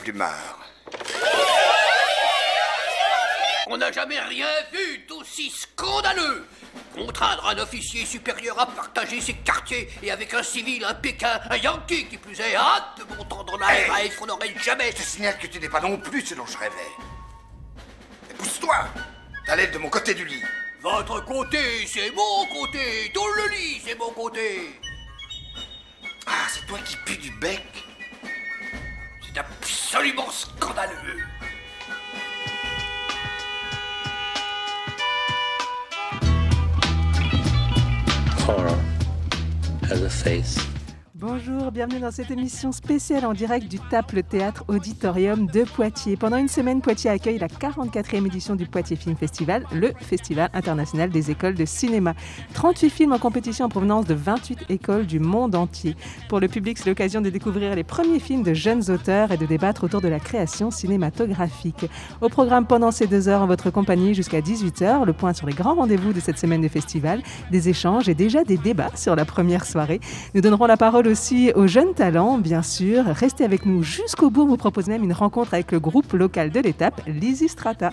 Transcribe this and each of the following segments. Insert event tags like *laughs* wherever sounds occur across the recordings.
plumard On n'a jamais rien vu d'aussi scandaleux Contraindre un officier supérieur à partager ses quartiers et avec un civil, un Pékin, un Yankee qui plus est, hâte de m'entendre la Hey qu'on n'aurait jamais. Je te signale que tu n'es pas non plus ce dont je rêvais. Et pousse-toi T'as l'aile de mon côté du lit. Votre côté, c'est mon côté. Tout le lit, c'est mon côté. Ah, c'est toi qui pues du bec C'est absolument scandaleux. Horror has a face. Bonjour, bienvenue dans cette émission spéciale en direct du Taple Théâtre Auditorium de Poitiers. Pendant une semaine, Poitiers accueille la 44e édition du Poitiers Film Festival, le Festival international des écoles de cinéma. 38 films en compétition en provenance de 28 écoles du monde entier. Pour le public, c'est l'occasion de découvrir les premiers films de jeunes auteurs et de débattre autour de la création cinématographique. Au programme pendant ces deux heures en votre compagnie jusqu'à 18h, le point sur les grands rendez-vous de cette semaine de festival, des échanges et déjà des débats sur la première soirée. Nous donnerons la parole aussi aux jeunes talents, bien sûr. Restez avec nous jusqu'au bout. Vous propose même une rencontre avec le groupe local de l'étape, Lysistrata.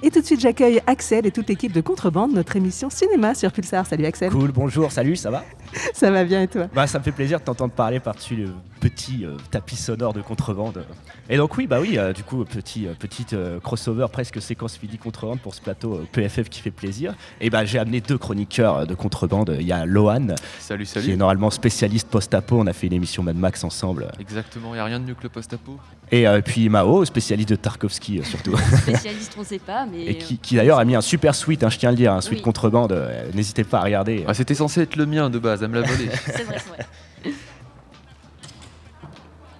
Et tout de suite, j'accueille Axel et toute l'équipe de Contrebande, notre émission cinéma sur Pulsar. Salut Axel. Cool, bonjour, salut, ça va *laughs* Ça va bien et toi? Bah, Ça me fait plaisir de t'entendre parler par-dessus le petit euh, tapis sonore de contrebande. Et donc oui, bah oui, euh, du coup, petit, euh, petite euh, crossover, presque séquence midi contrebande pour ce plateau euh, PFF qui fait plaisir. Et bah j'ai amené deux chroniqueurs de contrebande. Il y a Lohan, Salut, qui est normalement spécialiste post-apo. On a fait une émission Mad Max ensemble. Exactement, il a rien de mieux que le post-apo. Et euh, puis Mao, spécialiste de Tarkovsky euh, surtout. *laughs* spécialiste, on sait pas, mais. Et qui, qui d'ailleurs a mis un super suite, hein, je tiens à le dire, un suite Oui. contrebande. euh, N'hésitez pas à regarder. Ah, C'était censé être le mien de base, à me la voler. C'est vrai, c'est vrai.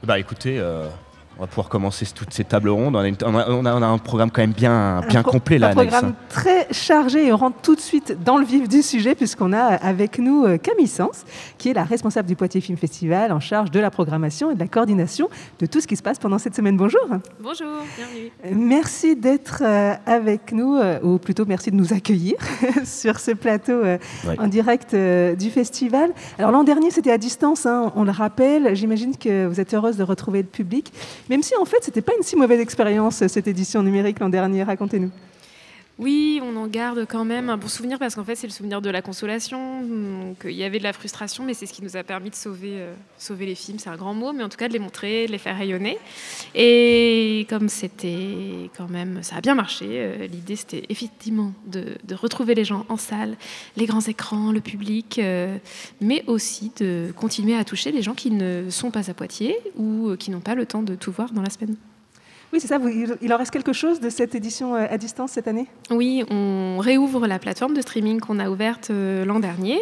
Bah écoutez, euh, on va pouvoir commencer toutes ces tables rondes. On a, une- on a- on a- on a un programme quand même bien, bien Un complet là, Un Anaïs, programme très chargé et on rentre tout de suite dans le vif du sujet puisqu'on a avec nous euh, Camille Sens, qui est la responsable du Poitiers Film Festival en charge de la programmation et de la coordination de tout ce qui se passe pendant cette semaine. Bonjour. Bonjour, bienvenue. Merci d'être euh, avec nous, euh, ou plutôt merci de nous accueillir *laughs* sur ce plateau Ouais. en direct du festival. Alors l'an dernier, c'était à distance, hein, on le rappelle. J'imagine que vous êtes heureuse de retrouver le public, même si en fait, c'était pas une si mauvaise expérience cette édition numérique l'an dernier. Racontez-nous. Oui, on en garde quand même un bon souvenir parce qu'en fait, c'est le souvenir de la consolation. Donc, il y avait de la frustration, mais c'est ce qui nous a permis de sauver, euh, les films. C'est un grand mot, mais en tout cas de les montrer, de les faire rayonner. Et comme c'était quand même, ça a bien marché. euh, L'idée, c'était effectivement de, retrouver les gens en salle, les grands écrans, le public, euh, mais aussi de continuer à toucher les gens qui ne sont pas à Poitiers ou qui n'ont pas le temps de tout voir dans la semaine. Oui, c'est ça. vous- il en reste quelque chose de cette édition euh, à distance cette année? Oui, on réouvre la plateforme de streaming qu'on a ouverte euh, l'an dernier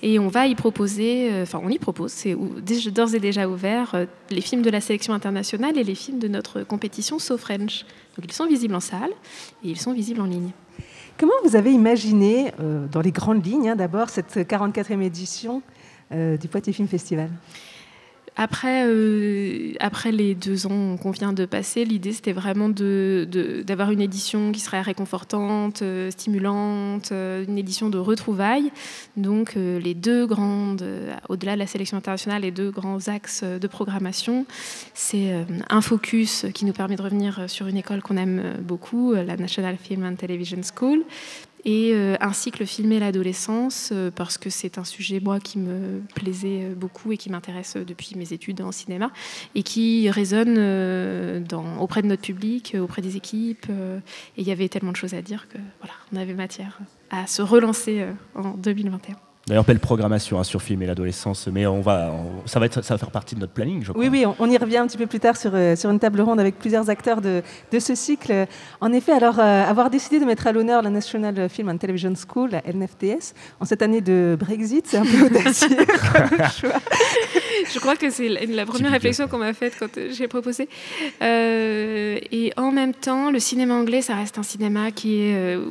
et on va y proposer, euh, enfin on y propose, c'est d'ores et déjà ouvert, les films de la sélection internationale et les films de notre compétition So French. Donc ils sont visibles en salle et ils sont visibles en ligne. Comment vous avez imaginé, euh, dans les grandes lignes, hein, d'abord, cette 44e édition euh, du Poitiers Film Festival? Après, euh, après les deux ans qu'on vient de passer, l'idée c'était vraiment d'avoir une édition qui serait réconfortante, euh, stimulante, euh, une édition de retrouvailles. Donc les deux grandes, au-delà de la sélection internationale, les deux grands axes de programmation, c'est un focus qui nous permet de revenir sur une école qu'on aime beaucoup, la National Film and Television School, et euh, un cycle filmé l'adolescence euh, parce que c'est un sujet moi qui me plaisait euh, beaucoup et qui m'intéresse depuis mes études en cinéma et qui résonne auprès de notre public, auprès des équipes et il y avait tellement de choses à dire que voilà, on avait matière à se relancer en 2021. D'ailleurs, belle programmation hein, sur film et l'adolescence, mais on va, on- ça, va être, ça va faire partie de notre planning, je crois. Oui, oui, on, on y revient un petit peu plus tard sur, euh, sur une table ronde avec plusieurs acteurs de, de ce cycle. En effet, alors, euh, avoir décidé de mettre à l'honneur la National Film and Television School, la NFTS, en cette année de Brexit, c'est un peu audacieux *laughs* comme *laughs* choix. Je crois que c'est la, la première réflexion qu'on m'a faite quand euh, j'ai proposé. Euh, et en même temps, le cinéma anglais, ça reste un cinéma qui est, euh,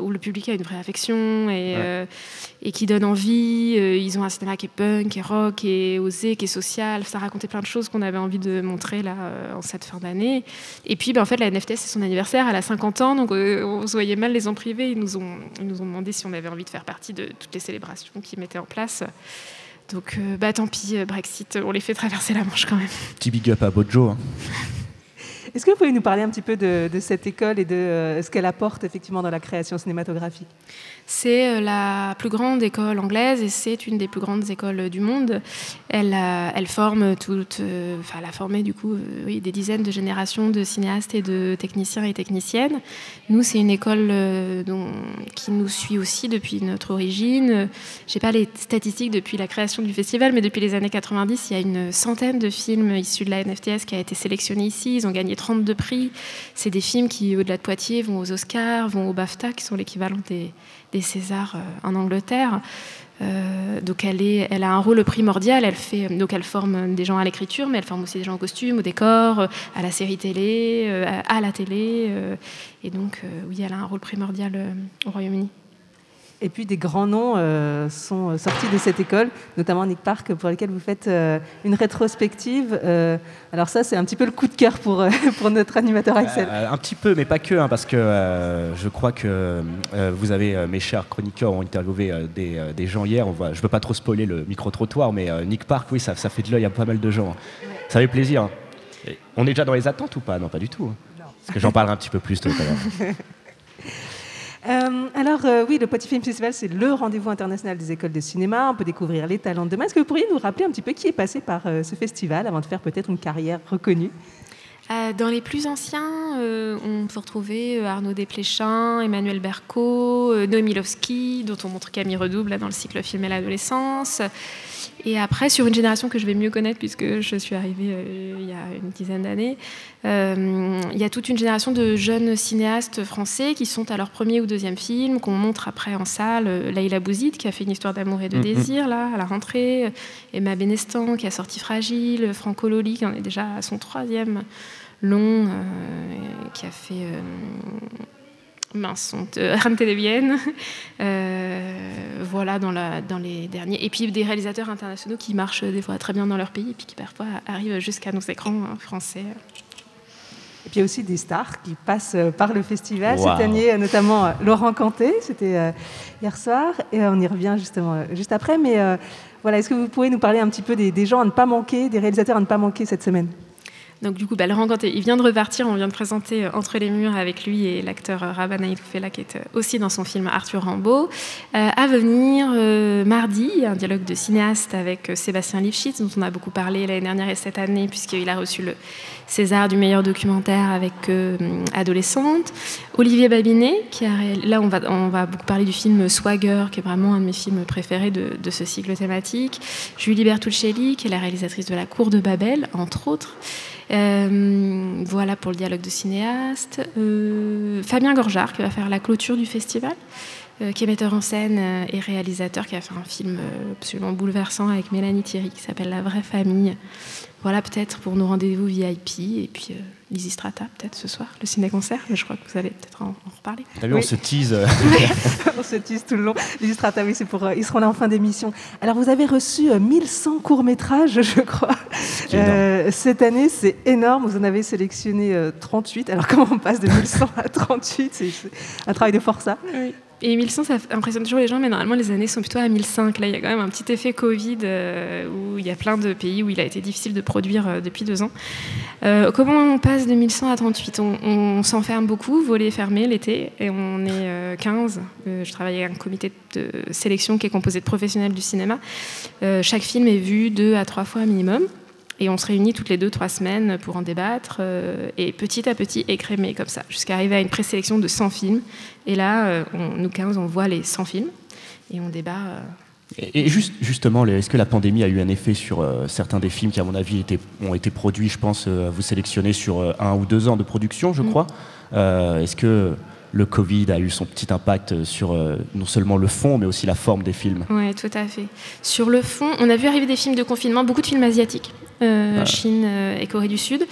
où, le public a une vraie affection et, Ouais. Et qui donne envie. Euh, ils ont un cinéma qui est punk, qui est rock, qui est osé, qui est social. Ça racontait plein de choses qu'on avait envie de montrer là euh, en cette fin d'année. Et puis, ben, en fait, la NFTS, c'est son anniversaire. Elle a 50 ans, donc euh, on se voyait mal les en privé. Ils nous, ont, ils nous ont demandé si on avait envie de faire partie de toutes les célébrations qu'ils mettaient en place. Donc, euh, bah tant pis, Brexit, on les fait traverser la Manche quand même. Petit big up à Bojo. hein. *laughs* Est-ce que vous pouvez nous parler un petit peu de, de cette école et de euh, ce qu'elle apporte effectivement dans la création cinématographique? C'est euh, la plus grande école anglaise et c'est une des plus grandes écoles du monde. Elle, elle forme toute, euh, enfin, elle a formé du coup, euh, des dizaines de générations de cinéastes et de techniciens et techniciennes. Nous, c'est une école euh, qui nous suit aussi depuis notre origine. Je n'ai pas les statistiques depuis la création du festival, mais depuis les années 90, il y a une centaine de films issus de la NFTS qui a été sélectionnés ici. Ils ont gagné 32 prix. C'est des films qui, au-delà de Poitiers, vont aux Oscars, vont au BAFTA, qui sont l'équivalent des, des Césars euh, en Angleterre. Euh, donc elle, a un rôle primordial. Elle, fait, donc elle forme des gens à l'écriture, mais elle forme aussi des gens au costume, au décor, euh, à la série télé, à, la télé. et donc, oui, elle a un rôle primordial au Royaume-Uni. Et puis des grands noms euh, sont sortis de cette école, notamment Nick Park, pour lesquels vous faites euh, une rétrospective. Euh, alors ça, c'est un petit peu le coup de cœur pour, pour notre animateur Axel. Un petit peu, mais pas que, hein, parce que je crois que vous avez, mes chers chroniqueurs, ont interviewé des, des gens hier. On voit, je ne veux pas trop spoiler le micro-trottoir, mais Nick Park, oui, ça, ça fait de l'œil à pas mal de gens. hein. Ça fait plaisir. hein. On est déjà dans les attentes ou pas? Non, pas du tout. Parce que j'en parlerai un petit peu plus tout à l'heure. *laughs* Euh, alors euh, oui, le Poitiers Film Festival, c'est le rendez-vous international des écoles de cinéma. On peut découvrir les talents de demain. Est-ce que vous pourriez nous rappeler un petit peu qui est passé par euh, ce festival avant de faire peut-être une carrière reconnue? Dans les plus anciens, on peut retrouver Arnaud Desplechin, Emmanuel Berco, Noémie dont on montre Camille Redouble dans le cycle Film et l'adolescence. Et après, sur une génération que je vais mieux connaître, puisque je suis arrivée euh, il y a une dizaine d'années, euh, il y a toute une génération de jeunes cinéastes français qui sont à leur premier ou deuxième film, qu'on montre après en salle. Euh, Laïla Bouzid, qui a fait une histoire d'amour et de Mhm. désir, là, à la rentrée. Emma Benestan, qui a sorti Fragile. Franco Loli, qui en est déjà à son troisième long, euh, qui a fait. Euh, mince, son- euh, Télévienne. Euh, voilà, dans, la, dans les derniers. Et puis des réalisateurs internationaux qui marchent des fois très bien dans leur pays et puis qui parfois arrivent jusqu'à nos écrans hein, français. Et puis il y a aussi des stars qui passent euh, par le festival. Wow. Cette année, euh, notamment euh, Laurent Canté, c'était euh, hier soir. Et euh, on y revient justement euh, juste après. Mais euh, voilà, est-ce que vous pouvez nous parler un petit peu des, des gens à ne pas manquer, des réalisateurs à ne pas manquer cette semaine? Donc du coup, bah, Laurent il vient de repartir, on vient de présenter euh, Entre les murs avec lui et l'acteur euh, Rabana Itoufela qui est euh, aussi dans son film Arthur Rimbaud. Euh, à venir, mardi, un dialogue de cinéaste avec Sébastien Lifshitz, dont on a beaucoup parlé l'année dernière et cette année, puisqu'il a reçu le César du meilleur documentaire avec Adolescente. Olivier Babinet, là on va, beaucoup parler du film Swagger, qui est vraiment un de mes films préférés de, de ce cycle thématique. Julie Bertuccelli, qui est la réalisatrice de La Cour de Babel, entre autres. Euh, voilà pour le dialogue de cinéaste. Euh, Fabien Gorjard qui va faire la clôture du festival, euh, qui est metteur en scène et réalisateur, qui a fait un film absolument bouleversant avec Mélanie Thierry qui s'appelle La vraie famille. Voilà peut-être pour nos rendez-vous VIP et puis euh, Lizzy Strata peut-être ce soir, le ciné-concert, mais je crois que vous allez peut-être en, en reparler. T'as vu, Oui. on se tease. *laughs* euh, *laughs* On se tease tout le long. Les Strata, oui, c'est pour. euh, ils seront là en fin d'émission. Alors, vous avez reçu euh, 1100 courts-métrages, je crois. Euh, cette année, c'est énorme. Vous en avez sélectionné euh, 38. Alors, *laughs* comment on passe de 1100 à 38 C'est c'est un travail de forçat. Et 1100, ça impressionne toujours les gens, mais normalement les années sont plutôt à 1005. Là, il y a quand même un petit effet Covid euh, où il y a plein de pays où il a été difficile de produire euh, depuis deux ans. Euh, comment on passe de 1100 à 38 On, s'enferme beaucoup, volet fermé l'été, et on est euh, 15. Euh, je travaille avec un comité de sélection qui est composé de professionnels du cinéma. Chaque film est vu deux à trois fois minimum. Et on se réunit toutes les deux, trois semaines pour en débattre. euh, et petit à petit, écrémer comme ça, jusqu'à arriver à une présélection de 100 films. Et là, euh, on- nous 15, on voit les 100 films et on débat. euh, Et, et juste, justement, est-ce que la pandémie a eu un effet sur certains des films qui, à mon avis, étaient- ont été produits, je pense, vous sélectionnez sur un ou deux ans de production, je Mm. crois? Est-ce que le Covid a eu son petit impact sur euh, non seulement le fond, mais aussi la forme des films Oui, tout à fait. Sur le fond, on a vu arriver des films de confinement, beaucoup de films asiatiques, euh, Ah. Chine euh, et Corée du Sud.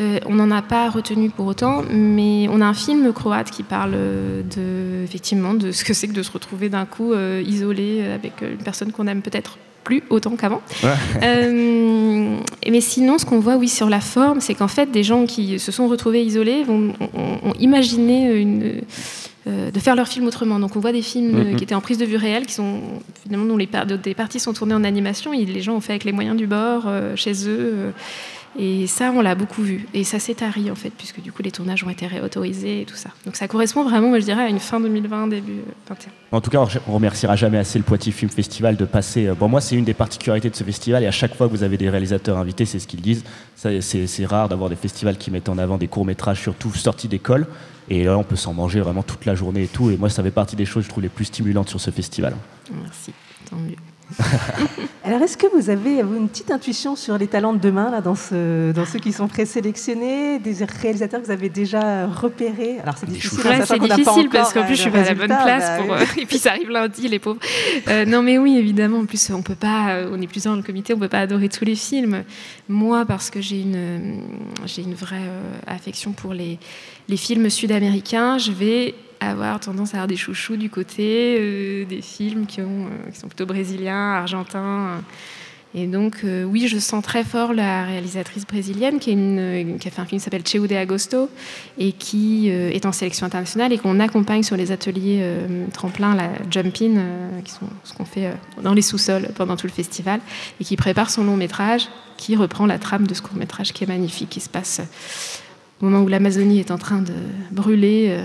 Euh, on n'en a pas retenu pour autant, mais on a un film croate qui parle euh, de, effectivement de ce que c'est que de se retrouver d'un coup euh, isolé euh, avec euh, une personne qu'on aime peut-être plus autant qu'avant. Ouais. Euh, mais sinon, ce qu'on voit, oui, sur la forme, c'est qu'en fait, des gens qui se sont retrouvés isolés vont, ont, ont imaginé une, euh, de faire leurs films autrement. Donc on voit des films Mhm. qui étaient en prise de vue réelle, qui sont finalement dont les des parties sont tournées en animation. Et les gens ont fait avec les moyens du bord euh, chez eux. Euh, et ça, on l'a beaucoup vu. Et ça s'est tari en fait, puisque du coup les tournages ont été réautorisés et tout ça. Donc ça correspond vraiment, moi, je dirais, à une fin 2020, début euh, 21. En tout cas, on remerciera jamais assez le Poitiers Film Festival de passer. euh, Bon, moi, c'est une des particularités de ce festival, et à chaque fois que vous avez des réalisateurs invités, c'est ce qu'ils disent. C'est c'est rare d'avoir des festivals qui mettent en avant des courts-métrages, surtout sortis d'école. Et là, on peut s'en manger vraiment toute la journée et tout. Et moi, ça fait partie des choses, je trouve, les plus stimulantes sur ce festival. Merci, tant mieux. *laughs* Alors, est-ce que vous avez vous, une petite intuition sur les talents de demain là, dans, ce, dans ceux qui sont présélectionnés, des réalisateurs que vous avez déjà repérés? Alors, c'est difficile. hein, Ouais, c'est difficile parce qu'en plus je suis pas à la bonne place bah, pour oui. euh, *laughs* et puis ça arrive lundi les pauvres. Euh, non mais oui évidemment en plus on peut pas euh, on est plusieurs dans le comité on peut pas adorer tous les films. Moi parce que j'ai une j'ai une vraie affection pour les les films sud-américains je vais avoir tendance à avoir des chouchous du côté euh, des films euh, qui sont plutôt brésiliens argentins. euh, et donc, oui, je sens très fort la réalisatrice brésilienne qui, a fait un film qui s'appelle Cheu de Agosto et qui est en sélection internationale et qu'on accompagne sur les ateliers tremplins, la Jump-In, qui sont ce qu'on fait dans les sous-sols pendant tout le festival, et qui prépare son long métrage qui reprend la trame de ce court métrage qui est magnifique, qui se passe au moment où l'Amazonie est en train de brûler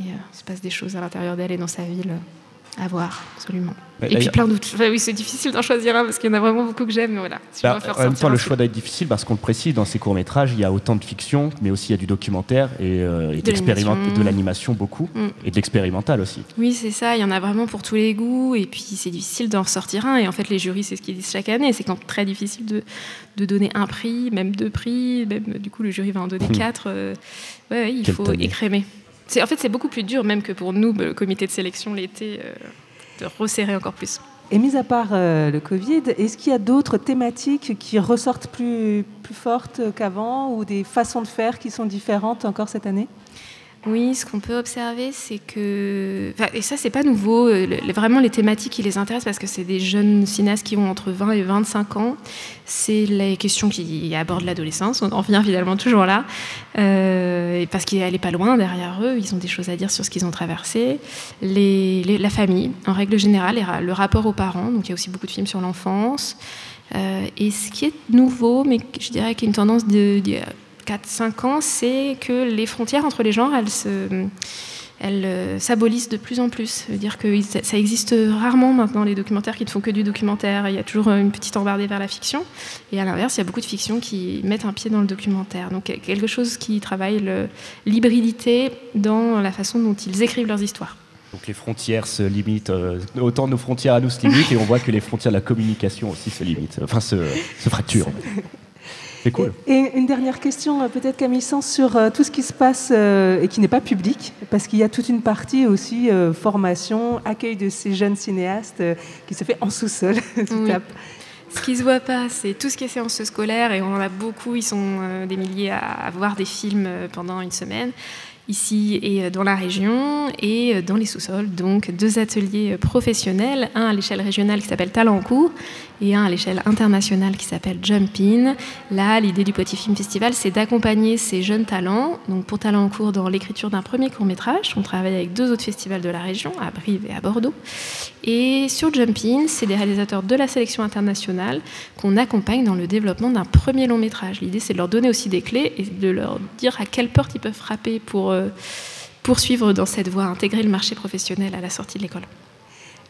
et euh, il se passe des choses à l'intérieur d'elle et dans sa ville. euh, à voir, absolument. Et puis plein d'autres. Enfin, oui, c'est difficile d'en choisir un parce qu'il y en a vraiment beaucoup que j'aime, voilà. Si Bah, en même temps, le choix doit être difficile parce qu'on le précise, dans ces courts-métrages, il y a autant de fiction, mais aussi il y a du documentaire et, euh, et De l'animation. beaucoup, Mm. et de l'expérimental aussi. Oui, c'est ça. Il y en a vraiment pour tous les goûts. Et puis, c'est difficile d'en sortir un. Et en fait, les jurys, c'est ce qu'ils disent chaque année. C'est quand très difficile de, de donner un prix, même deux prix. Même, du coup, le jury va en donner Hmm. quatre. Euh, ouais, ouais, il Quelle faut écrémer. En fait, c'est beaucoup plus dur, même que pour nous, le comité de sélection l'été, euh, de resserrer encore plus. Et mis à part euh, le Covid, est-ce qu'il y a d'autres thématiques qui ressortent plus, plus fortes qu'avant ou des façons de faire qui sont différentes encore cette année? Oui, ce qu'on peut observer, c'est que. et ça, c'est pas nouveau. euh, vraiment, les thématiques qui les intéressent, parce que c'est des jeunes cinéastes qui ont entre 20 et 25 ans, c'est les questions qui abordent l'adolescence. On en revient finalement toujours là. Euh, parce qu'elle n'est pas loin derrière eux. Ils ont des choses à dire sur ce qu'ils ont traversé. La famille, en règle générale, le rapport aux parents. Donc, il y a aussi beaucoup de films sur l'enfance. Euh, et ce qui est nouveau, mais je dirais qu'il y a une tendance de 4-5 ans, c'est que les frontières entre les genres, elles se elles euh, s'abolissent de plus en plus. Dire que ça existe rarement maintenant les documentaires qui ne font que du documentaire. Il y a toujours euh, une petite embardée vers la fiction. Et à l'inverse, il y a beaucoup de fictions qui mettent un pied dans le documentaire. Donc quelque chose qui travaille le- l'hybridité dans la façon dont ils écrivent leurs histoires. Donc les frontières se limitent, euh, autant nos frontières à nous se limitent, et on voit que les frontières de la communication aussi se limitent, enfin se, se fracturent. *laughs* C'est cool. Et une dernière question, euh, peut-être Camille Sens, sur euh, tout ce qui se passe euh, et qui n'est pas public, parce qu'il y a toute une partie aussi euh, formation, accueil de ces jeunes cinéastes euh, qui se fait en sous-sol. *laughs* Oui. Ce qui se voit pas, c'est tout ce qui est séance scolaire, et on en a beaucoup, ils sont euh, des milliers à, à voir des films euh, pendant une semaine, ici et euh, dans la région, et euh, dans les sous-sols. Donc deux ateliers euh, professionnels, un à l'échelle régionale qui s'appelle Talent en cours, et un à l'échelle internationale qui s'appelle Jump In. Là, l'idée du Poitiers Film Festival, c'est d'accompagner ces jeunes talents. Donc pour Talent en cours, dans l'écriture d'un premier court-métrage, on travaille avec deux autres festivals de la région, à Brive et à Bordeaux. Et sur Jump In, c'est des réalisateurs de la sélection internationale qu'on accompagne dans le développement d'un premier long métrage. L'idée, c'est de leur donner aussi des clés et de leur dire à quelle porte ils peuvent frapper pour euh, poursuivre dans cette voie, intégrer le marché professionnel à la sortie de l'école.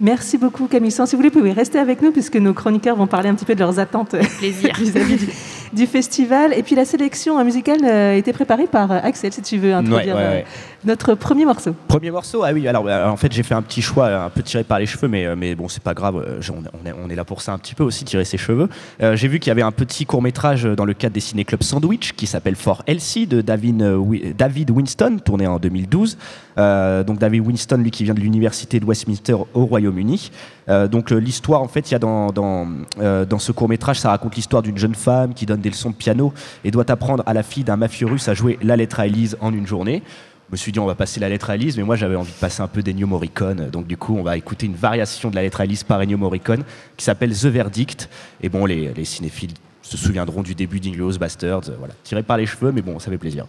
Merci beaucoup Camille. Si vous voulez, vous pouvez rester avec nous puisque nos chroniqueurs vont parler un petit peu de leurs attentes *laughs* vis-à-vis du, du festival. Et puis la sélection musicale euh, a été préparée par Axel, si tu veux introduire Ouais, ouais, euh, ouais. notre premier morceau. Premier morceau, ah oui, alors euh, en fait j'ai fait un petit choix un peu tiré par les cheveux, mais, mais bon c'est pas grave, on, est, on est là pour ça un petit peu aussi, tirer ses cheveux. Euh, j'ai vu qu'il y avait un petit court métrage dans le cadre des ciné-clubs Sandwich qui s'appelle For Elsie de David, Wi- David Winston, tourné en 2012. Euh, donc David Winston, lui qui vient de l'université de Westminster au Royaume-Uni. Euh, donc euh, l'histoire en fait, il y a dans, dans, euh, ce court métrage, ça raconte l'histoire d'une jeune femme qui donne des leçons de piano et doit apprendre à la fille d'un mafieux russe à jouer la lettre à Elise en une journée. Je me suis dit on va passer la lettre à Elise, mais moi j'avais envie de passer un peu d'Ennio Morricone, donc du coup on va écouter une variation de la lettre à Elise par Ennio Morricone qui s'appelle The Verdict. Et bon, les, les cinéphiles se souviendront du début d'Inglourious Bastards, voilà, tiré par les cheveux, mais bon, ça fait plaisir.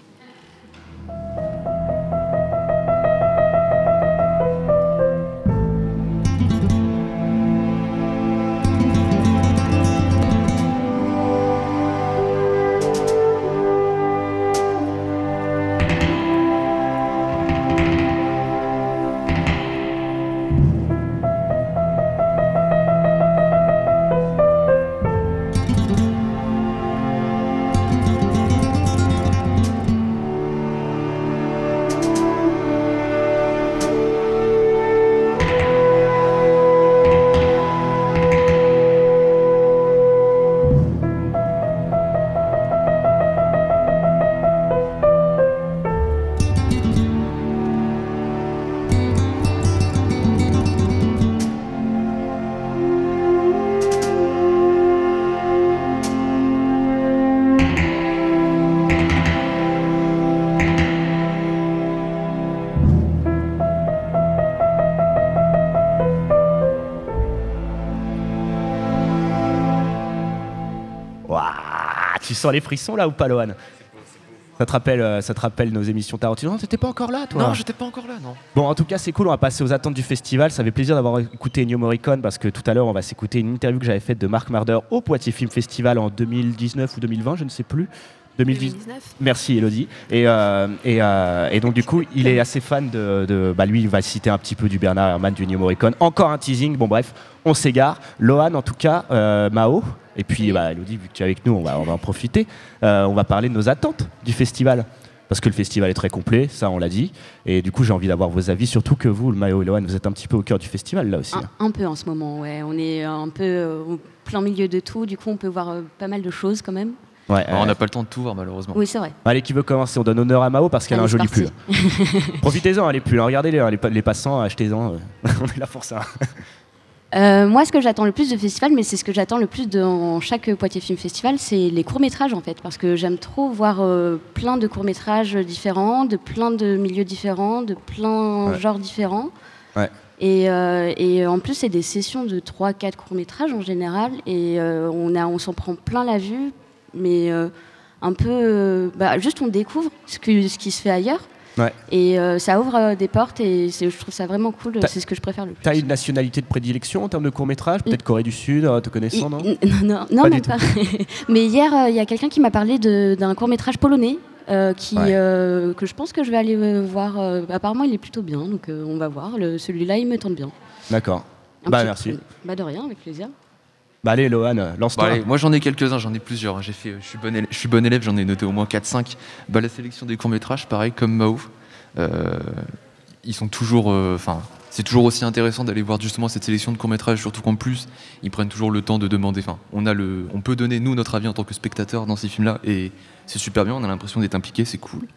Sens les frissons là ou pas, Lohan? Ça te, rappelle, euh, ça te rappelle nos émissions Tarantino Non, t'étais pas encore là, toi Non, j'étais pas encore là, non. Bon, en tout cas, c'est cool. On va passer aux attentes du festival. Ça fait plaisir d'avoir écouté Ennio Morricone parce que tout à l'heure, on va s'écouter une interview que j'avais faite de Marc Marder au Poitiers Film Festival en 2019 ou 2020, je ne sais plus. 2010. 2019. Merci Elodie. Et, euh, et, euh, et donc du coup, il est assez fan de, de- bah lui, il va citer un petit peu du Bernard Herrmann, du Ennio Morricone. Encore un teasing. Bon bref, on s'égare. Lohan, en tout cas, euh, Mao. Et puis, bah, Elodie, vu que tu es avec nous, on va, on va en profiter. Euh, on va parler de nos attentes du festival. Parce que le festival est très complet, ça on l'a dit. Et du coup, j'ai envie d'avoir vos avis, surtout que vous, le Mao et Lohan, vous êtes un petit peu au cœur du festival là aussi. hein. Un, un peu en ce moment, ouais. On est un peu euh, au plein milieu de tout. Du coup, on peut voir euh, pas mal de choses quand même. Ouais, Alors, on euh, n'a pas le temps de tout voir, malheureusement. Oui, c'est vrai. Allez, qui veut commencer? On donne honneur à Mao parce qu'elle a un joli pull. *laughs* Profitez-en, les pulls, hein, regardez-les, hein, les, pa- les passants, achetez-en. euh, *laughs* on est là pour ça. Euh, moi, ce que j'attends le plus de festival, mais c'est ce que j'attends le plus dans chaque Poitiers Film Festival, c'est les courts-métrages en fait. Parce que j'aime trop voir euh, plein de courts-métrages différents, de plein de milieux différents, de plein Ouais. genres différents. Ouais. Et, euh, et en plus, c'est des sessions de 3-4 courts-métrages en général. Et on, a- on s'en prend plein la vue, mais un peu. bah, juste on découvre ce, que, ce qui se fait ailleurs. Ouais. Et euh, ça ouvre euh, des portes et je trouve ça vraiment cool. C'est ce que je préfère le plus. T'as une nationalité de prédilection en termes de court-métrage? Peut-être Corée du Sud, euh, te connaissant, non? Non, non, non, Pas non. *laughs* Mais hier, il y a quelqu'un qui m'a parlé d'un court métrage polonais. euh, qui, Ouais. euh, que je pense que je vais aller euh, voir. apparemment, il est plutôt bien, donc on va voir. Celui-là, il me tente bien. D'accord. Bah merci. Bah de rien, avec plaisir. Bah allez, Lohan, euh, Bah, lance-toi. allez, moi j'en ai quelques-uns, j'en ai plusieurs. hein. J'ai fait, je suis bon élève, je suis bon élève, j'en ai noté au moins 4-5. Bah, la sélection des courts métrages, pareil comme Mao. Euh, ils sont toujours, euh, enfin, c'est toujours aussi intéressant d'aller voir justement cette sélection de courts métrages, surtout qu'en plus ils prennent toujours le temps de demander. Enfin, on a le, on peut donner nous notre avis en tant que spectateur dans ces films-là et c'est super bien. On a l'impression d'être impliqué, c'est cool.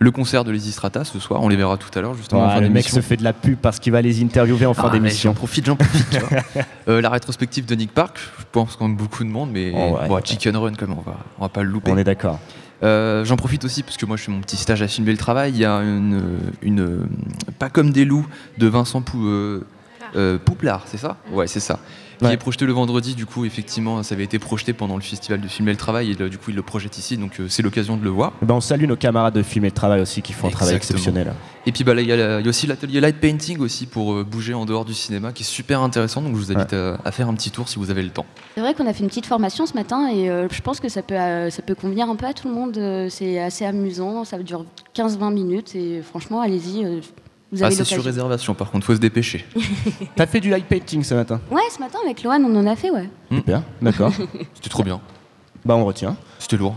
Le concert de Lady Strata ce soir, on les verra tout à l'heure justement. en Ouais, fin le mec se fait de la pub parce qu'il va les interviewer en fin Ah, d'émission. J'en profite, j'en profite. tu vois. *laughs* Euh, la rétrospective de Nick Park, je pense qu'on a beaucoup de monde, mais Oh, ouais. bon, Chicken Run, comme on va, on va pas le louper. On est d'accord. Euh, j'en profite aussi parce que moi je fais mon petit stage à filmer le travail. Il y a une, une euh, pas comme des loups de Vincent Pou, euh, euh, Pouplard, c'est ça? Ouais, c'est ça. Qui Ouais. est projeté le vendredi. Du coup, effectivement, ça avait été projeté pendant le festival de filmer le travail et là, du coup il le projette ici, donc euh, c'est l'occasion de le voir. Eh ben, on salue nos camarades de film et de travail aussi qui font un travail exceptionnel. Et puis bah, il y, a la- il y a aussi l'atelier light painting aussi pour euh, bouger en dehors du cinéma, qui est super intéressant. Donc je vous invite à, à faire un petit tour si vous avez le temps. C'est vrai qu'on a fait une petite formation ce matin et euh, je pense que ça peut, euh, ça peut convenir un peu à tout le monde. C'est assez amusant, ça dure 15-20 minutes et franchement, allez-y. Ah, c'est sur réservation, par contre, faut se dépêcher. *laughs* T'as fait du light painting ce matin? Ouais, ce matin avec Lohan, on en a fait, ouais. Hmm. Super, d'accord. *laughs* C'était trop bien. bah on retient. C'était lourd.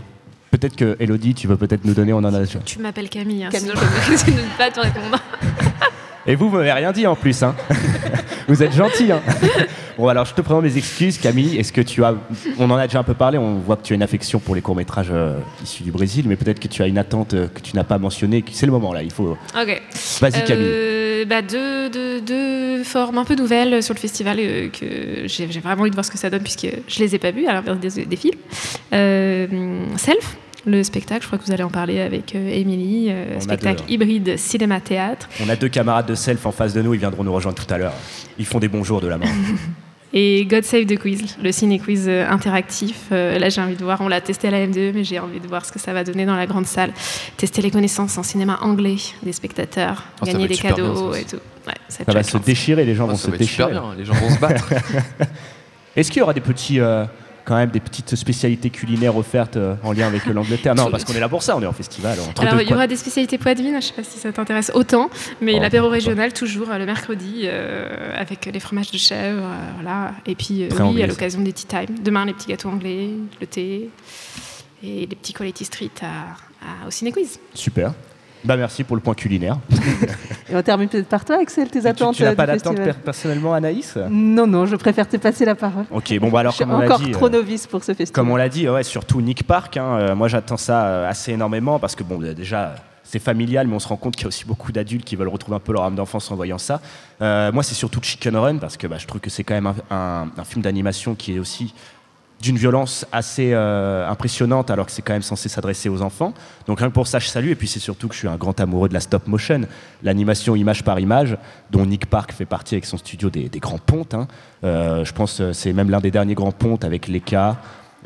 Peut-être que Elodie, tu veux peut-être nous donner, on en a. Tu m'appelles Camille, hein, Camille. sinon je ne *laughs* pas te répondre. Et vous, vous m'avez rien dit en plus, hein Vous êtes gentil, hein *laughs* Bon, alors je te présente mes excuses, Camille. Est-ce que tu as. On en a déjà un peu parlé, on voit que tu as une affection pour les courts-métrages euh, issus du Brésil, mais peut-être que tu as une attente euh, que tu n'as pas mentionnée. C'est le moment là, il faut. Ok. Vas-y, Camille. Euh, bah, deux, deux- deux formes un peu nouvelles sur le festival que j'ai vraiment envie de voir ce que ça donne puisque je les ai pas vues à l'inverse des, des films. Self, le spectacle, je crois que vous allez en parler avec euh, Émilie, euh, spectacle deux. hybride cinéma-théâtre. On a deux camarades de self en face de nous, ils viendront nous rejoindre tout à l'heure. Ils font des bonjours de la main. *laughs* Et God Save the Quiz, le ciné-quiz euh, interactif. Euh, là, j'ai envie de voir, on l'a testé à la M2, mais j'ai envie de voir ce que ça va donner dans la grande salle. Tester les connaissances en cinéma anglais des spectateurs, Oh, gagner des bien, cadeaux ça et tout. Ouais, ça, Ça va se déchirer, les gens Oh, vont ça se va être super déchirer. bien, les gens vont se battre. *laughs* Est-ce qu'il y aura des petits, euh, quand même, des petites spécialités culinaires offertes euh, en lien avec l'Angleterre Non, parce qu'on est là pour ça, on est en festival. Entre Alors, il y aura des spécialités poitevines, je ne sais pas si ça t'intéresse autant, mais Oh, l'apéro régional, toujours euh, le mercredi, euh, avec les fromages de chèvre, euh, voilà. Et puis, euh, oui, anglaise. à l'occasion des tea time. Demain, les petits gâteaux anglais, le thé, et les petits quality street à, à- au ciné-quiz. Super. Bah merci pour le point culinaire. Et on termine peut-être par toi, Axel, tes tu attentes tu n'as euh, pas d'attente per- personnellement, Anaïs Non, non, je préfère te passer la parole. Ok, bon bah alors je suis comme on l'a encore dit, trop euh, novice pour ce festival. Comme on l'a dit, ouais, surtout Nick Park. hein, euh, moi, j'attends ça assez énormément parce que, bon, déjà, c'est familial, mais on se rend compte qu'il y a aussi beaucoup d'adultes qui veulent retrouver un peu leur âme d'enfance en voyant ça. Euh, moi, c'est surtout Chicken Run parce que bah, je trouve que c'est quand même un, un- un film d'animation qui est aussi d'une violence assez euh, impressionnante alors que c'est quand même censé s'adresser aux enfants. Donc rien que pour ça, je salue. Et puis c'est surtout que je suis un grand amoureux de la stop motion, l'animation image par image, dont Nick Park fait partie avec son studio des, grands pontes. hein. Euh, je pense que c'est même l'un des derniers grands pontes avec Leka,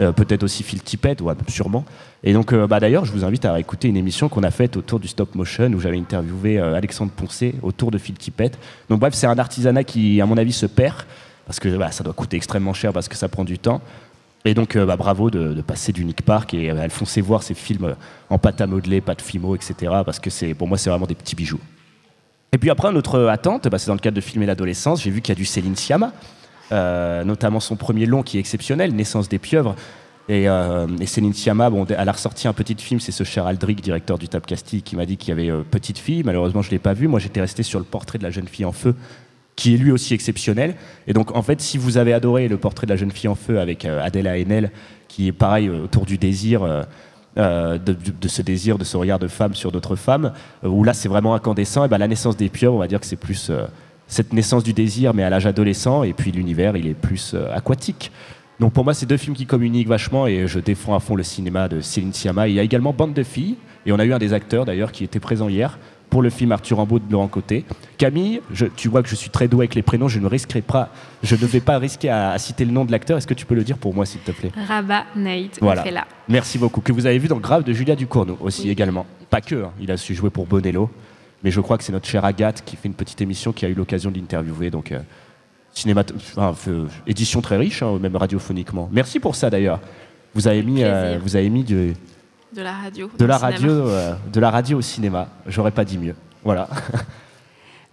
Euh, Peut-être aussi Phil Tippett, ouais, sûrement. Et donc, euh, bah, d'ailleurs, je vous invite à écouter une émission qu'on a faite autour du stop motion où j'avais interviewé euh, Alexandre Poncé autour de Phil Tippett. Donc, bref, c'est un artisanat qui, à mon avis, se perd parce que bah, ça doit coûter extrêmement cher parce que ça prend du temps. Et donc, euh, bah, bravo de, passer du Nick Park et euh, elles foncez voir ces films euh, en pâte à modeler, de fimo, etc. Parce que c'est, pour moi, c'est vraiment des petits bijoux. Et puis après, notre attente, bah, c'est dans le cadre de filmer l'adolescence. J'ai vu qu'il y a du Céline Sciamma, euh, notamment son premier long qui est exceptionnel, Naissance des pieuvres. Et, euh, Céline Sciamma, bon, elle a ressorti un petit film, c'est ce cher Aldric, directeur du Castille, qui m'a dit qu'il y avait euh, Petite fille. Malheureusement, je ne l'ai pas vu. Moi, j'étais resté sur le portrait de la jeune fille en feu, qui est lui aussi exceptionnel. Et donc, en fait, si vous avez adoré le portrait de la jeune fille en feu avec euh, Adèle Haenel, qui est pareil euh, autour du désir. euh, euh, de, ce désir, de ce regard de femme sur d'autres femmes, où là c'est vraiment incandescent, et ben la naissance des pieuvres, on va dire que c'est plus cette naissance du désir, mais à l'âge adolescent, et puis l'univers, il est plus aquatique. Donc pour moi, c'est deux films qui communiquent vachement, et je défends à fond le cinéma de Céline Sciamma. Il y a également Bande de filles, et on a eu un des acteurs d'ailleurs qui était présent hier pour le film Arthur Rimbaud de Laurent Côté. Camille, je- tu vois que je suis très doué avec les prénoms, je ne risquerai pas, je ne vais pas risquer à, à citer le nom de l'acteur. Est-ce que tu peux le dire pour moi, s'il te plaît? Rabat Naïd Voilà. là. Merci beaucoup. Que vous avez vu dans Grave de Julia Ducournau aussi également. Pas que, hein. il a su jouer pour Bonello. Mais je crois que c'est notre chère Agathe qui fait une petite émission qui a eu l'occasion de l'interviewer. Donc, euh, cinéma, enfin, euh, édition très riche, hein, même radiophoniquement. Merci pour ça d'ailleurs. Vous avez mis, euh, vous avez mis de, De la radio. de la cinéma. radio, euh, de la radio au cinéma. J'aurais pas dit mieux. Voilà. *laughs*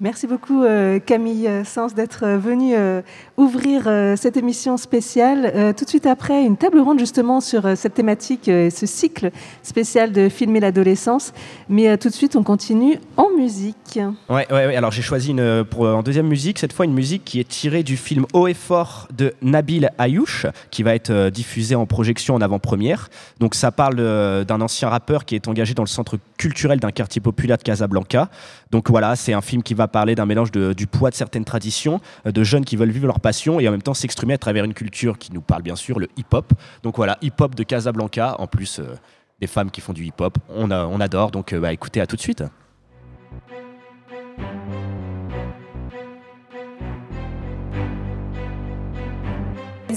Merci beaucoup euh, Camille Sens d'être euh, venue euh, ouvrir cette émission spéciale. Tout de suite après, une table ronde justement sur cette thématique et ce cycle spécial de filmer l'adolescence. Mais tout de suite, on continue en musique. Ouais, ouais. Alors j'ai choisi pour, en deuxième musique, cette fois une musique qui est tirée du film Haut et Fort de Nabil Ayouch, qui va être diffusé en projection en avant-première. Donc ça parle d'un ancien rappeur qui est engagé dans le centre culturel d'un quartier populaire de Casablanca. Donc voilà, c'est un film qui va parler d'un mélange de- du poids de certaines traditions, euh, de jeunes qui veulent vivre leur passion et en même temps s'exprimer à travers une culture qui nous parle bien sûr, le hip-hop. Donc voilà, hip-hop de Casablanca, en plus euh, des femmes qui font du hip-hop. On, adore, donc euh, bah, écoutez, à tout de suite.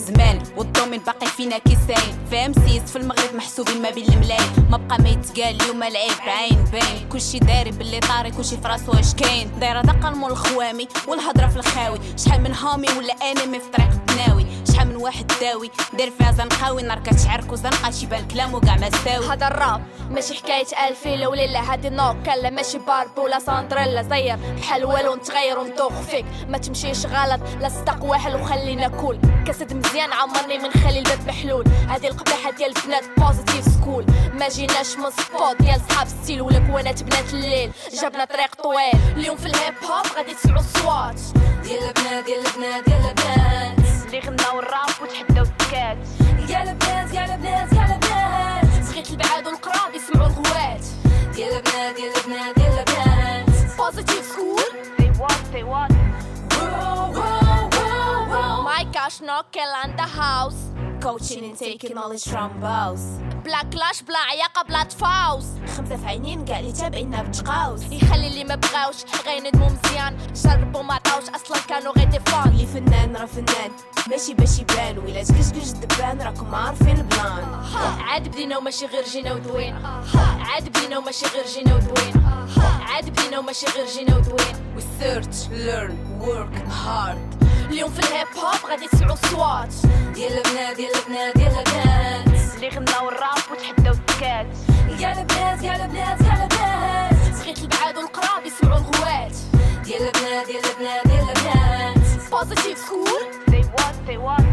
زمان والضومن باقي فينا كيساين فاهم؟ سيس في المغرب محسوبين ما بين الملايين. ما بقى ما يتقال اليوم العيب عين باين كلشي داري باللي طاري كلشي في راسو اش كاين. دايرة دقة المول الخوامي والهضرة في الخاوي. شحال من هامي ولا انمي في طريق التناوي شحال من واحد داوي. داير فيها زنقاوي نار كتشعرك وزنقه تيبان كلامو كاع ما ساوي هذا الراب ماشي حكاية الفيل وليلة هادي نوكا ماشي بارب ولا ساندريلا زير. بحال والو نتغير وندوخ فيك. ما تمشيش غلط لا صدق واحد وخلينا كول. كاسد مزيان عمرني من خلي الباب محلول. هادي القبيحة ديال البنات بوزيتيف سكول ما جيناش من سبوت ديال صحاب ستيل ولا كوانات بنات الليل. جابنا طريق طويل. اليوم في الهيب هوب غادي تسمعوا الصوات ديال البنات ديال البنات ديال البنات. اللي غناو الراب وتحداو السكات ديال البنات ديال البنات ديال البنات. صغيت البعاد والقراب يسمعوا الغوات. ديال البنات ديال البنات ديال البنات. بوزيتيف سكول they what they what My gosh, no kill on the house. Coaching and taking knowledge from both. بلا كلاش بلا عياقة بلا تفاوس خمسة في عينين كاع اللي تابعينا بتقاوس يخلي اللي ما بغاوش غيندمو مزيان. جربوا ما عطاوش أصلا كانوا غير دي فان اللي فنان راه فنان. ماشي باش يبان. ولا تكشكش الدبان راكم عارفين البلان عاد بدينا وماشي غير جينا ودوين. عاد بدينا وماشي غير جينا ودوين. عاد بدينا وماشي غير جينا ودوين. Search learn work hard. اليوم في الهيب هوب غادي تسمعوا الصوات ديال البنات ديال البنات ديال البنات. اللي غناو الراب وتحداو السكات ديال البنات ديال البنات ديال البنات. صغيت البعاد والقراب يسمعوا الغوات. ديال البنات ديال البنات ديال البنات. بوزيتيف سكول they what they what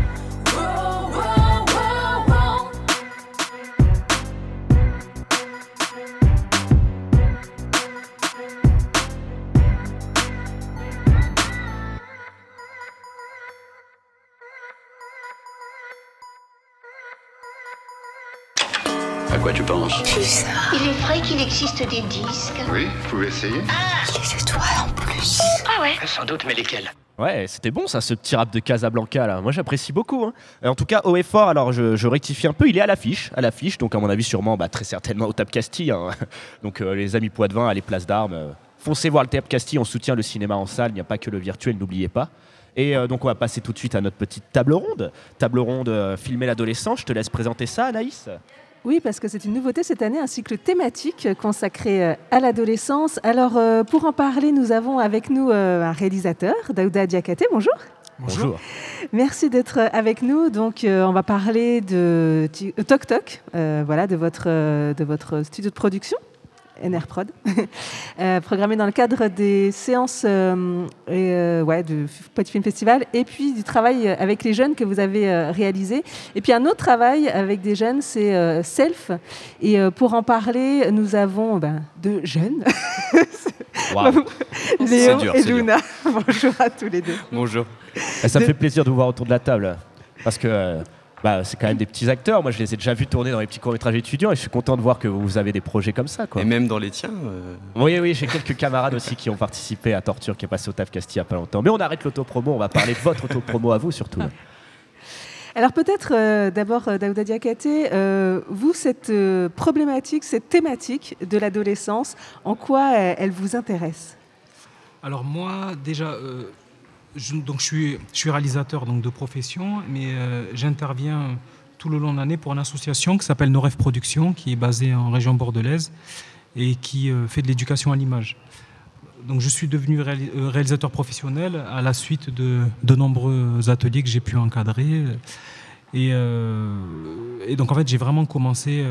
quoi tu penses Il est vrai qu'il existe des disques. Oui, vous pouvez essayer. Les étoiles en plus. ah ouais Sans doute, mais lesquels Ouais, c'était bon ça, ce petit rap de Casablanca là. Moi j'apprécie beaucoup. hein. Et En tout cas, haut et fort, alors je, je rectifie un peu, il est à l'affiche, à l'affiche, donc à mon avis sûrement, bah, très certainement au Tap Castille. hein. *laughs* Donc euh, les amis Poitvin, à les places d'armes, euh, foncez voir le Tap Castille, on soutient le cinéma en salle, il n'y a pas que le virtuel, n'oubliez pas. Et euh, donc on va passer tout de suite à notre petite table ronde. Table ronde euh, filmer l'adolescent. Je te laisse présenter ça, Anaïs. Oui, parce que c'est une nouveauté cette année, un cycle thématique consacré euh, à l'adolescence. Alors, euh, pour en parler, nous avons avec nous euh, un réalisateur, Daouda Diakate. Bonjour. Bonjour. Merci d'être avec nous. Donc, on va parler de Tok Tok, euh, voilà, de votre, de votre studio de production. NR Prod, *laughs* euh, programmé dans le cadre des séances euh, et, euh, ouais, du Petit Film Festival, et puis du travail avec les jeunes que vous avez euh, réalisé. Et puis un autre travail avec des jeunes, c'est euh, Self. Et euh, pour en parler, nous avons ben, deux jeunes, *laughs* Waouh. *laughs* Léo dur, et. Luna. Bonjour à tous les deux. Bonjour. Et ça me De- fait plaisir de vous voir autour de la table. Parce que euh, bah, c'est quand même des petits acteurs. Moi, je les ai déjà vus tourner dans les petits courts-métrages étudiants et je suis content de voir que vous avez des projets comme ça. Quoi. Et même dans les tiens. euh, Oui, oui, j'ai quelques camarades aussi qui ont participé à Torture, qui est passé au TAF Castille il n'y a pas longtemps. Mais on arrête l'autopromo, on va parler de votre autopromo à vous surtout. *laughs* Alors peut-être euh, d'abord, euh, Daouda Diakate, euh, vous, cette euh, problématique, cette thématique de l'adolescence, en quoi elle vous intéresse? Alors moi, déjà, euh, je, donc je, suis, réalisateur donc, de profession, mais euh, j'interviens tout le long de l'année pour une association qui s'appelle Nos Productions, qui est basée en région bordelaise et qui euh, fait de l'éducation à l'image. Donc je suis devenu euh, réalisateur professionnel à la suite de, nombreux ateliers que j'ai pu encadrer. Et, donc en fait j'ai vraiment commencé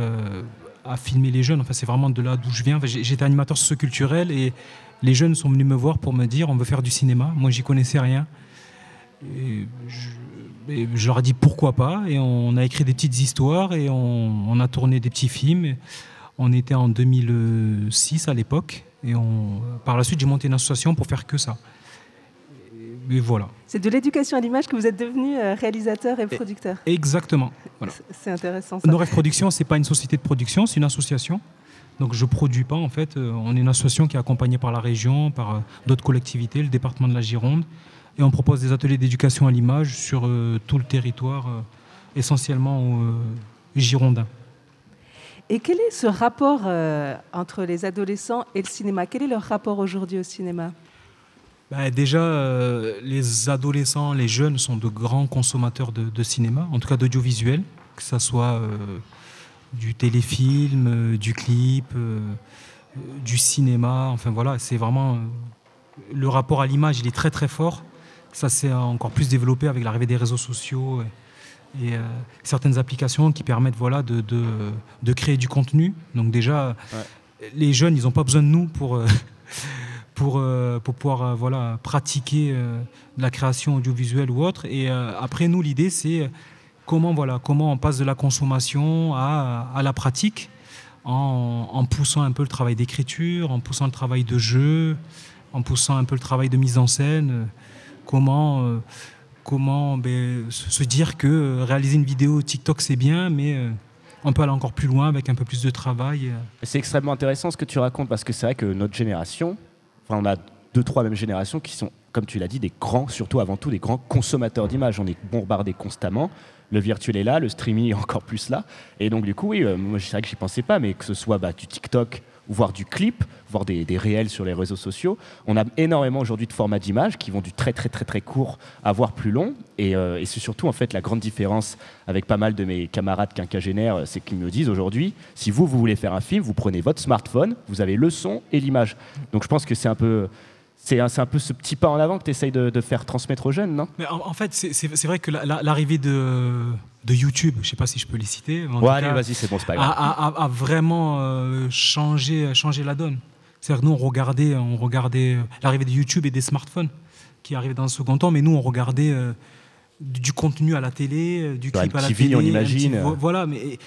à filmer les jeunes. Enfin c'est vraiment de là d'où je viens. Enfin, J'étais animateur socioculturel et les jeunes sont venus me voir pour me dire on veut faire du cinéma. Moi j'y connaissais rien. Et je, et je leur ai dit pourquoi pas? Et on a écrit des petites histoires et on, on a tourné des petits films. On était en 2006 à l'époque. Et on, par la suite, j'ai monté une association pour faire que ça. Et, voilà. C'est de l'éducation à l'image que vous êtes devenu euh, réalisateur et producteur. Exactement. Voilà. C'est intéressant ça. Nos Rêves Productions, c'est pas une société de production, c'est une association. Donc je produis pas en fait. Euh, On est une association qui est accompagnée par la région, par euh, d'autres collectivités, le département de la Gironde, et on propose des ateliers d'éducation à l'image sur euh, tout le territoire, euh, essentiellement euh, girondin. Et quel est ce rapport entre les adolescents et le cinéma? Quel est leur rapport aujourd'hui au cinéma? Bah, déjà, les adolescents, les jeunes sont de grands consommateurs de, de cinéma, en tout cas d'audiovisuel, que ce soit du téléfilm, euh, du clip, euh, euh, du cinéma. Enfin voilà, c'est vraiment. le rapport à l'image, il est très très fort. Ça s'est encore plus développé avec l'arrivée des réseaux sociaux et, et, euh, certaines applications qui permettent voilà, de, de, de créer du contenu. Donc déjà, les jeunes, ils n'ont pas besoin de nous pour, euh, *laughs* pour, euh, pour pouvoir voilà, pratiquer de la création audiovisuelle ou autre. Et après, nous, l'idée, c'est comment, voilà, comment on passe de la consommation à, la pratique en, poussant un peu le travail d'écriture, en poussant le travail de jeu, en poussant un peu le travail de mise en scène. comment euh, comment ben, se dire que euh, réaliser une vidéo TikTok, c'est bien, mais euh, on peut aller encore plus loin avec un peu plus de travail. C'est extrêmement intéressant ce que tu racontes parce que c'est vrai que notre génération, enfin on a deux, trois mêmes générations qui sont, comme tu l'as dit, des grands, surtout avant tout des grands consommateurs d'images. On est bombardés constamment. Le virtuel est là, le streaming est encore plus là. Et donc du coup, oui, euh, moi c'est vrai que j'y pensais pas, mais que ce soit bah, du TikTok ou voir du clip, voir des, réels sur les réseaux sociaux, on a énormément aujourd'hui de formats d'images qui vont du très très très très court à voir plus long. Et, euh, et c'est surtout en fait la grande différence avec pas mal de mes camarades quinquagénaires, euh, c'est qu'ils me disent aujourd'hui, si vous vous voulez faire un film, vous prenez votre smartphone, vous avez le son et l'image. Donc je pense que c'est un peu c'est un, peu ce petit pas en avant que tu essayes de, de faire transmettre aux jeunes, non? Mais en, en fait, c'est- vrai que la- la- l'arrivée de, de YouTube, je ne sais pas si je peux les citer, mais en Ouais, tout allez, cas, vas-y, c'est bon, c'est pas a, grave. a- a- a vraiment euh, changé, changé la donne. C'est-à-dire que nous, on regardait, on regardait euh, l'arrivée de YouTube et des smartphones qui arrivaient dans le second temps, mais nous, on regardait euh, du, contenu à la télé, du clip à la télé. on imagine. Voilà, mais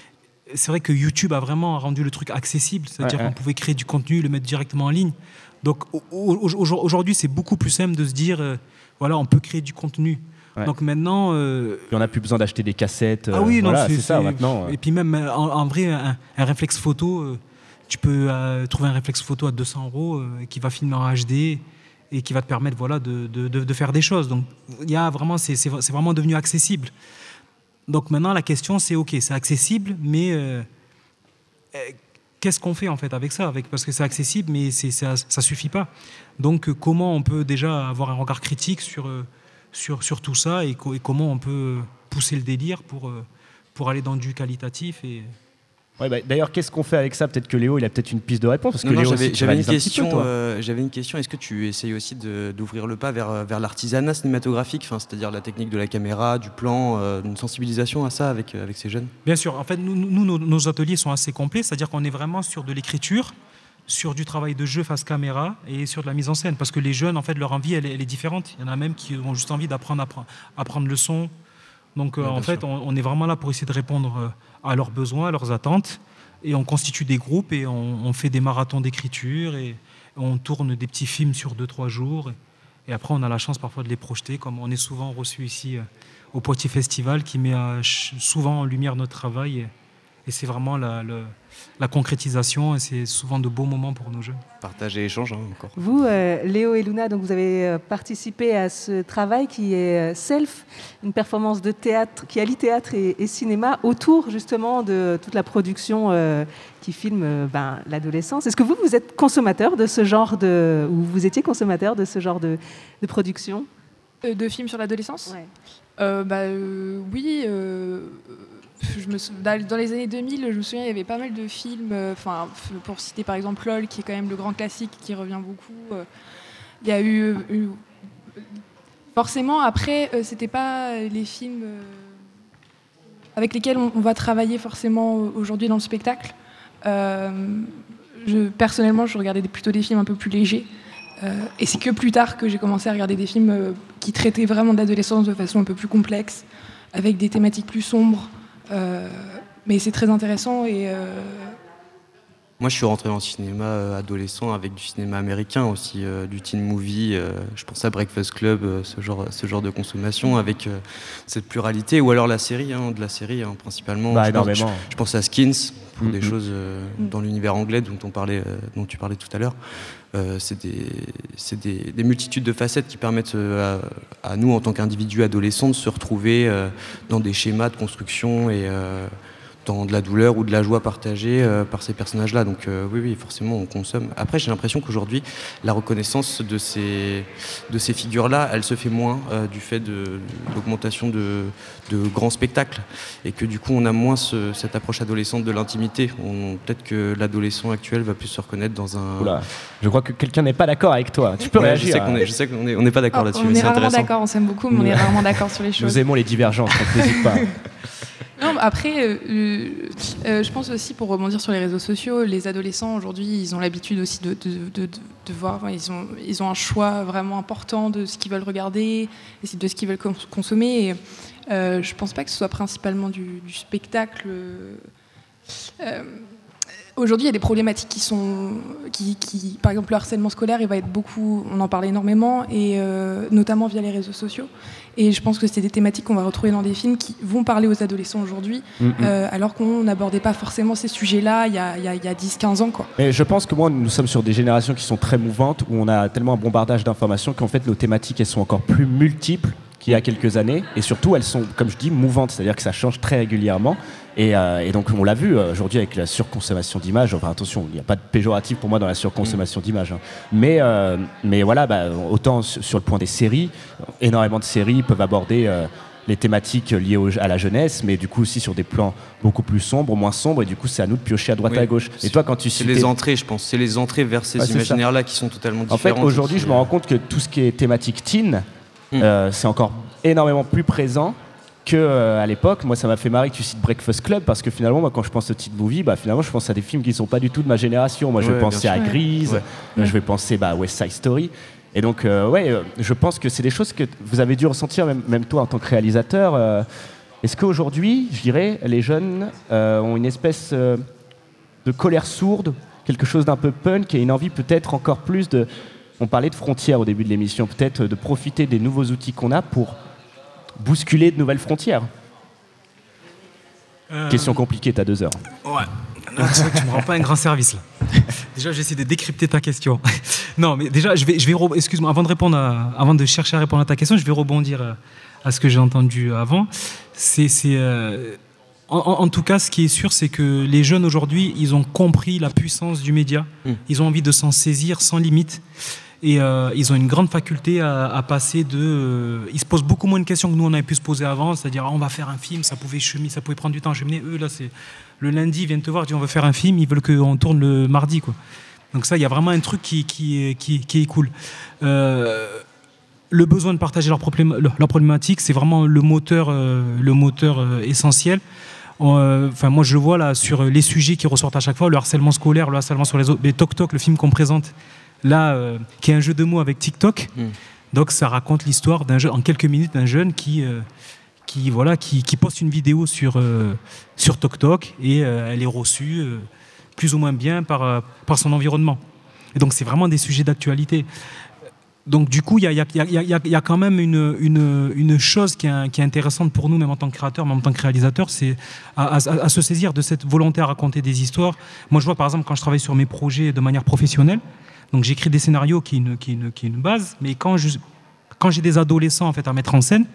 c'est vrai que YouTube a vraiment rendu le truc accessible, c'est-à-dire ouais. qu'on pouvait créer du contenu, le mettre directement en ligne. Donc au- au- au- aujourd'hui, c'est beaucoup plus simple de se dire, euh, voilà, on peut créer du contenu. Ouais. Donc maintenant, euh, Puis on n'a plus besoin d'acheter des cassettes. ah euh, oui, non, voilà, c'est ça maintenant. Et puis même en, en vrai, un, un réflexe photo, tu peux trouver un réflexe photo à 200 euros qui va filmer en HD et qui va te permettre voilà, de, de- de- de faire des choses. Donc il y a vraiment, c'est vraiment devenu accessible. Donc maintenant, la question, c'est OK, c'est accessible, mais euh, qu'est-ce qu'on fait en fait avec ça avec, Parce que c'est accessible, mais ça ne suffit pas. Donc euh, comment on peut déjà avoir un regard critique sur, euh, sur, sur tout ça et, et comment on peut pousser le délire pour, euh, pour aller dans du qualitatif. Et... Ouais, bah, D'ailleurs, qu'est-ce qu'on fait avec ça? Peut-être que Léo, il a peut-être une piste de réponse. Parce que Non, non, Léo, j'avais une réalises un petit peu, question. euh, j'avais une question. Est-ce que tu essayes aussi de- d'ouvrir le pas vers, vers l'artisanat cinématographique, enfin, c'est-à-dire la technique de la caméra, du plan, euh, une sensibilisation à ça avec, avec ces jeunes? Bien sûr, en fait, nous, nous, nos, nos ateliers sont assez complets, c'est-à-dire qu'on est vraiment sur de l'écriture, sur du travail de jeu face caméra et sur de la mise en scène. Parce que les jeunes, en fait, leur envie, elle, est- elle est différente. Il y en a même qui ont juste envie d'apprendre à, pre- à prendre le son. Donc, euh, en fait, on, on est vraiment là pour essayer de répondre euh, à leurs besoins, à leurs attentes. Et on constitue des groupes et on, fait des marathons d'écriture et on tourne des petits films sur 2-3 jours. Et après, on a la chance parfois de les projeter, comme on est souvent reçu ici euh, au Poitiers Festival, qui met euh, souvent en lumière notre travail. Et, c'est vraiment la, la concrétisation, et c'est souvent de beaux moments pour nos jeunes. Partage et échange, hein, encore. Vous, euh, Léo et Luna, donc vous avez euh, participé à ce travail qui est euh, Self, une performance de théâtre qui allie théâtre et, et cinéma autour justement de toute la production euh, qui filme euh, ben, l'adolescence. Est-ce que vous, vous êtes consommateur de ce genre de, ou vous étiez consommateur de ce genre de, de production? Euh, de films sur l'adolescence? Euh, bah, euh, Oui. euh, dans les années 2000, je me souviens, il y avait pas mal de films. euh, Enfin, pour citer par exemple LOL, qui est quand même le grand classique qui revient beaucoup. euh, Il y a eu. euh, eu- forcément, après, c'était pas les films avec lesquels on, va travailler forcément aujourd'hui dans le spectacle. Personnellement, je regardais plutôt des films un peu plus légers. Et c'est que plus tard que j'ai commencé à regarder des films qui traitaient vraiment de l'adolescence de façon un peu plus complexe, avec des thématiques plus sombres. Euh, mais c'est très intéressant et euh, Moi, je suis rentré dans le cinéma euh, adolescent avec du cinéma américain aussi, euh, du teen movie. euh, je pense à Breakfast Club, euh, ce, genre, ce genre de consommation avec euh, cette pluralité. Ou alors la série, hein, de la série hein, principalement. Bah, je, pense, énormément. je- je pense à Skins pour des Mhm. choses euh, Mm. dans l'univers anglais dont, on parlait, euh, dont tu parlais tout à l'heure. Euh, c'est des, c'est des, des multitudes de facettes qui permettent à, à nous, en tant qu'individus adolescents, de se retrouver euh, dans des schémas de construction et euh, dans de la douleur ou de la joie partagée euh, par ces personnages-là. Donc euh, oui, oui, forcément, on consomme. Après, j'ai l'impression qu'aujourd'hui, la reconnaissance de ces, de ces figures-là, elle se fait moins euh, du fait de, de l'augmentation de, de grands spectacles. Et que du coup, on a moins ce- cette approche adolescente de l'intimité. Peut-être que l'adolescent actuel va plus se reconnaître dans un... Oula, je crois que quelqu'un n'est pas d'accord avec toi. Tu peux Ouais, réagir. Je sais qu'on n'est pas d'accord oh, là-dessus. on est rarement d'accord, on s'aime beaucoup, mais on est *laughs* rarement d'accord sur les choses. Nous aimons les divergences, n'hésite pas. *laughs* Après, euh, euh, euh, je pense aussi pour rebondir sur les réseaux sociaux, les adolescents aujourd'hui, ils ont l'habitude aussi de, de, de- voir, ils ont, ils ont un choix vraiment important de ce qu'ils veulent regarder, de ce qu'ils veulent cons- consommer. Et, euh, je pense pas que ce soit principalement du, spectacle. Aujourd'hui, il y a des problématiques qui sont, qui, par exemple, le harcèlement scolaire, il va être beaucoup, on en parle énormément, et notamment via les réseaux sociaux. Et je pense que c'est des thématiques qu'on va retrouver dans des films qui vont parler aux adolescents aujourd'hui, euh, alors qu'on n'abordait pas forcément ces sujets-là il y a, il y a- a 10-15 ans. Quoi. Mais je pense que moi, nous sommes sur des générations qui sont très mouvantes, où on a tellement un bombardage d'informations qu'en fait, nos thématiques, elles sont encore plus multiples qu'il y a quelques années. Et surtout, elles sont, comme je dis, mouvantes, c'est-à-dire que ça change très régulièrement. Et, euh, et donc, on l'a vu euh, aujourd'hui avec la surconsommation d'images. Enfin, attention, il n'y a pas de péjoratif pour moi dans la surconsommation d'images. hein. Mais, euh, mais voilà, bah, autant sur le point des séries, énormément de séries peuvent aborder. euh, les thématiques liées au- à la jeunesse, mais du coup aussi sur des plans beaucoup plus sombres, moins sombres, et du coup c'est à nous de piocher à droite Oui. et à gauche. Et toi, quand tu C'est les entrées, je pense. C'est les entrées vers ces ça. imaginaires-là qui sont totalement En fait, aujourd'hui, je me rends compte que tout ce qui est thématique teen, euh, c'est encore énormément plus présent que euh, à l'époque. Moi, ça m'a fait marrer que tu cites Breakfast Club parce que finalement, moi, quand je pense au teen movie, bah, finalement, je pense à des films qui sont pas du tout de ma génération. Moi, je vais penser à Ouais. euh, je vais penser bah, à West Side Story. Et donc, euh, ouais, euh, je pense que c'est des choses que vous avez dû ressentir, même, même toi en tant que réalisateur. Est-ce qu'aujourd'hui, je dirais, les jeunes ont une espèce de colère sourde, quelque chose d'un peu punk et une envie peut-être encore plus de. On parlait de frontières au début de l'émission, peut-être de profiter des nouveaux outils qu'on a pour bousculer de nouvelles frontières. Euh, Question compliquée, t'as deux heures. Ouais. Non, tu me rends pas un grand service là. *laughs* Déjà, j'essaie de décrypter ta question. *laughs* non, mais déjà, je vais, je vais, excuse-moi, avant de répondre, à- avant de chercher à répondre à ta question, je vais rebondir euh, à ce que j'ai entendu avant. C'est, euh, en, tout cas, ce qui est sûr, c'est que les jeunes aujourd'hui, ils ont compris la puissance du média. Mm. Ils ont envie de s'en saisir sans limite. Et euh, ils ont une grande faculté à, passer de. Euh, ils se posent beaucoup moins de questions que nous on avait pu se poser avant, c'est-à-dire ah, on va faire un film, ça pouvait cheminer, ça pouvait prendre du temps à cheminer. Eux là, c'est le lundi, ils viennent te voir, ils disent on veut faire un film, ils veulent qu'on tourne le mardi quoi. Donc ça, il y a vraiment un truc qui, est cool. Euh, le besoin de partager leurs leur problématiques, c'est vraiment le moteur, essentiel. Enfin, moi, je le vois là sur les sujets qui ressortent à chaque fois, le harcèlement scolaire, le harcèlement sur les autres. Mais Toc Toc, le film qu'on présente, là, euh, qui est un jeu de mots avec TikTok. Mm. Donc ça raconte l'histoire d'un en quelques minutes d'un jeune qui, euh, qui, voilà, qui, qui, poste une vidéo sur, euh, sur TokTok et elle est reçue plus ou moins bien par, par son environnement. Et donc c'est vraiment des sujets d'actualité. Donc du coup, il y a, y, a, y a, quand même une, une, une chose qui est, qui est, intéressante pour nous, même en tant que créateur, même en tant que réalisateur, c'est à, à, se saisir de cette volonté à raconter des histoires. Moi, je vois par exemple quand je travaille sur mes projets de manière professionnelle, donc j'écris des scénarios qui est qui, qui une base, mais quand je, quand j'ai des adolescents en fait à mettre en scène,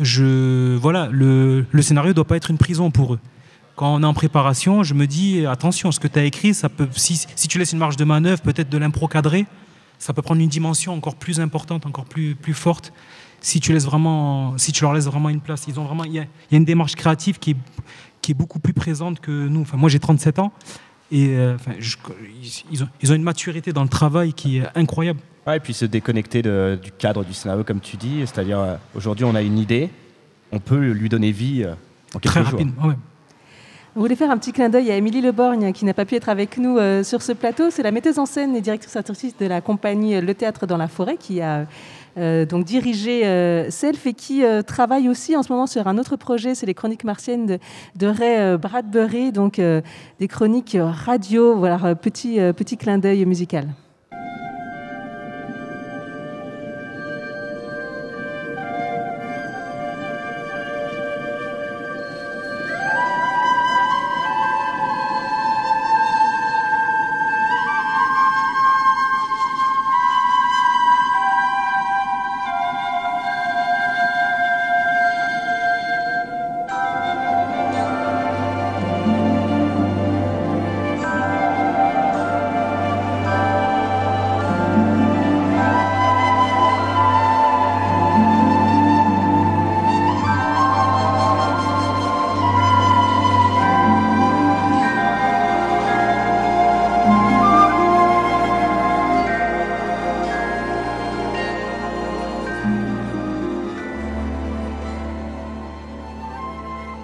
je voilà le, le scénario doit pas être une prison pour eux. Quand on est en préparation, je me dis attention, ce que tu as écrit, ça peut si, si tu laisses une marge de manœuvre, peut-être de l'impro cadré, ça peut prendre une dimension encore plus importante, encore plus plus forte. Si tu laisses vraiment, si tu leur laisses vraiment une place, ils ont vraiment, il y, y a, une démarche créative qui est, qui est beaucoup plus présente que nous. Enfin, moi j'ai 37 ans. Et euh, ils, ont, ils, ont, une maturité dans le travail qui est incroyable. Ouais, et puis se déconnecter du cadre du scénario, comme tu dis. C'est-à-dire, euh, aujourd'hui, on a une idée, on peut lui donner vie euh, en quelques Très rapidement, ouais. On voulait faire un petit clin d'œil à Émilie Leborgne qui n'a pas pu être avec nous sur ce plateau. C'est la metteuse en scène et directrice artistique de la compagnie Le Théâtre dans la Forêt qui a euh, donc dirigé euh, Self et qui euh, travaille aussi en ce moment sur un autre projet, c'est les chroniques martiennes de, Ray Bradbury, donc des chroniques radio. Voilà, petit, petit clin d'œil musical.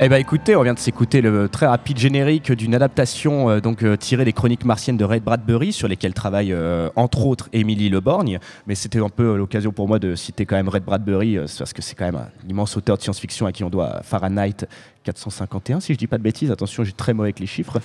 Eh ben écoutez, on vient de s'écouter le très rapide générique d'une adaptation euh, donc euh, tirée des chroniques martiennes de Ray Bradbury, sur lesquelles travaille euh, entre autres Émilie Leborgne. Mais c'était un peu l'occasion pour moi de citer quand même Ray Bradbury, parce que c'est quand même un immense auteur de science-fiction à qui on doit Fahrenheit 451, si je dis pas de bêtises. Attention, j'ai très mauvais avec les chiffres.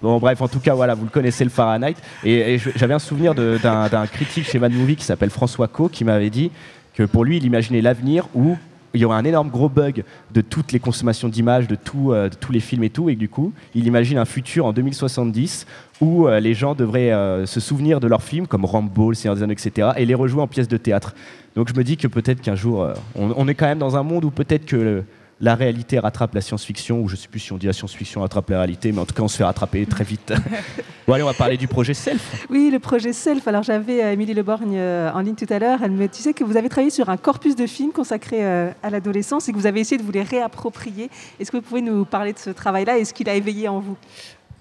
Bon, bref, en tout cas, voilà, vous le connaissez, le Fahrenheit. Et, j'avais un souvenir d'un critique chez Mad Movie qui s'appelle François Co, qui m'avait dit que pour lui, il imaginait l'avenir où il y aura un énorme gros bug de toutes les consommations d'images, de, euh, tous les films et tout, et du coup, il imagine un futur en 2070 où euh, les gens devraient euh, se souvenir de leurs films, comme Rambo, Le Seigneur des Anneaux, etc., et les rejouer en pièces de théâtre. Donc je me dis que peut-être qu'un jour, on, on, est quand même dans un monde où peut-être que la réalité rattrape la science-fiction, ou je ne sais plus si on dit la science-fiction rattrape la réalité, mais en tout cas on se fait rattraper très vite. *laughs* bon allez, on va parler du projet Self. Oui, le projet Self. Alors j'avais euh, Émilie Leborgne euh, en ligne tout à l'heure. Elle me disait que vous avez travaillé sur un corpus de films consacré euh, à l'adolescence et que vous avez essayé de vous les réapproprier. Est-ce que vous pouvez nous parler de ce travail-là et ce qu'il a éveillé en vous?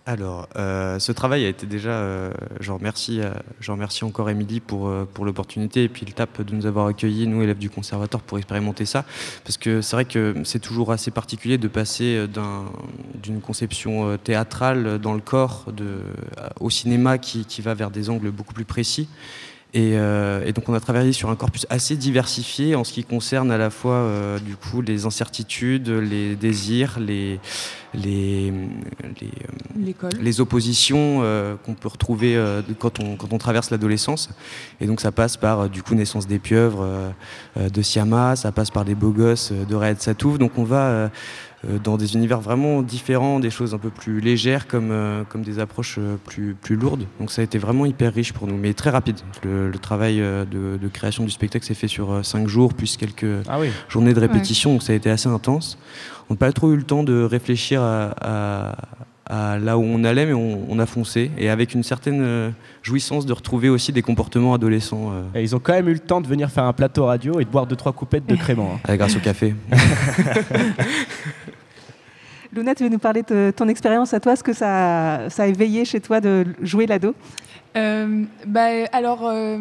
Alors, euh, ce travail a été déjà, euh, je, remercie, euh, je remercie encore Émilie pour, pour l'opportunité et puis le TAP de nous avoir accueillis, nous élèves du conservatoire, pour expérimenter ça. Parce que c'est vrai que c'est toujours assez particulier de passer d'une conception théâtrale dans le corps au cinéma qui, qui va vers des angles beaucoup plus précis. Euh, et, donc on a travaillé sur un corpus assez diversifié en ce qui concerne à la fois euh, du coup les incertitudes, les désirs, les les les, euh, les oppositions qu'on peut retrouver quand on quand on traverse l'adolescence. Et donc ça passe par du coup naissance des pieuvres de Siama, ça passe par les beaux gosses de Raed Satouf. Donc on va dans des univers vraiment différents, des choses un peu plus légères comme, euh, comme des approches euh, plus, plus lourdes. Donc ça a été vraiment hyper riche pour nous, mais très rapide. Le, travail de, création du spectacle s'est fait sur cinq jours, plus quelques ah journées de répétition, donc ça a été assez intense. On n'a pas trop eu le temps de réfléchir à, à à là où on allait, mais on, on a foncé. Et avec une certaine euh, jouissance de retrouver aussi des comportements adolescents. euh, Et ils ont quand même eu le temps de venir faire un plateau radio et de boire deux trois coupettes de *laughs* crément. hein. euh, grâce au café. *laughs* Luna, tu veux nous parler de ton expérience à toi Ce que ça, ça a éveillé chez toi de jouer l'ado Euh, bah, alors, euh,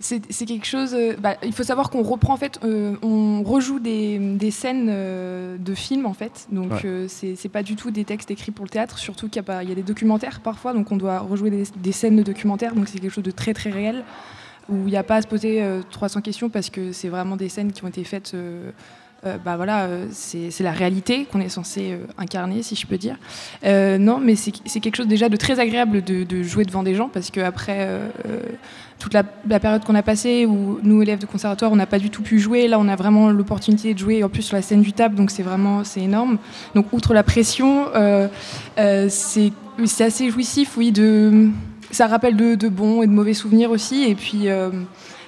c'est quelque chose. euh, bah, il faut savoir qu'on reprend en fait, euh, on rejoue des, des scènes euh, de films en fait. Donc Ouais. euh, c'est c'est pas du tout des textes écrits pour le théâtre, surtout qu'il y, a pas- il y a des documentaires parfois, donc on doit rejouer des, des scènes de documentaires. Donc c'est quelque chose de très très réel où il n'y a pas à se poser euh, 300 questions parce que c'est vraiment des scènes qui ont été faites. Euh, bah voilà, euh, c'est la réalité qu'on est censé euh, incarner, si je peux dire. Non, mais c'est quelque chose déjà de très agréable de, jouer devant des gens parce qu'après toute la, période qu'on a passée où nous, élèves de conservatoire, on n'a pas du tout pu jouer, là on a vraiment l'opportunité de jouer en plus sur la scène du table, donc c'est vraiment énorme. Donc outre la pression, c'est assez jouissif, oui, de, ça rappelle de, bons et de mauvais souvenirs aussi. Et puis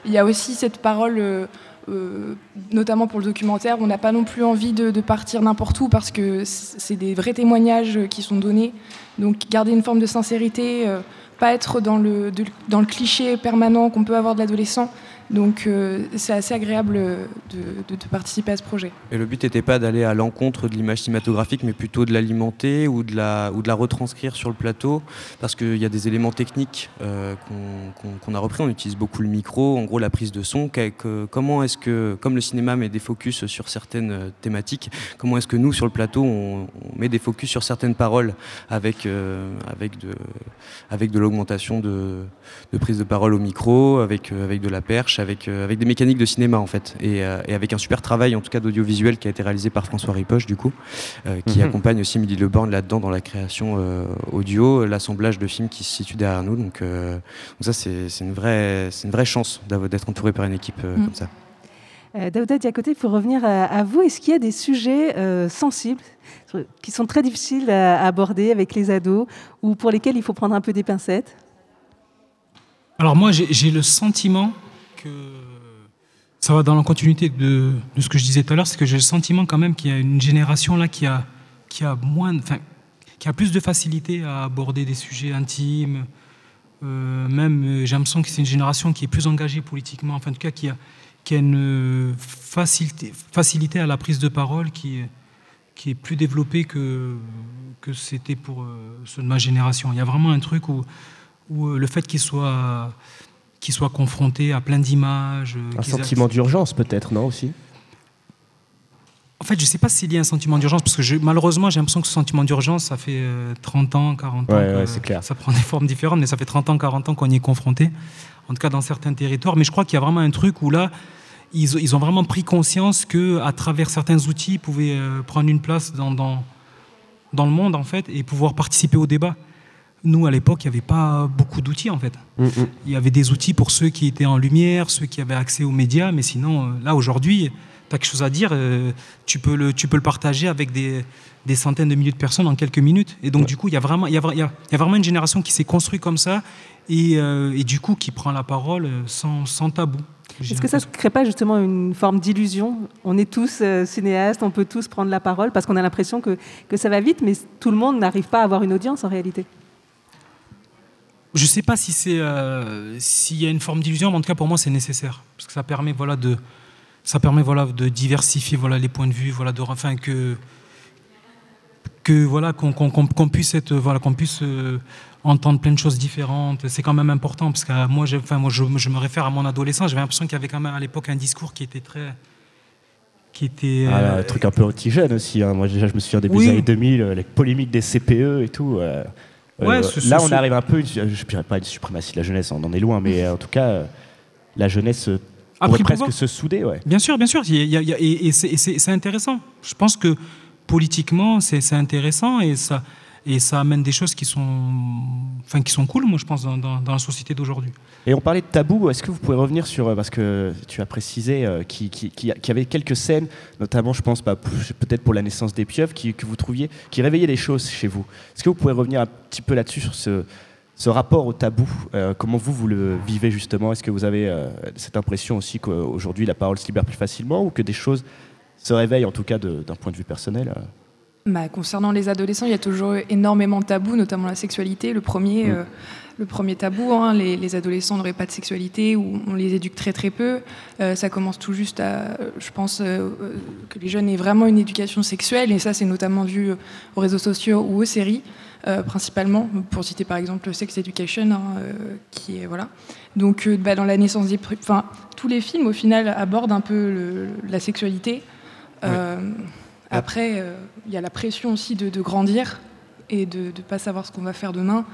il y a aussi cette parole. Euh, notamment pour le documentaire, on n'a pas non plus envie de, partir n'importe où parce que c'est des vrais témoignages qui sont donnés. Donc garder une forme de sincérité, euh, pas être dans le, dans le cliché permanent qu'on peut avoir de l'adolescent. Donc euh, c'est assez agréable de, participer à ce projet. Et le but n'était pas d'aller à l'encontre de l'image cinématographique, mais plutôt de l'alimenter ou, de la- ou de la retranscrire sur le plateau, parce qu'il y a des éléments techniques euh, qu'on a repris. On utilise beaucoup le micro, en gros la prise de son. comment est-ce que, comme le cinéma met des focus sur certaines euh, thématiques, comment est-ce que nous, sur le plateau, on, met des focus sur certaines paroles avec, de, l'augmentation de, prise de parole au micro, avec de la perche, avec, euh, avec des mécaniques de cinéma en fait, et, euh, et avec un super travail en tout cas d'audiovisuel qui a été réalisé par François Ripoche du coup, euh, qui Mhm. accompagne aussi Milly Leborn là-dedans dans la création euh, audio, l'assemblage de films qui se situe derrière nous. Donc, euh, donc ça c'est une vraie, c'est une vraie chance d'être entouré par une équipe euh, Mm. comme ça. Euh, Daouda Diakoté, pour revenir à, à vous, est-ce qu'il y a des sujets euh, sensibles qui sont très difficiles à aborder avec les ados ou pour lesquels il faut prendre un peu des pincettes? Alors moi, j'ai le sentiment que ça va dans la continuité de, ce que je disais tout à l'heure, c'est que j'ai le sentiment quand même qu'il y a une génération là qui a, qui a moins, enfin, qui a plus de facilité à aborder des sujets intimes. Euh, même, euh, j'ai l'impression que c'est une génération qui est plus engagée politiquement, enfin, en tout cas, qui a, qui a une facilité, à la prise de parole qui, est- plus développée que, que c'était pour euh, ceux de ma génération. Il y a vraiment un truc où, où le fait qu'ils soient, qu'ils soient confrontés à plein d'images. euh, Un sentiment d'urgence peut-être, non aussi? En fait, je ne sais pas s'il y a un sentiment d'urgence, parce que je- malheureusement, j'ai l'impression que ce sentiment d'urgence, ça fait euh, 30 ans, 40 ans. Ouais, ouais, c'est clair. Ça prend des formes différentes, mais ça fait 30 ans, 40 ans qu'on y est confronté, en tout cas dans certains territoires. Mais je crois qu'il y a vraiment un truc où là, ils, ils ont vraiment pris conscience qu'à travers certains outils, ils pouvaient euh, prendre une place dans, dans, dans le monde, en fait, et pouvoir participer au débat. Nous, à l'époque, il n'y avait pas beaucoup d'outils, en fait. Il y avait des outils pour ceux qui étaient en lumière, ceux qui avaient accès aux médias, mais sinon, euh, là, aujourd'hui, tu as quelque chose à dire, euh, tu, peux le, tu peux le partager avec des, des centaines de milliers de personnes en quelques minutes. Et donc, du coup, il y, a vraiment- il y, a, y a- il y a vraiment une génération qui s'est construite comme ça et, euh, et du coup, qui prend la parole sans, sans tabou. Est-ce que ça ne crée pas justement une forme d'illusion? On est tous euh, cinéastes, on peut tous prendre la parole parce qu'on a l'impression que, que ça va vite, mais tout le monde n'arrive pas à avoir une audience en réalité. Je ne sais pas si c'est euh, s'il y a une forme d'illusion, mais en tout cas pour moi c'est nécessaire parce que ça permet voilà de ça permet voilà de diversifier voilà les points de vue voilà de enfin que que voilà qu'on qu'on- qu'on puisse être voilà qu'on puisse euh, entendre plein de choses différentes. C'est quand même important parce que euh, moi enfin moi je, je me réfère à mon adolescence. J'avais l'impression qu'il y avait quand même à l'époque un discours qui était très qui était Ah, euh, Un truc un peu anti-jeune aussi. hein. Moi, déjà, je me souviens début Oui. des années 2000, euh, les polémiques des CPE et tout. Euh, Ouais, ce- ce- là, on arrive un peu, je ne dirais pas une suprématie de la jeunesse, on en est loin, mais euh, en tout cas, euh, la jeunesse A pourrait presque pouvoir. se souder. Ouais. Bien sûr, bien sûr. Il y a- il y a- il y a- et et c'est- intéressant. Je pense que politiquement, c'est c'est intéressant et ça, et ça amène des choses qui sont, enfin, qui sont cool, moi, je pense, dans, la société d'aujourd'hui. Et on parlait de tabou, est-ce que vous pouvez revenir sur, euh, parce que tu as précisé euh, qu'il qui, qui- qu'il y avait quelques scènes, notamment je pense bah, peut-être pour la naissance des pieuvres, qui, que vous trouviez, qui réveillaient des choses chez vous. Est-ce que vous pouvez revenir un petit peu là-dessus, sur ce, rapport au tabou euh, Comment vous, vous le vivez justement? Est-ce que vous avez euh, cette impression aussi qu'aujourd'hui la parole se libère plus facilement ou que des choses se réveillent en tout cas d'un point de vue personnel euh? Bah, concernant les adolescents, il y a toujours énormément de tabous, notamment la sexualité. Le premier, Mm. euh, le premier tabou, hein, les, les adolescents n'auraient pas de sexualité ou on les éduque très très peu. Euh, ça commence tout juste à, je pense, euh, euh, que les jeunes aient vraiment une éducation sexuelle et ça c'est notamment vu aux réseaux sociaux ou aux séries. euh, principalement, pour citer par exemple Sex Education, hein, euh, qui est voilà. Donc, euh, bah, dans la naissance des, enfin, tous les films au final abordent un peu le- la sexualité. Euh, Après, euh, y a la pression aussi de, de grandir et de ne pas savoir ce qu'on va faire demain.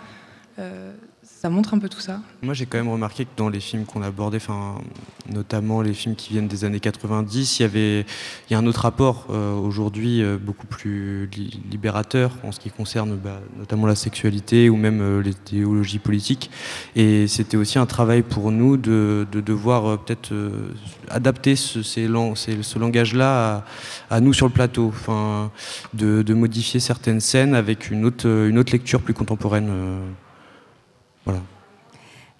Euh, montre un peu tout ça. Moi, j'ai quand même remarqué que dans les films qu'on a abordés, enfin, notamment les films qui viennent des années 90, il y avait, il y a un autre rapport euh, aujourd'hui euh, beaucoup plus li- libérateur en ce qui concerne bah, notamment la sexualité ou même euh, les théologies politiques. Et c'était aussi un travail pour nous de, de devoir euh, peut-être adapter ce, langage-là à, à nous sur le plateau, enfin, de, de modifier certaines scènes avec une autre, une autre lecture plus contemporaine. Euh, voilà.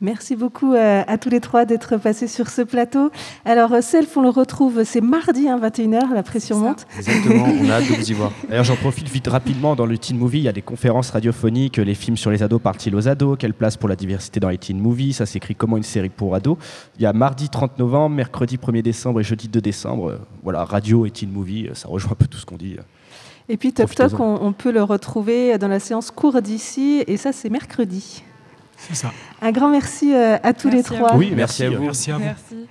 Merci beaucoup euh, à tous les trois d'être passés sur ce plateau. Alors, euh, Self, on le retrouve, c'est mardi à 21h, la pression monte. Exactement, on a hâte de vous y voir. *laughs* D'ailleurs, j'en profite vite rapidement. Dans le Teen Movie, il y a des conférences radiophoniques, les films sur les ados partent-ils aux ados, quelle place pour la diversité dans les Teen Movies, ça s'écrit comment une série pour ados. Il y a mardi 30 novembre, mercredi 1er décembre et jeudi 2 décembre. Euh, Voilà, radio et Teen Movie, euh, ça rejoint un peu tout ce qu'on dit. Et puis, Top Talk, on peut le retrouver dans la séance cours d'ici, et ça, c'est mercredi. C'est ça. Un grand merci euh, à tous Merci les trois. Oui, merci, à vous. Merci à vous. Merci.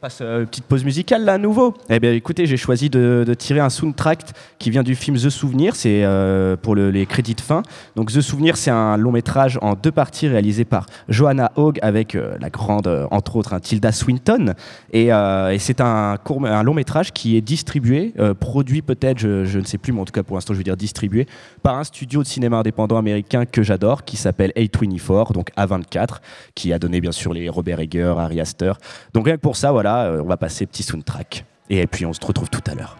Passe à une petite pause musicale là à nouveau. Eh bien écoutez, j'ai choisi de, tirer un soundtrack qui vient du film The Souvenir, c'est euh, pour le- les crédits de fin. Donc The Souvenir, c'est un long métrage en deux parties réalisé par Johanna Hogg avec euh, la grande, euh, entre autres, hein, Tilda Swinton. Et, euh, c'est un, un long métrage qui est distribué, euh, produit peut-être, je, ne sais plus, mais en tout cas pour l'instant je veux dire distribué, par un studio de cinéma indépendant américain que j'adore, qui s'appelle A24, donc A24, qui a donné bien sûr les Robert Eger, Ari Aster. Donc rien que pour ça, voilà, euh, on va passer petit soundtrack. Et puis on se retrouve tout à l'heure.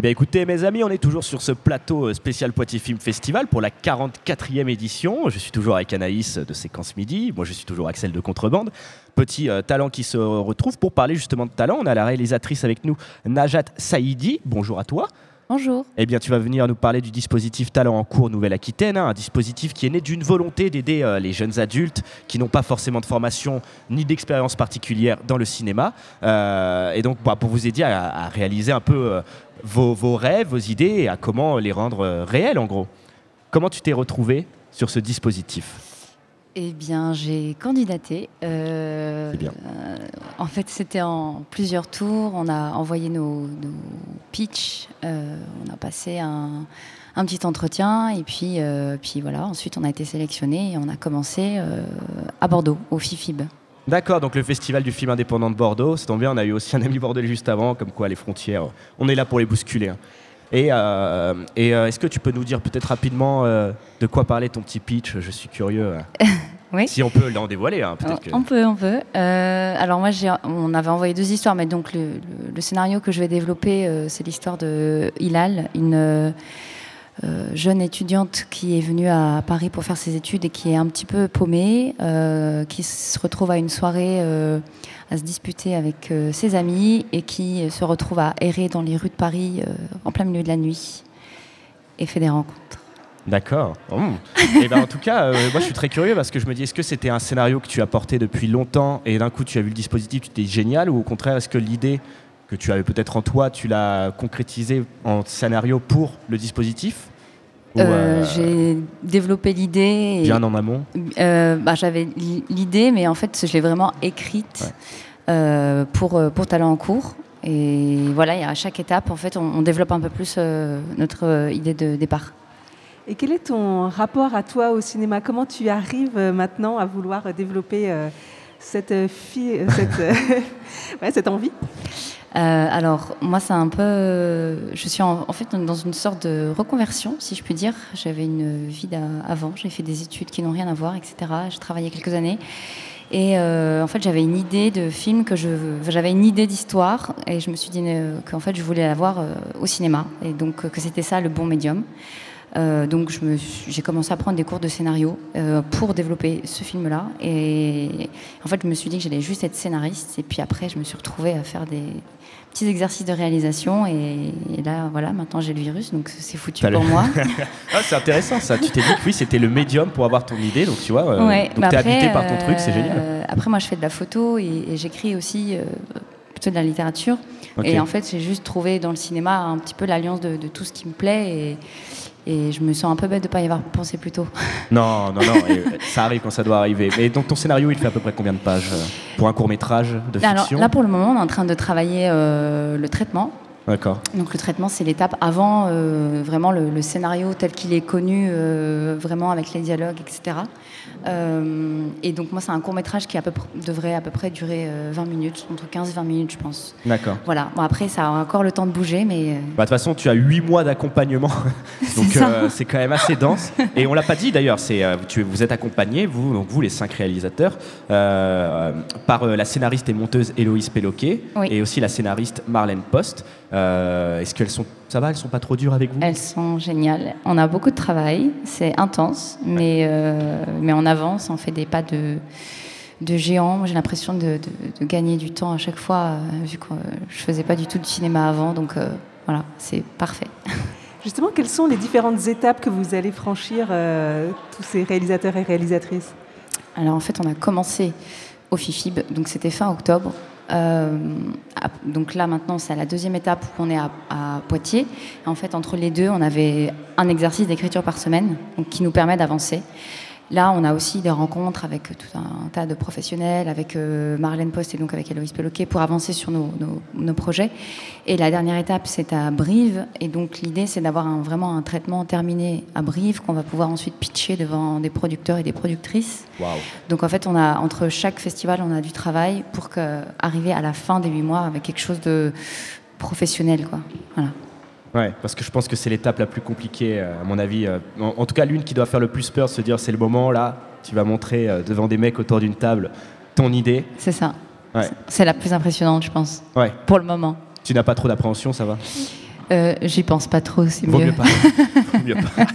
Eh bien écoutez mes amis, on est toujours sur ce plateau euh, spécial Poitiers Film Festival pour la 44e édition. Je suis toujours avec Anaïs de Séquence Midi, moi je suis toujours Axel de Contrebande. Petit euh, talent qui se retrouve pour parler justement de talent. On a la réalisatrice avec nous, Najat Saïdi. Bonjour à toi. Bonjour. Eh bien, tu vas venir nous parler du dispositif Talent en cours Nouvelle-Aquitaine, hein, un dispositif qui est né d'une volonté d'aider euh, les jeunes adultes qui n'ont pas forcément de formation ni d'expérience particulière dans le cinéma. Euh, et donc, bah, pour vous aider à, réaliser un peu euh, vos, vos rêves, vos idées et à comment les rendre réels, en gros. Comment tu t'es retrouvé sur ce dispositif? Eh bien, j'ai candidaté. Euh, bien. euh, en fait, c'était en plusieurs tours. On a envoyé nos, nos pitchs. euh, on a passé un, un petit entretien. Et puis, puis voilà, ensuite, on a été sélectionné et on a commencé à Bordeaux, au FIFIB. D'accord, donc le festival du film indépendant de Bordeaux, c'est tombe bien, on a eu aussi un ami bordelais juste avant, comme quoi les frontières, on est là pour les bousculer. hein. Et, euh, et euh, est-ce que tu peux nous dire peut-être rapidement euh, de quoi parlait ton petit pitch? Je suis curieux. *laughs* Oui. Si on peut l'en dévoiler, hein, peut-être que... On peut, on peut. Alors moi, j'ai- on avait envoyé deux histoires, mais donc le, le- le scénario que je vais développer, c'est l'histoire de Hilal, une jeune étudiante qui est venue à Paris pour faire ses études et qui est un petit peu paumée, euh, qui se retrouve à une soirée euh, à se disputer avec euh, ses amis et qui se retrouve à errer dans les rues de Paris euh, en plein milieu de la nuit et fait des rencontres. D'accord. et ben, en tout cas, euh, moi je suis très curieux parce que je me dis, est-ce que c'était un scénario que tu as porté depuis longtemps et d'un coup tu as vu le dispositif, tu t'es génial ou au contraire, est-ce que l'idée que tu avais peut-être en toi, tu l'as concrétisée en scénario pour le dispositif? Euh, euh, J'ai développé l'idée. Bien en amont Euh, bah, J'avais li- l'idée, mais en fait, je l'ai vraiment écrite euh, pour, pour Talent en cours. Et voilà, et à chaque étape, en fait, on, on développe un peu plus euh, notre idée de départ. Et quel est ton rapport à toi au cinéma? Comment tu arrives maintenant à vouloir développer euh, cette, fi- cette, *laughs* ouais, cette envie? Euh, alors, moi, c'est un peu. je suis en, fait dans une sorte de reconversion, si je puis dire. J'avais une vie avant, j'ai fait des études qui n'ont rien à voir, etc. J'ai travaillé quelques années. Et euh, en fait, j'avais une idée de film que je. J'avais une idée d'histoire et je me suis dit euh, qu'en fait, je voulais la voir euh, au cinéma. Et donc, euh, que c'était ça le bon médium. Euh, donc j'ai commencé à prendre des cours de scénario euh, pour développer ce film-là. Et en fait, je me suis dit que j'allais juste être scénariste. Et puis après, je me suis retrouvée à faire des petits exercices de réalisation. Et, et là, voilà, maintenant j'ai le virus, donc c'est foutu pour moi. *laughs* Ah, c'est intéressant ça. Tu t'es dit que oui, c'était le médium pour avoir ton idée, donc tu vois. euh, Ouais, donc t'es habité par ton truc, c'est euh, génial. Après, moi, je fais de la photo et, et j'écris aussi euh, plutôt de la littérature. Et en fait, j'ai juste trouvé dans le cinéma un petit peu l'alliance de, de tout ce qui me plaît. Et, et je me sens un peu bête de ne pas y avoir pensé plus tôt. *laughs* Non, non, non, et, ça arrive quand ça doit arriver. Mais donc ton scénario, il fait à peu près combien de pages euh, pour un court métrage de Alors fiction là, pour le moment, on est en train de travailler euh, le traitement. D'accord. Donc le traitement, c'est l'étape avant euh, vraiment le, le scénario tel qu'il est connu, euh, vraiment avec les dialogues, etc. Euh, et donc moi, c'est un court métrage qui à peu pr- devrait à peu près durer euh, 20 minutes, entre 15 et 20 minutes, je pense. D'accord. Voilà. Bon après, ça a encore le temps de bouger, mais euh, Bah, de toute façon, tu as 8 mois d'accompagnement, *laughs* donc euh, c'est quand même assez dense. *laughs* Et on l'a pas dit d'ailleurs, c'est euh, tu, vous êtes accompagnés, vous, donc vous les cinq réalisateurs, euh, par euh, la scénariste et monteuse Héloïse Péloquet Oui. et aussi la scénariste Marlène Post. Euh, Est-ce qu'elles sont, ça va, elles sont pas trop dures avec vous? Elles sont géniales. On a beaucoup de travail, c'est intense, mais euh, mais on avance, on fait des pas de de géant. Moi, j'ai l'impression de, de- de gagner du temps à chaque fois, euh, vu que euh, je faisais pas du tout de cinéma avant, donc euh, voilà, c'est parfait. *laughs* Justement, quelles sont les différentes étapes que vous allez franchir, euh, tous ces réalisateurs et réalisatrices? Alors en fait, on a commencé au FIFIB, donc c'était fin octobre. Euh, donc là maintenant, c'est à la deuxième étape où on est à, Poitiers. En fait, entre les deux, on avait un exercice d'écriture par semaine, qui nous permet d'avancer. Là, on a aussi des rencontres avec tout un tas de professionnels, avec euh, Marlène Post et donc avec Héloïse Peloquet pour avancer sur nos, nos- nos projets. Et la dernière étape, c'est à Brive. Et donc l'idée, c'est d'avoir un- vraiment un traitement terminé à Brive qu'on va pouvoir ensuite pitcher devant des producteurs et des productrices. Donc en fait, on a entre chaque festival, on a du travail pour que, arriver à la fin des huit mois avec quelque chose de professionnel, quoi. Voilà. Ouais, parce que je pense que c'est l'étape la plus compliquée, euh, à mon avis. euh, en, en tout cas, l'une qui doit faire le plus peur, se dire c'est le moment là, tu vas montrer euh, devant des mecs autour d'une table ton idée. C'est ça. Ouais. C'est la plus impressionnante, je pense. Ouais. Pour le moment. Tu n'as pas trop d'appréhension, ça va? Euh, J'y pense pas trop, c'est Vaut mieux. mieux pas. *laughs* Vaut mieux pas.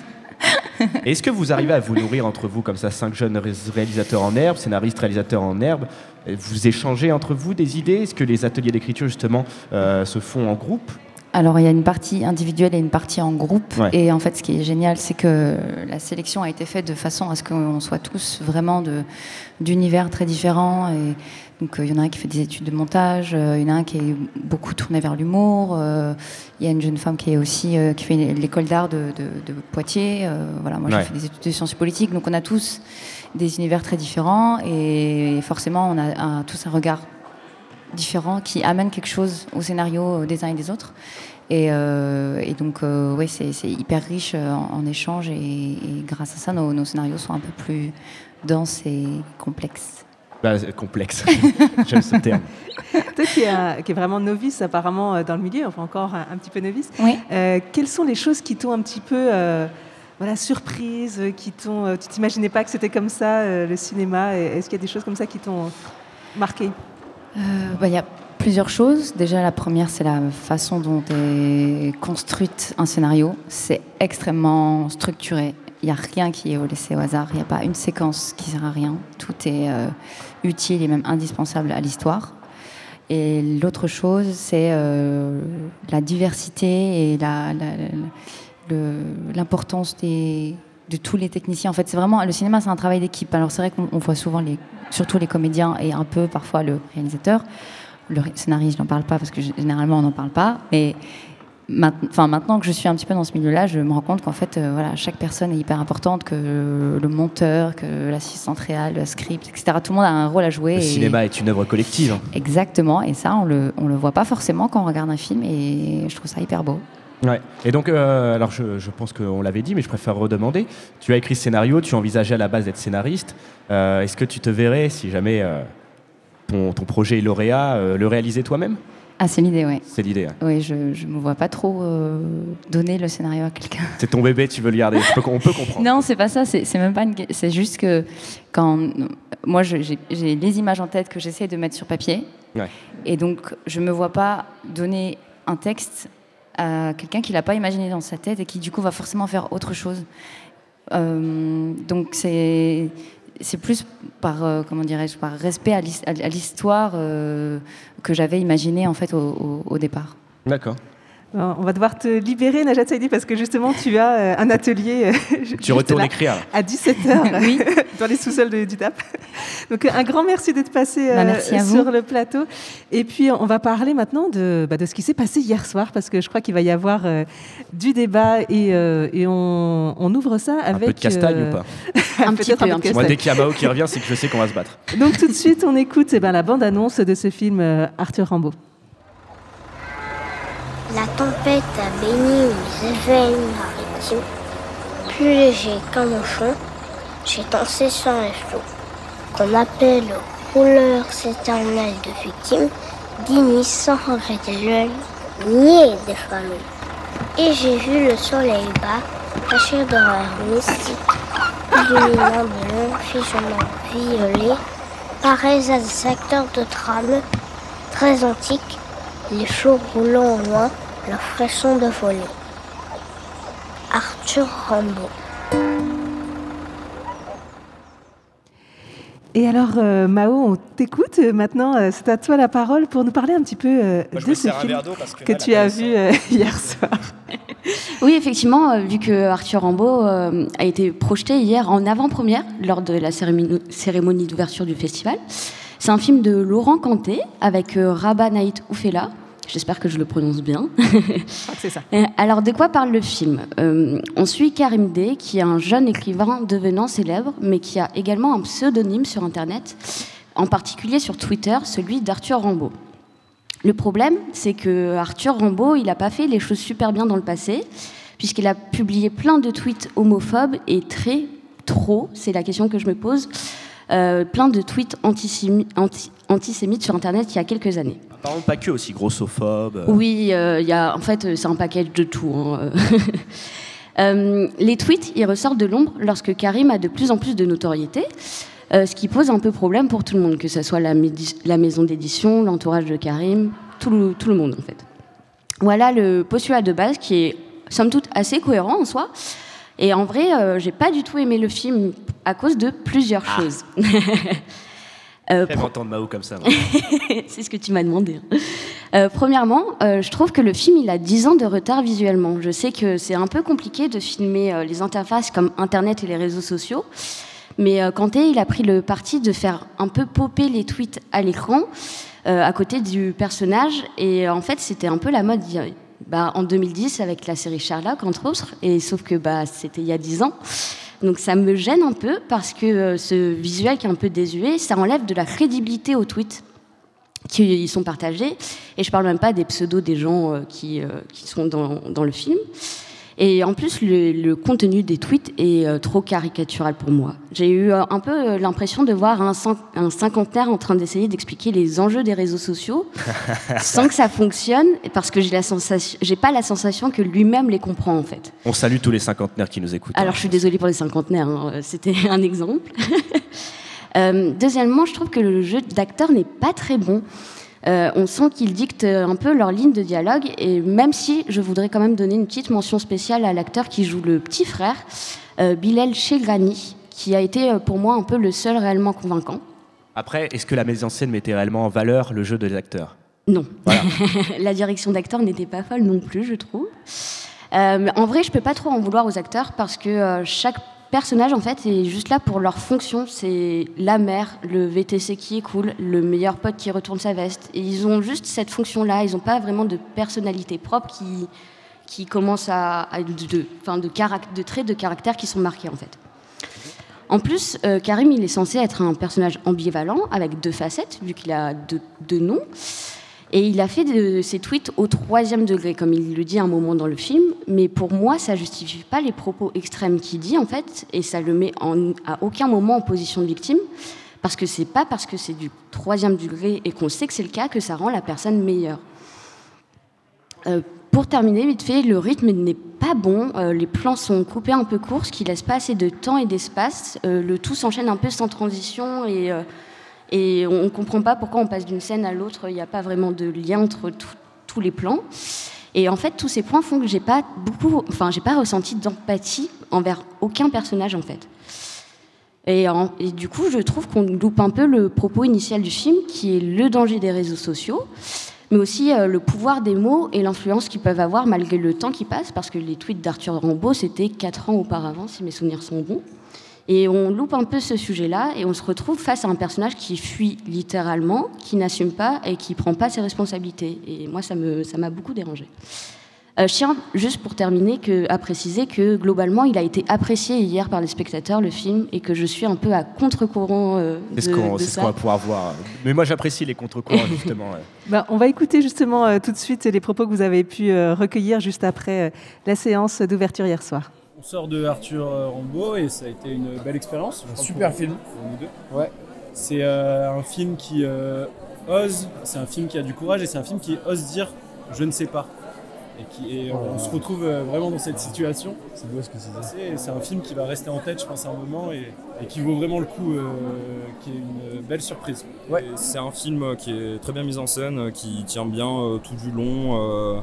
Et Est-ce que vous arrivez à vous nourrir entre vous comme ça, cinq jeunes ré- réalisateurs en herbe, scénaristes, réalisateurs en herbe? Vous échangez entre vous des idées? Est-ce que les ateliers d'écriture justement euh, se font en groupe? Alors, il y a une partie individuelle et une partie en groupe. Ouais. Et en fait, ce qui est génial, c'est que la sélection a été faite de façon à ce qu'on soit tous vraiment de- d'univers très différents. Et donc, euh, il y en a un qui fait des études de montage, euh, il y en a un qui est beaucoup tourné vers l'humour. euh, Il y a une jeune femme qui est aussi qui fait l'école d'art de, de- de Poitiers. voilà, moi, Ouais. j'ai fait des études de sciences politiques. Donc, on a tous des univers très différents et forcément, on a un- tous un regard différents qui amènent quelque chose au scénario euh, des uns et des autres. Et, euh, et donc, euh, ouais, c'est hyper riche euh, en, en échange et, et grâce à ça, nos, nos scénarios sont un peu plus denses et complexes. Bah, complexe. *laughs* J'aime ce terme. Toi qui es, qui est vraiment novice apparemment dans le milieu, enfin encore un, un petit peu novice, Oui. euh, quelles sont les choses qui t'ont un petit peu euh, voilà, surprise, qui t'ont, euh, tu t'imaginais pas que c'était comme ça euh, le cinéma? Est-ce qu'il y a des choses comme ça qui t'ont marqué? Euh, bah, Il y a plusieurs choses. Déjà, la première, c'est la façon dont est construite un scénario. C'est extrêmement structuré. Il n'y a rien qui est laissé au hasard. Il n'y a pas une séquence qui sert à rien. Tout est euh, utile et même indispensable à l'histoire. Et l'autre chose, c'est euh, la diversité et l'importance des de tous les techniciens. En fait, c'est vraiment le cinéma, c'est un travail d'équipe. Alors c'est vrai qu'on on voit souvent les, surtout les comédiens et un peu parfois le réalisateur. Le scénariste, je n'en parle pas parce que généralement on n'en parle pas. Mais maintenant, enfin, maintenant que je suis un petit peu dans ce milieu-là, je me rends compte qu'en fait, euh, voilà, chaque personne est hyper importante, que le monteur, que l'assistante réelle, le script, etc. Tout le monde a un rôle à jouer. Le et- cinéma est une œuvre collective. hein. Exactement, et ça, on le, on le voit pas forcément quand on regarde un film, et je trouve ça hyper beau. Ouais. Et donc, euh, alors je, je pense qu'on l'avait dit, mais je préfère redemander. Tu as écrit ce scénario, tu envisageais à la base d'être scénariste. Euh, Est-ce que tu te verrais, si jamais euh, ton, ton projet est lauréat, le réaliser toi-même? Ah, c'est l'idée, oui. C'est l'idée. hein. Oui, je, je me vois pas trop euh, donner le scénario à quelqu'un. C'est ton bébé, tu veux le garder. Peux- on peut comprendre. Non, c'est pas ça. C'est même pas. une- C'est juste que quand moi j'ai j'ai les images en tête que j'essaie de mettre sur papier, Ouais. et donc je me vois pas donner un texte à quelqu'un qui l'a pas imaginé dans sa tête et qui du coup va forcément faire autre chose. Euh, donc c'est c'est plus par euh, comment dirais-je par respect à l'his- à l'histoire euh, que j'avais imaginé en fait au départ. D'accord. Bon, On va devoir te libérer, Najat Saidi, parce que justement, tu as euh, un atelier. euh, *laughs* juste retournes là, écrire. À 17h, *laughs* dans les sous-sols de- du TAP. Donc, euh, un grand merci d'être passé Bah, euh, merci à vous. sur le plateau. Et puis, on va parler maintenant de, bah, de ce qui s'est passé hier soir, parce que je crois qu'il va y avoir euh, du débat et, euh, et on, on ouvre ça avec. Un peu de castagne euh, ou pas *laughs* Un petit peu, un petit Moi, dès qu'il y a Mao qui revient, c'est que je sais qu'on va se battre. Donc, tout de suite, on écoute eh ben, la bande-annonce de ce film euh, Arthur Rimbaud. La tempête a béni mes éveils maritimes. Plus léger qu'un mouchon, j'ai dansé sur les flots. Qu'on appelle rouleurs éternels de victimes, dignes sans regretter l'œil, nier des familles. Et j'ai vu le soleil bas, caché d'horreur mystique, illuminant de longs figements violets, pareils à des acteurs de trame très antiques, les flots roulant au loin, leur frisson de volée. Arthur Rimbaud. Et alors, euh, Mao, on t'écoute. Euh, Maintenant, euh, c'est à toi la parole pour nous parler un petit peu euh, Moi, de ce film parce que que là, tu la as vu euh, *laughs* hier soir. Oui, effectivement, vu que Arthur Rimbaud euh, a été projeté hier en avant-première lors de la cérémonie, cérémonie d'ouverture du festival. C'est un film de Laurent Canté avec euh, Rabat Naït Oufela. J'espère que je le prononce bien. c'est ça. *laughs* Euh, Alors, de quoi parle le film Euh, On suit Karim D, qui est un jeune écrivain devenant célèbre, mais qui a également un pseudonyme sur Internet, en particulier sur Twitter, celui d'Arthur Rimbaud. Le problème, c'est que Arthur Rimbaud, il n'a pas fait les choses super bien dans le passé, puisqu'il a publié plein de tweets homophobes et très, trop, c'est la question que je me pose, euh, plein de tweets antisémi- anti- antisémites sur Internet il y a quelques années. Apparemment pas que aussi grossophobe. euh. Oui, euh, il y a, en fait, c'est un package de tout. hein, euh. *laughs* Euh, les tweets, ils ressortent de l'ombre lorsque Karim a de plus en plus de notoriété, euh, ce qui pose un peu problème pour tout le monde, que ce soit la, maison d'édition, l'entourage de Karim, tout le, tout le monde en fait. Voilà le postulat de base qui est somme toute assez cohérent en soi. Et en vrai, euh, j'ai pas du tout aimé le film à cause de plusieurs choses. *laughs* Euh, J'aime entendre Mao comme ça. *laughs* c'est ce que tu m'as demandé. hein. Euh, premièrement, euh, je trouve que le film il a 10 ans de retard visuellement. Je sais que c'est un peu compliqué de filmer euh, les interfaces comme Internet et les réseaux sociaux, mais Kanté il a pris le parti de faire un peu popper les tweets à l'écran à côté du personnage, et en fait c'était un peu la mode. bah, en 2010 avec la série Sherlock entre autres, et sauf que bah, c'était il y a 10 ans. Donc ça me gêne un peu parce que euh, ce visuel qui est un peu désuet, ça enlève de la crédibilité aux tweets qui sont partagés. Et je parle même pas des pseudos des gens euh, qui, euh, qui sont dans, dans le film. Et en plus, le, le contenu des tweets est euh, trop caricatural pour moi. J'ai eu euh, un peu euh, l'impression de voir un, un cinquantenaire en train d'essayer d'expliquer les enjeux des réseaux sociaux *laughs* sans que ça fonctionne, parce que j'ai la sensation, j'ai pas la sensation que lui-même les comprend en fait. On salue tous les cinquantenaires qui nous écoutent. Alors, je suis désolée pour les cinquantenaires, hein, c'était un exemple. *laughs* Euh, deuxièmement, je trouve que le jeu d'acteur n'est pas très bon. Euh, on sent qu'ils dictent un peu leur ligne de dialogue, et même si je voudrais quand même donner une petite mention spéciale à l'acteur qui joue le petit frère, euh, Bilal Chegrani, qui a été euh, pour moi un peu le seul réellement convaincant. Après, est-ce que la mise en scène mettait réellement en valeur le jeu des acteurs Non. *laughs* la direction d'acteur n'était pas folle non plus, je trouve. Euh, en vrai, je peux pas trop en vouloir aux acteurs parce que euh, chaque personnage, en fait, est juste là pour leur fonction. C'est la mère, le VTC qui est cool, le meilleur pote qui retourne sa veste. Et ils ont juste cette fonction-là. Ils n'ont pas vraiment de personnalité propre qui, qui commence à, à de, de, traits de caractère qui sont marqués, en fait. En plus, euh, Karim, il est censé être un personnage ambivalent avec deux facettes, vu qu'il a deux noms. Et il a fait ses tweets au troisième degré, comme il le dit à un moment dans le film. Mais pour moi, ça justifie pas les propos extrêmes qu'il dit, en fait, et ça le met à aucun moment en position de victime. Parce que c'est pas parce que c'est du troisième degré et qu'on sait que c'est le cas que ça rend la personne meilleure. Euh, pour terminer, vite fait, le rythme n'est pas bon. Euh, les plans sont coupés un peu courts, ce qui laisse pas assez de temps et d'espace. Euh, le tout s'enchaîne un peu sans transition et, et on ne comprend pas pourquoi on passe d'une scène à l'autre. Il n'y a pas vraiment de lien entre tous les plans. Et en fait, tous ces points font que j'ai pas beaucoup, enfin, j'ai pas ressenti d'empathie envers aucun personnage en fait. Et du coup, je trouve qu'on loupe un peu le propos initial du film, qui est le danger des réseaux sociaux, mais aussi euh, le pouvoir des mots et l'influence qu'ils peuvent avoir malgré le temps qui passe, parce que les tweets d'Arthur Rambaud, c'était 4 ans auparavant, si mes souvenirs sont bons. Et on loupe un peu ce sujet-là, et on se retrouve face à un personnage qui fuit littéralement, qui n'assume pas et qui prend pas ses responsabilités. Et moi, ça m'a beaucoup dérangé. Euh, je tiens juste pour terminer que, à préciser que globalement, il a été apprécié hier par les spectateurs, le film, et que je suis un peu à contre-courant euh, de, C'est ce qu'on ce qu'on va pouvoir voir. Mais moi, j'apprécie les contre-courants, *laughs* justement. ouais. Bah, on va écouter justement euh, tout de suite les propos que vous avez pu euh, recueillir juste après euh, la séance d'ouverture hier soir. On sort de Arthur euh, Rambaud et ça a été une belle expérience. Un super pour- film. pour nous deux. Ouais. C'est euh, un film qui euh, ose, c'est un film qui a du courage et c'est un film qui ose dire je ne sais pas. Et, qui, et on, on se retrouve euh, vraiment dans cette situation. C'est beau ce que. C'est c'est un film qui va rester en tête, je pense, à un moment et, et qui vaut vraiment le coup, euh, qui est une belle surprise. Ouais, c'est un film qui est très bien mis en scène, qui tient bien euh, tout du long. euh,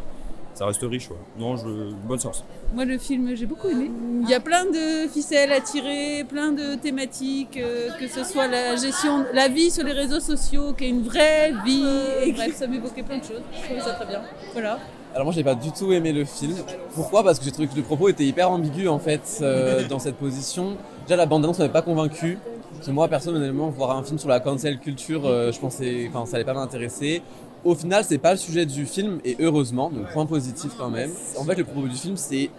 ça reste riche, ouais. Non, je... bonne source. Moi, le film, j'ai beaucoup aimé. Il y a plein de ficelles à tirer, plein de thématiques, euh, que ce soit la gestion, la vie sur les réseaux sociaux, qui est une vraie vie. Et bref, ça m'évoquait plein de choses. Je trouvais ça très bien. Voilà. Alors moi j'ai pas du tout aimé le film. Pourquoi? Parce que j'ai trouvé que le propos était hyper ambigu en fait euh, *laughs* dans cette position. Déjà la bande-annonce m'avait pas convaincu. Parce que moi personnellement voir un film sur la cancel culture, euh, je pensais, enfin ça allait pas m'intéresser. Au final c'est pas le sujet du film et heureusement, donc point positif quand même. En fait le propos du film c'est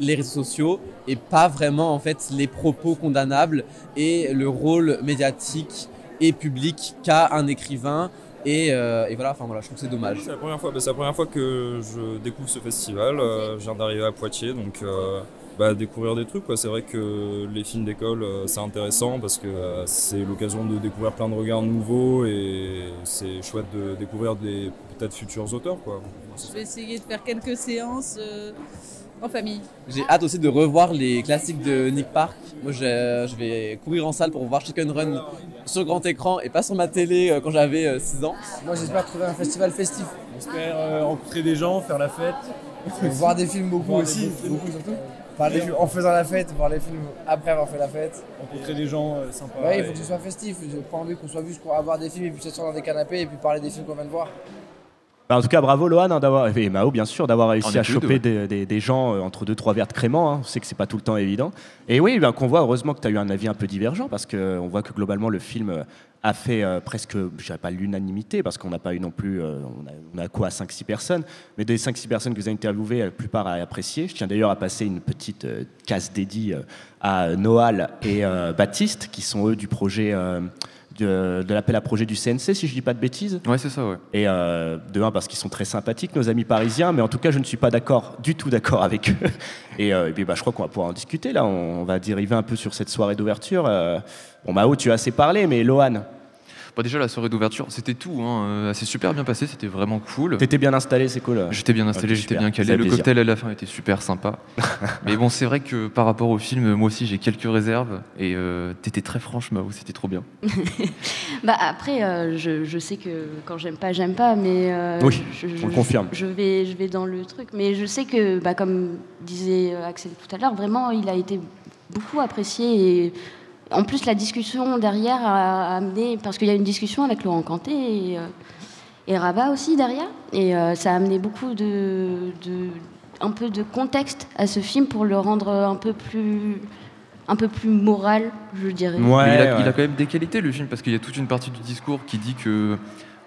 les réseaux sociaux et pas vraiment en fait les propos condamnables et le rôle médiatique et public qu'a un écrivain. Et, euh, et voilà, enfin voilà, je trouve que c'est dommage. C'est la première fois, bah, c'est la première fois que je découvre ce festival. euh, je viens d'arriver à Poitiers, donc euh, bah, découvrir des trucs. quoi. C'est vrai que les films d'école, euh, c'est intéressant parce que euh, c'est l'occasion de découvrir plein de regards nouveaux et c'est chouette de découvrir des peut-être futurs auteurs. Quoi. Je vais essayer de faire quelques séances euh, en famille. J'ai hâte aussi de revoir les classiques de Nick Park. Moi, je, je vais courir en salle pour voir Chicken Run sur grand écran et pas sur ma télé euh, quand j'avais 6 ans. Moi, j'espère trouver un festival festif. J'espère euh, rencontrer des gens, faire la fête. voir des films beaucoup Voir aussi, films. beaucoup surtout. Voir les films en faisant la fête, voir les films après avoir fait la fête. Rencontrer des gens euh, sympas. Ouais, il faut et- que ce soit festif. J'ai pas envie qu'on soit juste pour avoir des films et puis s'asseoir dans des canapés et puis parler des films qu'on vient de voir. Bah, en tout cas, bravo Lohan hein, d'avoir, et Mao bien sûr, d'avoir réussi à choper deux, des, des- des gens euh, entre deux trois verres de crément. hein. On sait que c'est pas tout le temps évident. Et oui, ben, qu'on voit heureusement que tu as eu un avis un peu divergent parce qu'on voit que globalement le film euh, a fait euh, presque, je dirais pas l'unanimité parce qu'on n'a pas eu non plus, euh, on, a, quoi 5-6 personnes, mais des 5-6 personnes que vous avez interviewées, la plupart a apprécié. Je tiens d'ailleurs à passer une petite euh, case dédiée euh, à Noal et Baptiste qui sont eux du projet. De, de l'appel à projet du CNC, si je dis pas de bêtises. Ouais, c'est ça, ouais. Et euh, de un, parce qu'ils sont très sympathiques, nos amis parisiens, mais en tout cas, je ne suis pas d'accord, du tout d'accord avec eux. *laughs* Et, euh, et puis, bah, je crois qu'on va pouvoir en discuter. Là, on, on va dériver un peu sur cette soirée d'ouverture. Euh, bon, Mao, tu as assez parlé, mais Lohan, Bah, déjà, la soirée d'ouverture, c'était tout. Hein. euh, C'est super bien passé, c'était vraiment cool. t'étais bien installé, c'est cool. J'étais bien installé, j'étais bien calé. Le plaisir. cocktail à la fin était super sympa. *laughs* Mais bon, c'est vrai que par rapport au film, moi aussi j'ai quelques réserves. Et euh, t'étais très franche, Mao, c'était trop bien. *laughs* Bah après, euh, je, je sais que quand j'aime pas, j'aime pas, mais euh, Oui, je, on le confirme. Je vais, je vais dans le truc, mais je sais que, bah, comme disait euh, Axel tout à l'heure, vraiment, il a été beaucoup apprécié et en plus la discussion derrière a amené, parce qu'il y a une discussion avec Laurent Canté et, euh, et Rabat aussi derrière, et euh, ça a amené beaucoup de, de, un peu de contexte à ce film pour le rendre un peu plus, un peu plus moral, je dirais. Il, a, il a quand même des qualités le film parce qu'il y a toute une partie du discours qui dit que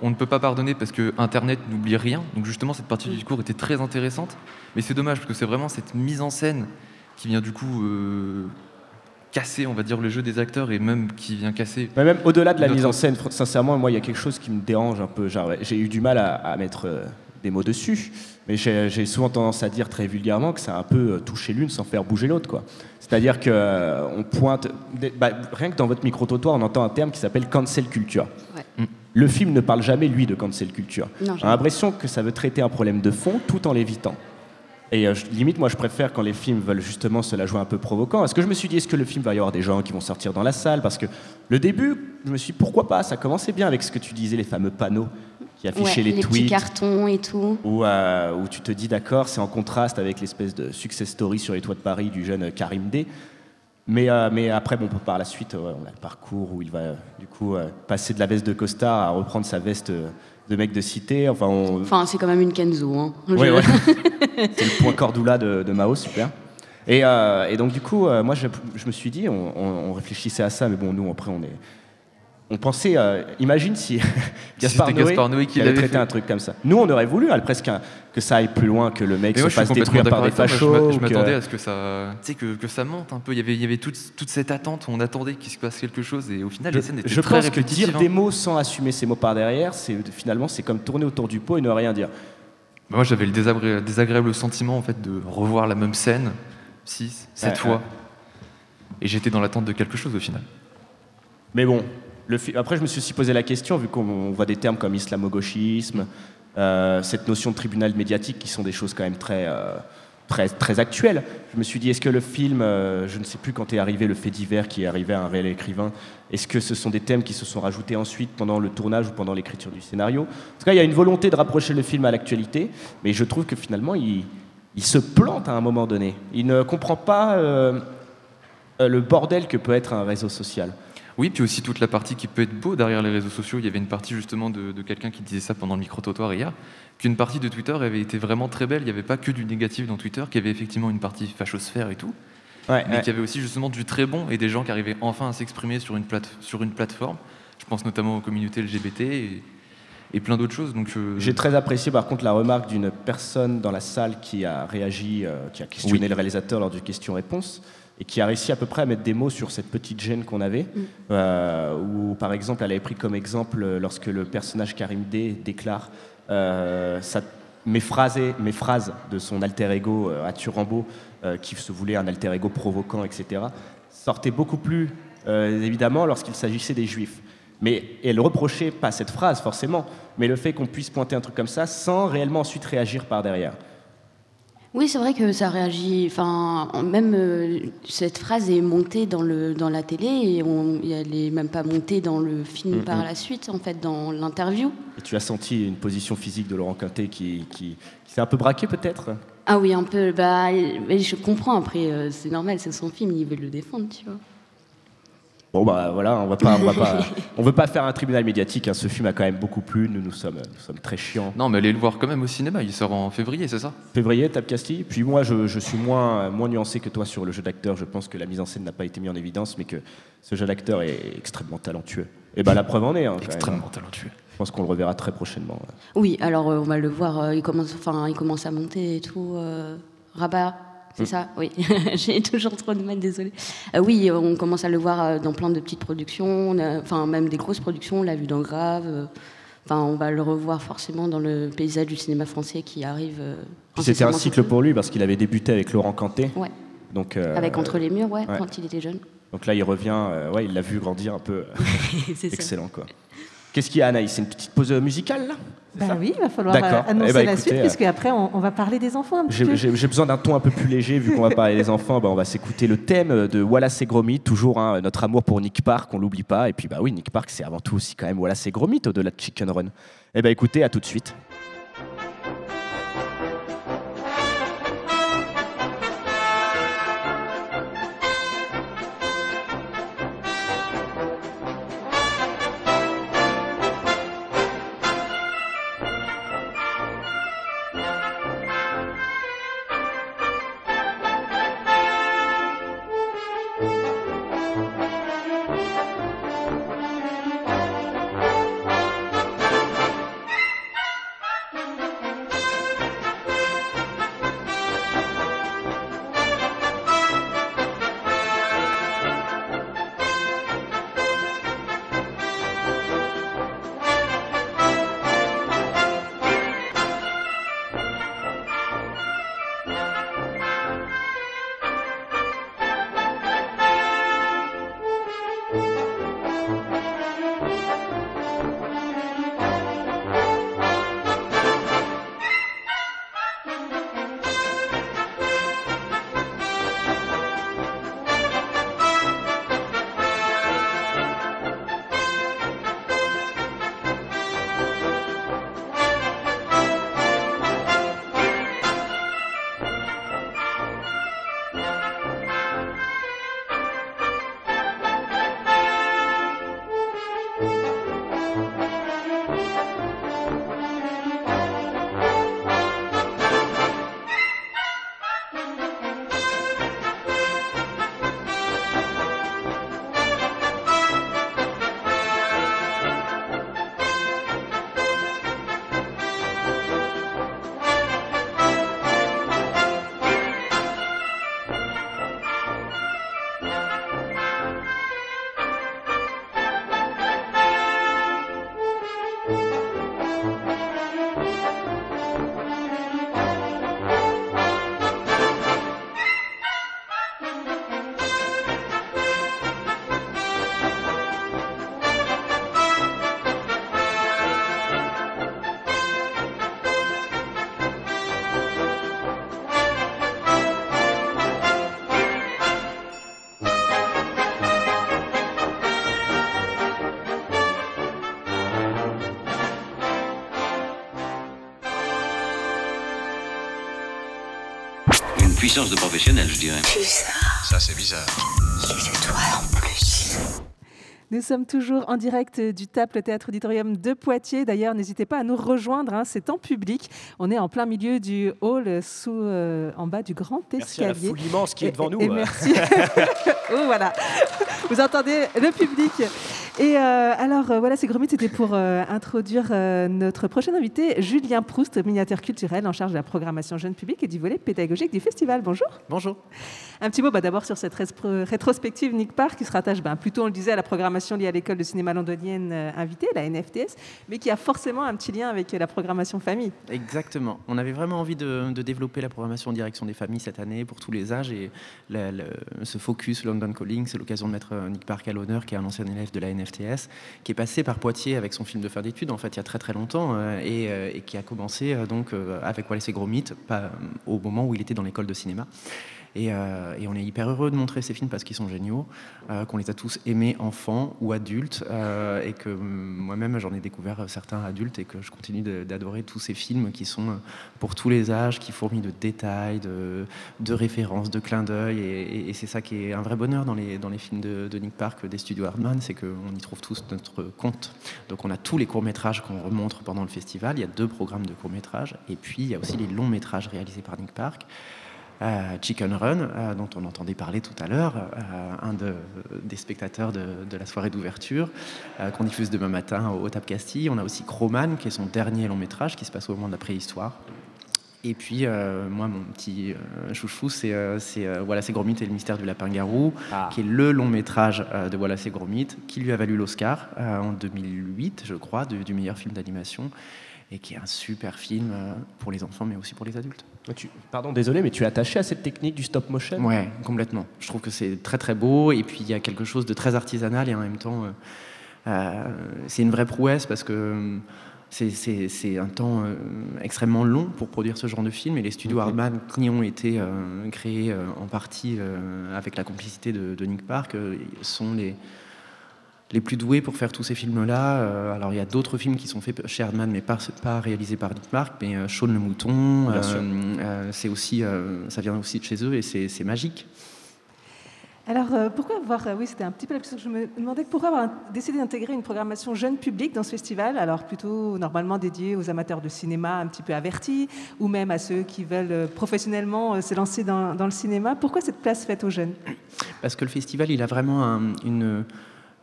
on ne peut pas pardonner parce que Internet n'oublie rien. Donc justement cette partie du discours était très intéressante. Mais c'est dommage parce que c'est vraiment cette mise en scène qui vient du coup euh, casser, on va dire, le jeu des acteurs et même qui vient casser. Mais même au-delà de la notre- mise en scène, sincèrement, moi, il y a quelque chose qui me dérange un peu. J'ai eu du mal à, à mettre euh, des mots dessus, mais j'ai souvent tendance à dire très vulgairement que ça a un peu euh, touché l'une sans faire bouger l'autre. quoi. C'est-à-dire que euh, on pointe. bah, rien que dans votre micro-trottoir, on entend un terme qui s'appelle cancel culture. Ouais. Le film ne parle jamais, lui, de cancel culture. Non, J'ai l'impression que ça veut traiter un problème de fond tout en l'évitant. Et euh, je- limite, moi, je préfère quand les films veulent justement se la jouer un peu provoquant. Est-ce que je me suis dit, est-ce que le film va y avoir des gens qui vont sortir dans la salle? Parce que le début, je me suis dit, pourquoi pas? Ça commençait bien avec ce que tu disais, les fameux panneaux qui affichaient Ouais, les, les petits tweets. cartons et tout. Où, euh, où tu te dis, d'accord, c'est en contraste avec l'espèce de success story sur les toits de Paris du jeune Karim D. Mais, euh, mais après, bon, par la suite, on a le parcours où il va euh, du coup euh, passer de la veste de costard à reprendre sa veste euh, de mec de cité. Enfin, on, Enfin, c'est quand même une Kenzo. Hein. Ouais, ouais. *laughs* c'est le point Cordula de, de Mao, super. Et, euh, et donc du coup, euh, moi je, je me suis dit, on réfléchissait à ça, mais bon, nous après on est, on pensait, euh, imagine si *laughs* Gaspard c'était Noé, Gaspard Noé qui avait traité fait. un truc comme ça. Nous, on aurait voulu hein, presque que ça aille plus loin, que le mec Mais se fasse détruire par des fachos. Je que- m'attendais à ce que ça, tu sais, que, que ça monte un peu. Il y avait, il y avait toute, toute cette attente. On attendait qu'il se passe quelque chose et au final, Je, les scènes étaient je très pense que dire hein. des mots sans assumer ces mots par derrière, c'est finalement c'est comme tourner autour du pot et ne rien dire. Moi, j'avais le désagré- désagréable sentiment en fait de revoir la même scène six, sept Ouais, fois. ouais. Et j'étais dans l'attente de quelque chose au final. Mais bon, après je me suis aussi posé la question, vu qu'on voit des termes comme islamo-gauchisme, euh, cette notion de tribunal médiatique qui sont des choses quand même très, euh, très, très actuelles. Je me suis dit, est-ce que le film, euh, je ne sais plus quand est arrivé le fait divers qui est arrivé à un réel écrivain, est-ce que ce sont des thèmes qui se sont rajoutés ensuite pendant le tournage ou pendant l'écriture du scénario? En tout cas, il y a une volonté de rapprocher le film à l'actualité, mais je trouve que finalement, il, se plante à un moment donné. Il ne comprend pas le bordel que peut être un réseau social. Oui, puis aussi toute la partie qui peut être beau derrière les réseaux sociaux. Il y avait une partie justement de, de quelqu'un qui disait ça pendant le micro-trottoir hier, qu'une partie de Twitter avait été vraiment très belle. Il n'y avait pas que du négatif dans Twitter, qu'il y avait effectivement une partie fachosphère et tout. Ouais, mais ouais. qu'il y avait aussi justement du très bon et des gens qui arrivaient enfin à s'exprimer sur, une plate- sur une plateforme. Je pense notamment aux communautés LGBT et, et plein d'autres choses. Donc, euh, J'ai très apprécié par contre la remarque d'une personne dans la salle qui a réagi, euh, qui a questionné Oui. le réalisateur lors du question-réponse et qui a réussi à peu près à mettre des mots sur cette petite gêne qu'on avait. Mm. Euh, où par exemple elle avait pris comme exemple euh, lorsque le personnage Karim D déclare euh, ça, m'effraser- m'effrase de son alter ego Arthur Rambaud, euh, qui se voulait un alter ego provoquant, etc., sortait beaucoup plus évidemment lorsqu'il s'agissait des juifs. Mais elle reprochait pas cette phrase forcément, mais le fait qu'on puisse pointer un truc comme ça sans réellement ensuite réagir par derrière. Oui, c'est vrai que ça réagit. Enfin, en- même euh, cette phrase est montée dans, le, dans la télé et on, et elle est même pas montée dans le film par la suite, en fait, dans l'interview. Et tu as senti une position physique de Laurent Quintet qui, qui, qui s'est un peu braqué peut-être? Ah oui, un peu. Bah, je comprends. Après, euh, c'est normal, c'est son film, il veut le défendre, tu vois. Bon bah voilà, on va pas, on va pas, *laughs* on veut pas faire un tribunal médiatique. hein. Ce film a quand même beaucoup plu. Nous, nous sommes, nous sommes très chiants. Non, mais allez le voir quand même au cinéma, il sort en février, c'est ça? Février, Tape Castille. Puis moi, je, je suis moins, moins nuancé que toi sur le jeu d'acteur. Je pense que la mise en scène n'a pas été mise en évidence, mais que ce jeu d'acteur est extrêmement talentueux. Et ben la preuve en est. hein, même, Extrêmement hein. talentueux. Je pense qu'on le reverra très prochainement. ouais. Oui, alors euh, on va le voir. euh, il, commence, enfin, il commence à monter et tout. euh, Rabat, c'est Mm. ça Oui. *laughs* J'ai toujours trop de mal, désolé. oui, on commence à le voir euh, dans plein de petites productions, enfin, même des grosses productions. On l'a vu dans Grave. euh, Enfin, on va le revoir forcément dans le paysage du cinéma français qui arrive. euh, c'était un cycle pour lui parce qu'il avait débuté avec Laurent Cantet. Ouais. Donc, euh, Avec Entre les murs, ouais, ouais. quand il était jeune. Donc là, il revient. euh, ouais, il l'a vu grandir un peu. *laughs* *laughs* Ça. Excellent quoi. Qu'est-ce qu'il y a, Anaïs? C'est une petite pause euh, musicale là? Ben oui, il va falloir euh, annoncer Eh ben, la écoutez, suite, euh, puisque après on, on va parler des enfants un petit J'ai peu. j'ai- besoin d'un ton un peu plus léger, vu qu'on va parler des enfants. Bah, on va s'écouter le thème de Wallace et Gromit, toujours hein, notre amour pour Nick Park, on l'oublie pas. Et puis, bah oui, Nick Park, c'est avant tout aussi quand même Wallace et Gromit au-delà de Chicken Run. Eh ben écoutez, à tout de suite. Sommes toujours en direct du TAP, le Théâtre Auditorium de Poitiers. D'ailleurs, n'hésitez pas à nous rejoindre, hein, c'est en public. On est en plein milieu du hall, sous, euh, en bas du grand Merci à la escalier. foule immense qui est devant et- nous. et merci. *laughs* oh, voilà. Vous entendez le public. Et euh, alors, euh, voilà, ces gros mythes, c'était pour euh, introduire euh, notre prochain invité, Julien Proust, miniateur culturel en charge de la programmation jeune public et du volet pédagogique du festival. Bonjour. Bonjour. Un petit mot bah, d'abord sur cette rétrospective Nick Park qui se rattache bah, plutôt, on le disait, à la programmation liée à l'école de cinéma londonienne invitée, la NFTS, mais qui a forcément un petit lien avec la programmation famille. Exactement. On avait vraiment envie de, de développer la programmation en direction des familles cette année pour tous les âges et la- ce focus London Calling, c'est l'occasion de mettre Nick Park à l'honneur, qui est un ancien élève de la NFTS, qui est passé par Poitiers avec son film de fin d'études en fait il y a très très longtemps euh, et, euh, et qui a commencé euh, donc avec Wallace et Gromit pas, au moment où il était dans l'école de cinéma. Et, euh, et on est hyper heureux de montrer ces films parce qu'ils sont géniaux, euh, qu'on les a tous aimés enfants ou adultes, euh, et que moi-même j'en ai découvert certains adultes et que je continue d'adorer tous ces films qui sont pour tous les âges, qui fourmillent de détails, de, références, de clins d'œil. Et, c'est ça qui est un vrai bonheur dans les, dans les films de, de Nick Park, des studios Hardman, c'est qu'on y trouve tous notre compte. Donc on a tous les courts-métrages qu'on remontre pendant le festival. Il y a deux programmes de courts-métrages. Et puis il y a aussi les longs-métrages réalisés par Nick Park. Euh, Chicken Run, euh, dont on entendait parler tout à l'heure, euh, un de- des spectateurs de, de la soirée d'ouverture, qu'on diffuse demain matin au Tap Castille. On a aussi Croman, qui est son dernier long métrage, qui se passe au moment de la préhistoire. Et puis, euh, moi, mon petit euh, chouchou, c'est euh, c'est, Wallace et Gromit et le mystère du lapin-garou, qui est le long métrage de Wallace et Gromit, qui lui a valu l'Oscar en 2008, je crois, du, du meilleur film d'animation, et qui est un super film pour les enfants, mais aussi pour les adultes. Tu- pardon, désolé, mais tu es attaché à cette technique du stop motion? Ouais, complètement. Je trouve que c'est très très beau et puis il y a quelque chose de très artisanal et en même temps, euh, euh, c'est une vraie prouesse parce que euh, c'est- un temps euh, extrêmement long pour produire ce genre de film et les studios Hardman qui ont été créés en partie avec la complicité de, de Nick Park sont les les plus doués pour faire tous ces films-là. Euh, alors il y a d'autres films qui sont faits chez Hardman, mais pas, pas réalisés par Nick Park, mais euh, Shaun le mouton, euh, euh, c'est aussi, euh, ça vient aussi de chez eux et c'est c'est magique. Alors, euh, pourquoi avoir, euh, oui, c'était un petit peu la question que je me demandais, pourquoi avoir décidé d'intégrer une programmation jeune public dans ce festival, alors plutôt normalement dédié aux amateurs de cinéma un petit peu avertis, ou même à ceux qui veulent euh, professionnellement euh, se lancer dans, dans le cinéma. Pourquoi cette place faite aux jeunes? Parce que le festival, il a vraiment un- une,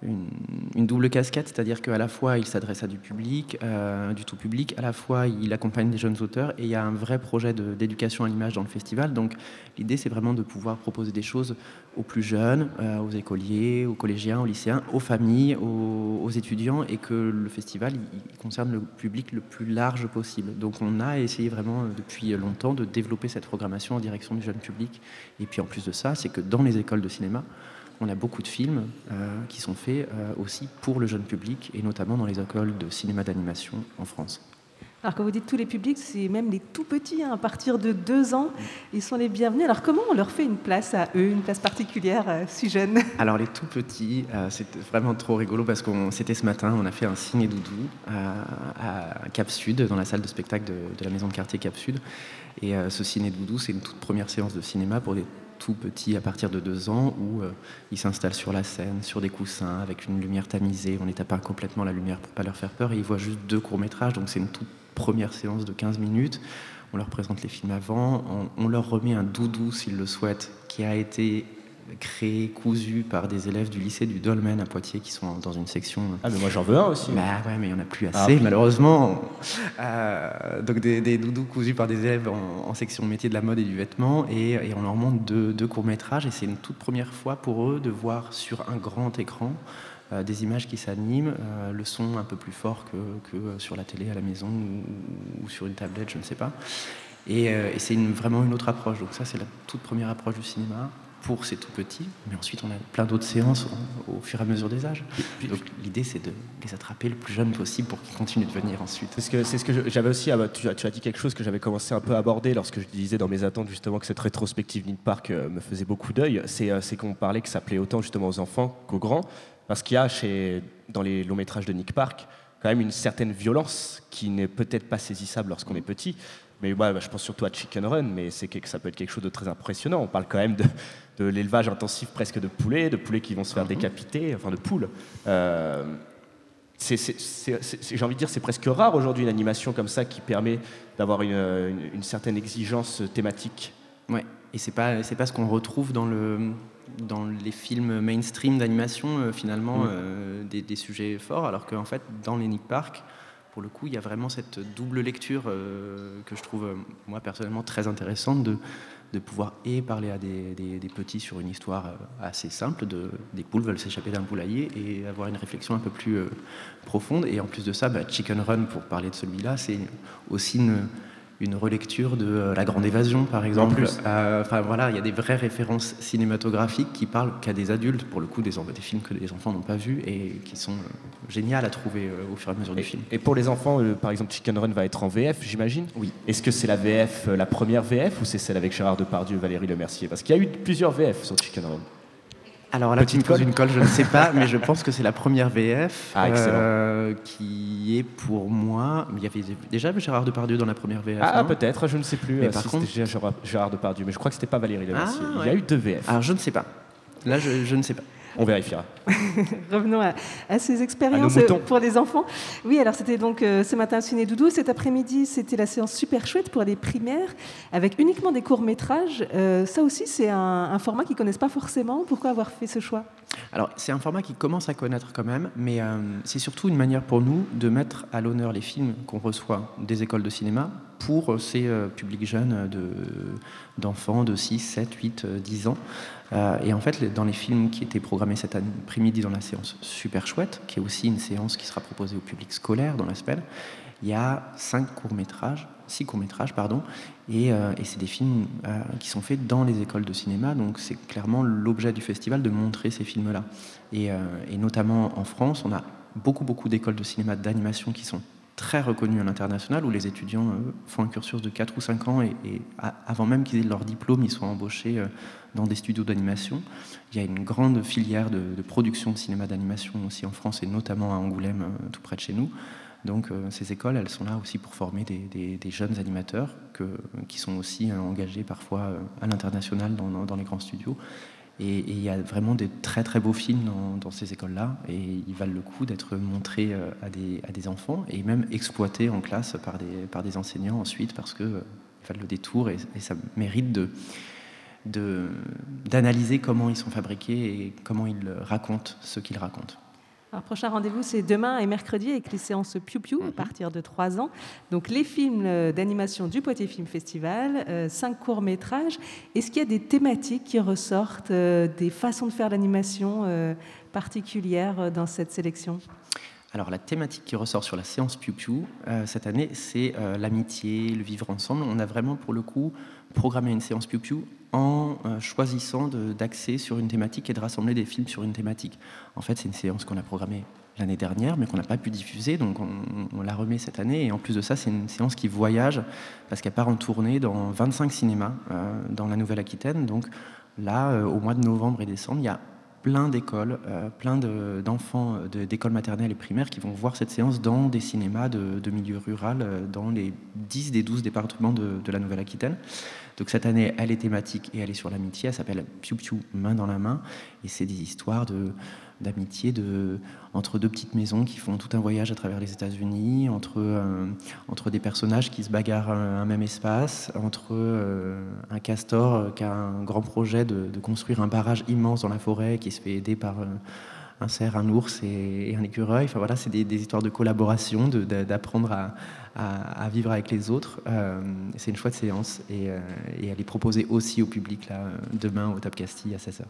une, double casquette, c'est-à-dire qu'à la fois il s'adresse à du public, euh, du tout public, à la fois il accompagne des jeunes auteurs et il y a un vrai projet d'éducation à l'image dans le festival. Donc l'idée, c'est vraiment de pouvoir proposer des choses aux plus jeunes, euh, aux écoliers, aux collégiens, aux lycéens, aux familles, aux, étudiants et que le festival, concerne le public le plus large possible. Donc on a essayé vraiment euh, depuis longtemps de développer cette programmation en direction du jeune public. Et puis en plus de ça, c'est que dans les écoles de cinéma, on a beaucoup de films euh, qui sont faits euh, aussi pour le jeune public, et notamment dans les écoles de cinéma d'animation en France. Alors, quand vous dites tous les publics, c'est même les tout petits, hein, à partir de deux ans, ils sont les bienvenus. Alors, comment on leur fait une place à eux, une place particulière euh, si jeunes Alors les tout petits, euh, c'était vraiment trop rigolo parce qu'on c'était ce matin, on a fait un ciné doudou à, à Cap Sud, dans la salle de spectacle de, de la maison de quartier Cap Sud. Et ce ciné doudou, c'est une toute première séance de cinéma pour des tout petits à partir de deux ans où euh, ils s'installent sur la scène, sur des coussins, avec une lumière tamisée. On n'éteint pas complètement la lumière pour pas leur faire peur et ils voient juste deux courts métrages, donc c'est une toute première séance de 15 minutes. On leur présente les films avant, on leur remet un doudou s'ils le souhaitent, qui a été créé, cousu par des élèves du lycée du Dolmen à Poitiers qui sont dans une section. Ah, mais moi j'en veux un aussi. Bah ouais, mais il n'y en a plus assez, Ah, oui. malheureusement. Euh, donc des, des doudous cousus par des élèves en, en section métier de la mode et du vêtement, et, et on leur montre deux, deux courts-métrages, et c'est une toute première fois pour eux de voir sur un grand écran euh, des images qui s'animent, euh, le son un peu plus fort que, que sur la télé à la maison ou, ou sur une tablette, je ne sais pas. Et, et c'est une- vraiment une autre approche. Donc ça, c'est la toute première approche du cinéma pour ces tout petits. Mais ensuite, on a plein d'autres séances au, au fur et à mesure des âges. Donc l'idée, c'est de les attraper le plus jeune possible pour qu'ils continuent de venir ensuite. Parce que c'est ce que j'avais aussi. ah bah, tu, as, tu as dit quelque chose que j'avais commencé un peu à aborder lorsque je disais dans mes attentes justement que cette rétrospective Nick Park euh, me faisait beaucoup d'œil. C'est euh, c'est qu'on parlait que ça plaît autant justement aux enfants qu'aux grands, parce qu'il y a chez dans les longs métrages de Nick Park quand même une certaine violence qui n'est peut-être pas saisissable lorsqu'on est petit. Mais ouais, bah, je pense surtout à Chicken Run, mais c'est que ça peut être quelque chose de très impressionnant. On parle quand même de, de l'élevage intensif presque de poulets, de poulets qui vont se faire décapiter, enfin de poules. Euh, j'ai envie de dire, c'est presque rare aujourd'hui une animation comme ça qui permet d'avoir une, une- une certaine exigence thématique Ouais, et c'est pas c'est pas ce qu'on retrouve dans le dans les films mainstream d'animation euh, finalement Mm. euh, des, des sujets forts, alors qu'en fait dans les Nick Park, pour le coup, il y a vraiment cette double lecture euh, que je trouve euh, moi personnellement très intéressante de pouvoir et parler à des, petits sur une histoire euh, assez simple, de, des poules veulent s'échapper d'un poulailler et avoir une réflexion un peu plus profonde. Et en plus de ça, bah, Chicken Run, pour parler de celui-là, c'est aussi une, une relecture de euh, La Grande Évasion, par exemple. Euh, Enfin voilà, il y a des vraies références cinématographiques qui parlent qu'à des adultes, pour le coup, des, films que les enfants n'ont pas vus et qui sont euh, géniales à trouver au fur et à mesure du film. Et pour les enfants, par exemple, Chicken Run va être en VF, j'imagine Oui. Est-ce que c'est la VF, la première VF, ou c'est celle avec Gérard Depardieu et Valérie Lemercier? Parce qu'il y a eu plusieurs VF sur Chicken Run. Alors là, Petite poses colle une colle, je ne sais pas, mais je pense que c'est la première VF Ah, euh, qui est pour moi. Il y avait déjà Gérard Depardieu dans la première VF. Ah, peut-être, je ne sais plus Mais euh, par si contre- c'était Gérard, Gérard Depardieu, mais je crois que c'était pas Valérie Lemercier. Ah, Il y a eu deux VF. Alors je ne sais pas. Là, je, je ne sais pas. On vérifiera. *laughs* Revenons à, à ces expériences pour les enfants. Oui, alors c'était donc euh, ce matin Ciné Doudou. Cet après-midi, c'était la séance super chouette pour les primaires avec uniquement des courts-métrages. Euh, ça aussi, c'est un, un format qu'ils connaissent pas forcément. Pourquoi avoir fait ce choix? Alors, c'est un format qui commence à connaître quand même, mais euh, c'est surtout une manière pour nous de mettre à l'honneur les films qu'on reçoit des écoles de cinéma pour ces euh, publics jeunes de- d'enfants de 6, 7, 8, euh, 10 ans. Euh, et en fait, dans les films qui étaient programmés cet après-midi dans la séance Super Chouette, qui est aussi une séance qui sera proposée au public scolaire dans la il y a cinq courts-métrages, six courts-métrages, pardon, et, euh, c'est des films euh, qui sont faits dans les écoles de cinéma, donc c'est clairement l'objet du festival de montrer ces films-là. Et, notamment en France, on a beaucoup, beaucoup d'écoles de cinéma d'animation qui sont très reconnues à l'international, où les étudiants font un cursus de 4 ou 5 ans, et, et avant même qu'ils aient leur diplôme, ils sont embauchés dans des studios d'animation. Il y a une grande filière de, production de cinéma d'animation aussi en France, et notamment à Angoulême, euh, tout près de chez nous. Donc euh, ces écoles, elles sont là aussi pour former des, jeunes animateurs qui sont aussi euh, engagés parfois à l'international dans, les grands studios. Et il y a vraiment des très très beaux films dans, ces écoles-là et ils valent le coup d'être montrés à des, enfants et même exploités en classe par des, enseignants ensuite parce que euh, ils valent le détour et, ça mérite de- d'analyser comment ils sont fabriqués et comment ils racontent ce qu'ils racontent. Alors, prochain rendez-vous, c'est demain et mercredi avec les séances Piu Piu à partir de 3 ans. Donc, les films euh, d'animation du Poitiers Film Festival, euh, cinq courts-métrages. Est-ce qu'il y a des thématiques qui ressortent, euh, des façons de faire l'animation euh, particulières dans cette sélection? Alors la thématique qui ressort sur la séance Piu Piu euh, cette année, c'est euh, l'amitié, le vivre ensemble. On a vraiment pour le coup programmé une séance Piu Piu en euh, choisissant d'axer sur une thématique et de rassembler des films sur une thématique. En fait, c'est une séance qu'on a programmée l'année dernière, mais qu'on n'a pas pu diffuser, donc on, on la remet cette année. Et en plus de ça, c'est une séance qui voyage, parce qu'elle part en tournée dans 25 cinémas dans la Nouvelle-Aquitaine. Donc là, au mois de novembre et décembre, il y a plein d'écoles, euh, plein de- d'enfants euh, de- d'écoles maternelles et primaires qui vont voir cette séance dans des cinémas de, de milieu rural, euh, dans les 10 des 12 départements de, de la Nouvelle-Aquitaine. Donc cette année, elle est thématique et elle est sur l'amitié. Elle s'appelle Piu Piu, main dans la main. Et c'est des histoires de d'amitié entre deux petites maisons qui font tout un voyage à travers les États-Unis, entre, euh, entre des personnages qui se bagarrent un même espace, entre euh, un castor qui a un grand projet de, construire un barrage immense dans la forêt qui se fait aider par euh, un cerf, un ours et, un écureuil. Enfin voilà, c'est des, histoires de collaboration, d'apprendre à, vivre avec les autres. C'est une chouette séance et, elle est proposée aussi au public là, demain au Top Castille à 16h.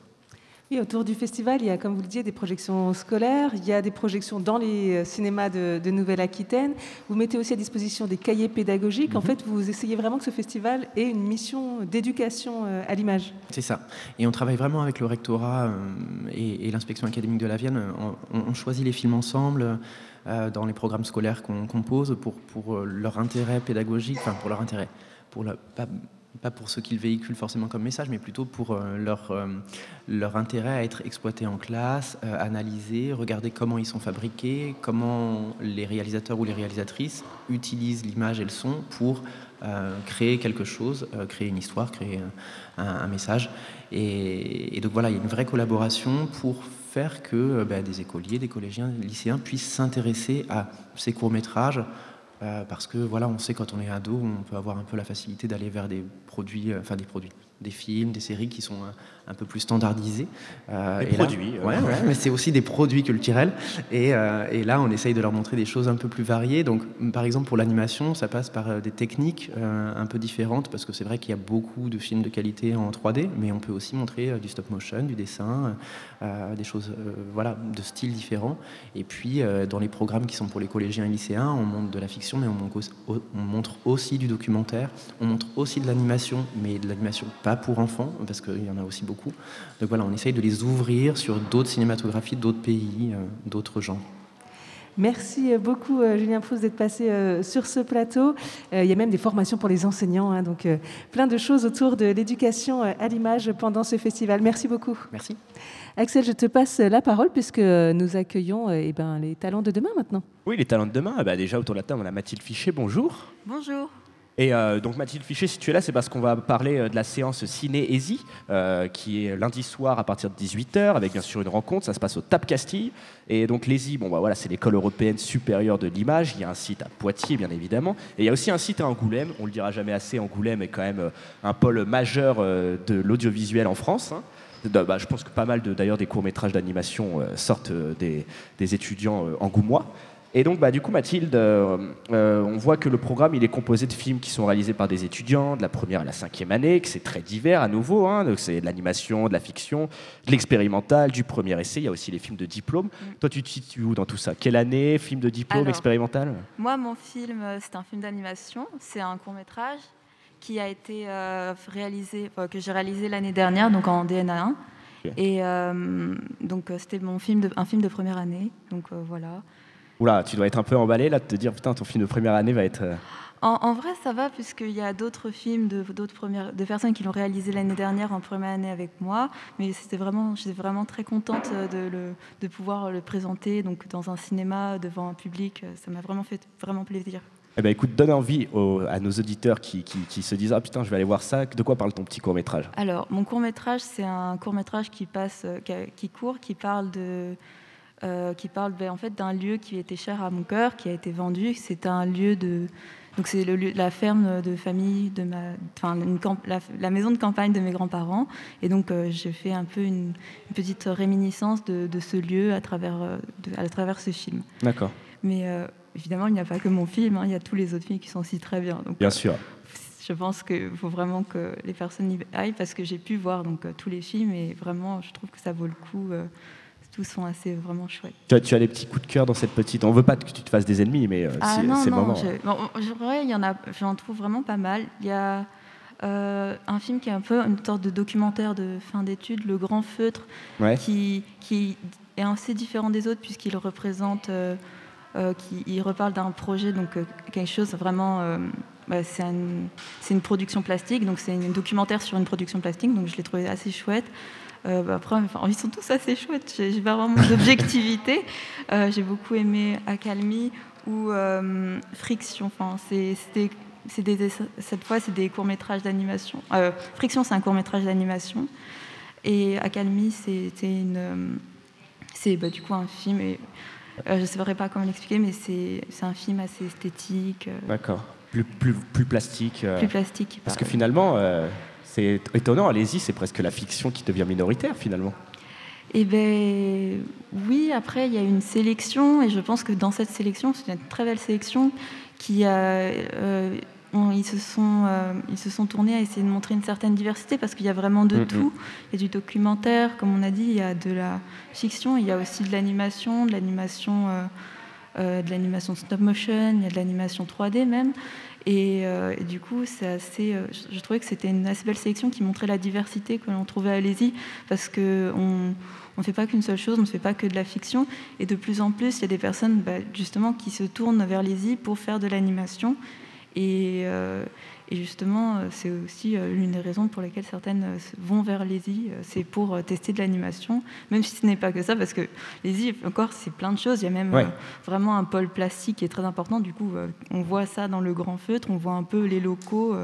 Oui, autour du festival, il y a, comme vous le disiez, des projections scolaires, il y a des projections dans les euh, cinémas de, de Nouvelle-Aquitaine. Vous mettez aussi à disposition des cahiers pédagogiques. En Mhm. fait, vous essayez vraiment que ce festival ait une mission d'éducation euh, à l'image. C'est ça. Et on travaille vraiment avec le rectorat euh, et, et l'inspection académique de la Vienne. On, on choisit les films ensemble dans les programmes scolaires qu'on compose pour, pour leur intérêt pédagogique, enfin pour leur intérêt, pour pas, pas pour ce qu'ils véhiculent forcément comme message, mais plutôt pour euh, leur, euh, leur intérêt à être exploité en classe, euh, analysé, regarder comment ils sont fabriqués, comment les réalisateurs ou les réalisatrices utilisent l'image et le son pour euh, créer quelque chose, créer une histoire, créer un, message. Et, donc voilà, il y a une vraie collaboration pour faire que bah, des écoliers, des collégiens, des lycéens puissent s'intéresser à ces courts-métrages parce que voilà, on sait quand on est ado, on peut avoir un peu la facilité d'aller vers des produits, enfin des produits, des films, des séries qui sont un peu plus standardisés. Euh, des produits. ouais, mais c'est aussi des produits culturels. Et, euh, et, là, on essaye de leur montrer des choses un peu plus variées. Donc, par exemple, pour l'animation, ça passe par euh, des techniques un peu différentes, parce que c'est vrai qu'il y a beaucoup de films de qualité en 3D, mais on peut aussi montrer du stop motion, du dessin, des choses voilà, de styles différents. Et puis, dans les programmes qui sont pour les collégiens et lycéens, on montre de la fiction, mais on montre aussi du documentaire, on montre aussi de l'animation, mais de l'animation pas pour enfants, parce qu'il y en a aussi beaucoup donc voilà, on essaye de les ouvrir sur d'autres cinématographies, d'autres pays, euh, d'autres genres. Merci beaucoup euh, Julien Fausse d'être passé euh, sur ce plateau. il y a même des formations pour les enseignants, hein, donc plein de choses autour de l'éducation à l'image pendant ce festival. Merci beaucoup. Merci. Axel, je te passe la parole puisque nous accueillons eh ben, les talents de demain maintenant. Oui, les talents de demain. Bah, déjà autour de la table, on a Mathilde Fichet. Bonjour. Bonjour. Et euh, donc Mathilde Fichet, si tu es là, c'est parce qu'on va parler euh, de la séance Ciné Easy, euh, qui est lundi soir à partir de 18h, avec bien sûr une rencontre. Ça se passe au TAP Castille. Et donc l'ESI, bon, bah, voilà, c'est l'école européenne supérieure de l'image. Il y a un site à Poitiers, bien évidemment. Et il y a aussi un site à Angoulême. On le dira jamais assez, Angoulême est quand même un pôle majeur de l'audiovisuel en France. Hein. Bah, je pense que pas mal d'ailleurs des courts-métrages d'animation sortent des, des étudiants angoumois. Et donc, bah, du coup, Mathilde, euh, euh, on voit que le programme il est composé de films qui sont réalisés par des étudiants de la première à la cinquième année, que c'est très divers à nouveau. Hein, donc, c'est de l'animation, de la fiction, de l'expérimental, du premier essai. Il y a aussi les films de diplôme. Mm. Toi, tu te situes où dans tout ça? Quelle année Film de diplôme, expérimental? Moi, mon film, euh, c'est un film d'animation. C'est un court métrage qui a été réalisé, que j'ai réalisé l'année dernière, donc en DNA 1. Et donc, c'était mon film de, un film de première année. Donc voilà. Oula, tu dois être un peu emballé là de te dire putain ton film de première année va être. Euh, en, vrai, ça va puisqu'il y a d'autres films de d'autres premières de personnes qui l'ont réalisé l'année dernière en première année avec moi. Mais c'était vraiment, j'étais vraiment très contente de, le, de pouvoir le présenter donc dans un cinéma devant un public. Ça m'a vraiment fait vraiment plaisir. Eh ben, écoute, donne envie à nos auditeurs qui, qui, se disent Ah putain, je vais aller voir ça. De quoi parle ton petit court métrage Alors, mon court métrage, c'est un court métrage qui passe, qui, qui court, qui parle de euh, qui parle ben, en fait d'un lieu qui était cher à mon cœur, qui a été vendu. C'est un lieu de donc c'est le la ferme de famille de ma, enfin la, maison de campagne de mes grands-parents. Et donc euh, j'ai fait un peu une, petite réminiscence de, ce lieu à travers euh, à travers ce film. D'accord. Mais évidemment il n'y a pas que mon film, hein, il y a tous les autres films qui sont aussi très bien. Donc, bien sûr. Je pense qu'il faut vraiment que les personnes y aillent parce que j'ai pu voir donc tous les films et vraiment je trouve que ça vaut le coup tous sont assez vraiment chouettes. Tu as, tu as des petits coups de cœur dans cette petite. On veut pas que tu te fasses des ennemis, mais euh, ah, c'est non, moment. il y en a. J'en trouve vraiment pas mal. Il y a euh, un film qui est un peu une sorte de documentaire de fin d'études, Le Grand Feutre, qui, qui est assez différent des autres puisqu'il représente. Euh, qui, il reparle d'un projet, donc quelque chose vraiment. Bah, c'est une production plastique, donc c'est un documentaire sur une production plastique, donc je l'ai trouvé assez chouette. Euh, bah, après, enfin, ils sont tous assez chouettes. J'ai pas vraiment d'objectivité. *laughs* Euh, j'ai beaucoup aimé Accalmie ou euh, Friction. Enfin, c'est cette fois, c'est des courts métrages d'animation. Friction, c'est un court métrage d'animation. Et Accalmie, c'était une, c'est bah, du coup un film. Et, je ne saurais pas comment l'expliquer, mais c'est un film assez esthétique. D'accord. Plus, plus, plus, plastique. Plus plastique. Parce que finalement, c'est étonnant, allez-y, c'est presque la fiction qui devient minoritaire finalement. Eh bien, oui, après, il y a une sélection, et je pense que dans cette sélection, c'est une très belle sélection, qui a, euh, ils, se sont, euh, ils se sont tournés à essayer de montrer une certaine diversité, parce qu'il y a vraiment de tout. Il y a du documentaire, comme on a dit, il y a de la fiction, il y a aussi de l'animation, de l'animation... Euh, de l'animation stop motion, il y a de l'animation 3D même. Euh, et, du coup, c'est assez, euh, je, trouvais que c'était une assez belle sélection qui montrait la diversité que l'on trouvait à Alési, parce qu'on ne fait pas qu'une seule chose, on ne fait pas que de la fiction. Et de plus en plus, il y a des personnes bah, justement qui se tournent vers l'Alési pour faire de l'animation. Et, euh, et justement, euh, c'est aussi euh, l'une des raisons pour lesquelles certaines euh, vont vers l'ESI, c'est pour tester de l'animation, même si ce n'est pas que ça, parce que l'ESI, encore, c'est plein de choses. Il y a même vraiment un pôle plastique qui est très important. Du coup, on voit ça dans le grand feutre, on voit un peu les locaux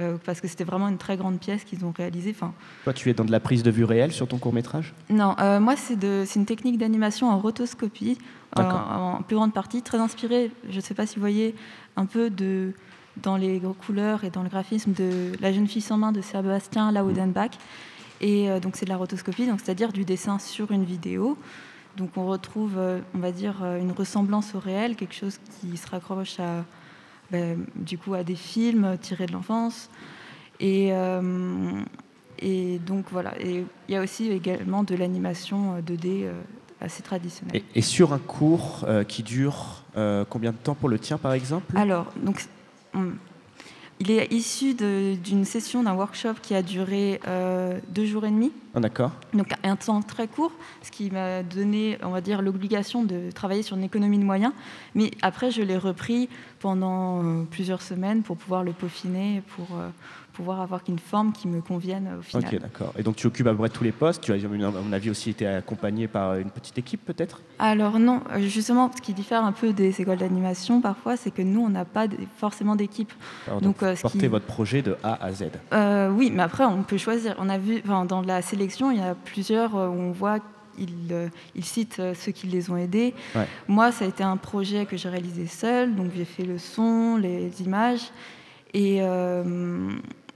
euh, parce que c'était vraiment une très grande pièce qu'ils ont réalisée. Enfin, Toi, tu es dans de la prise de vue réelle sur ton court métrage non, euh, moi c'est une technique d'animation en rotoscopie, en plus grande partie, très inspirée, je ne sais pas si vous voyez, un peu de, dans les couleurs et dans le graphisme de La jeune fille sans main de Sébastien Laudenbach. Et euh, donc c'est de la rotoscopie, donc c'est-à-dire du dessin sur une vidéo. Donc on retrouve, euh, on va dire, euh, une ressemblance au réel, quelque chose qui se raccroche à, ben, du coup, à des films tirés de l'enfance. Et, euh, et donc voilà. Et il y a aussi également de l'animation euh, 2D euh, assez traditionnelle. et, et sur un cours euh, qui dure euh, combien de temps pour le tien, par exemple? Alors, donc, hum, il est issu d'une session d'un workshop qui a duré euh, deux jours et demi. Ah, D'accord. Donc un temps très court, ce qui m'a donné, on va dire, l'obligation de travailler sur une économie de moyens. Mais après, je l'ai repris pendant euh, plusieurs semaines pour pouvoir le peaufiner, pour euh, pouvoir avoir une forme qui me convienne euh, au final. Ok, d'accord. Et donc tu occupes à peu près tous les postes. Tu as, à mon avis, aussi été accompagné par une petite équipe, peut-être? Alors non, euh, justement, ce qui diffère un peu des écoles d'animation parfois, c'est que nous, on n'a pas forcément d'équipe. Alors, donc, euh, ce portez qui- votre projet de A à Z. Euh, oui, mais après, on peut choisir. On a vu, dans la sélection, il y a plusieurs euh, où on voit qu'ils euh, ils citent euh, ceux qui les ont aidés. Ouais. Moi, ça a été un projet que j'ai réalisé seul, donc j'ai fait le son, les images. Et, euh,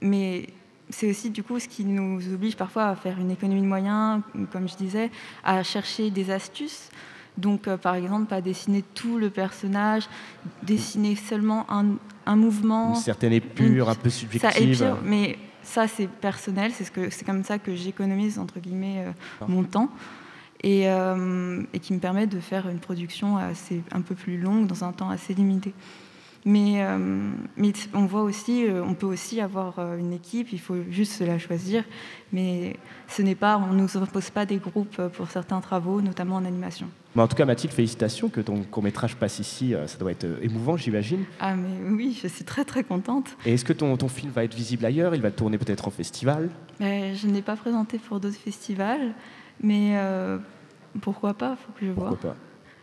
mais c'est aussi du coup ce qui nous oblige parfois à faire une économie de moyens, comme je disais, à chercher des astuces. Donc, euh, par exemple, pas dessiner tout le personnage, dessiner seulement un, un mouvement. Une certaine épure, Une- un peu Ça subjective. épure, mais ça, c'est personnel. C'est ce que- comme ça que j'économise, entre guillemets, euh, Ah. mon temps. Et, euh, et qui me permet de faire une production assez, un peu plus longue dans un temps assez limité. Mais, euh, mais on voit aussi, euh, on peut aussi avoir euh, une équipe, il faut juste se la choisir. Mais ce n'est pas, on ne nous impose pas des groupes pour certains travaux, notamment en animation. Mais en tout cas, Mathilde, félicitations que ton court-métrage passe ici. Ça doit être émouvant, j'imagine. Ah, mais oui, je suis très très contente. Et est-ce que ton, ton film va être visible ailleurs? Il va tourner peut-être en festival? Mais je n'ai pas présenté pour d'autres festivals, mais pourquoi pas, faut que je vois. Pourquoi pas?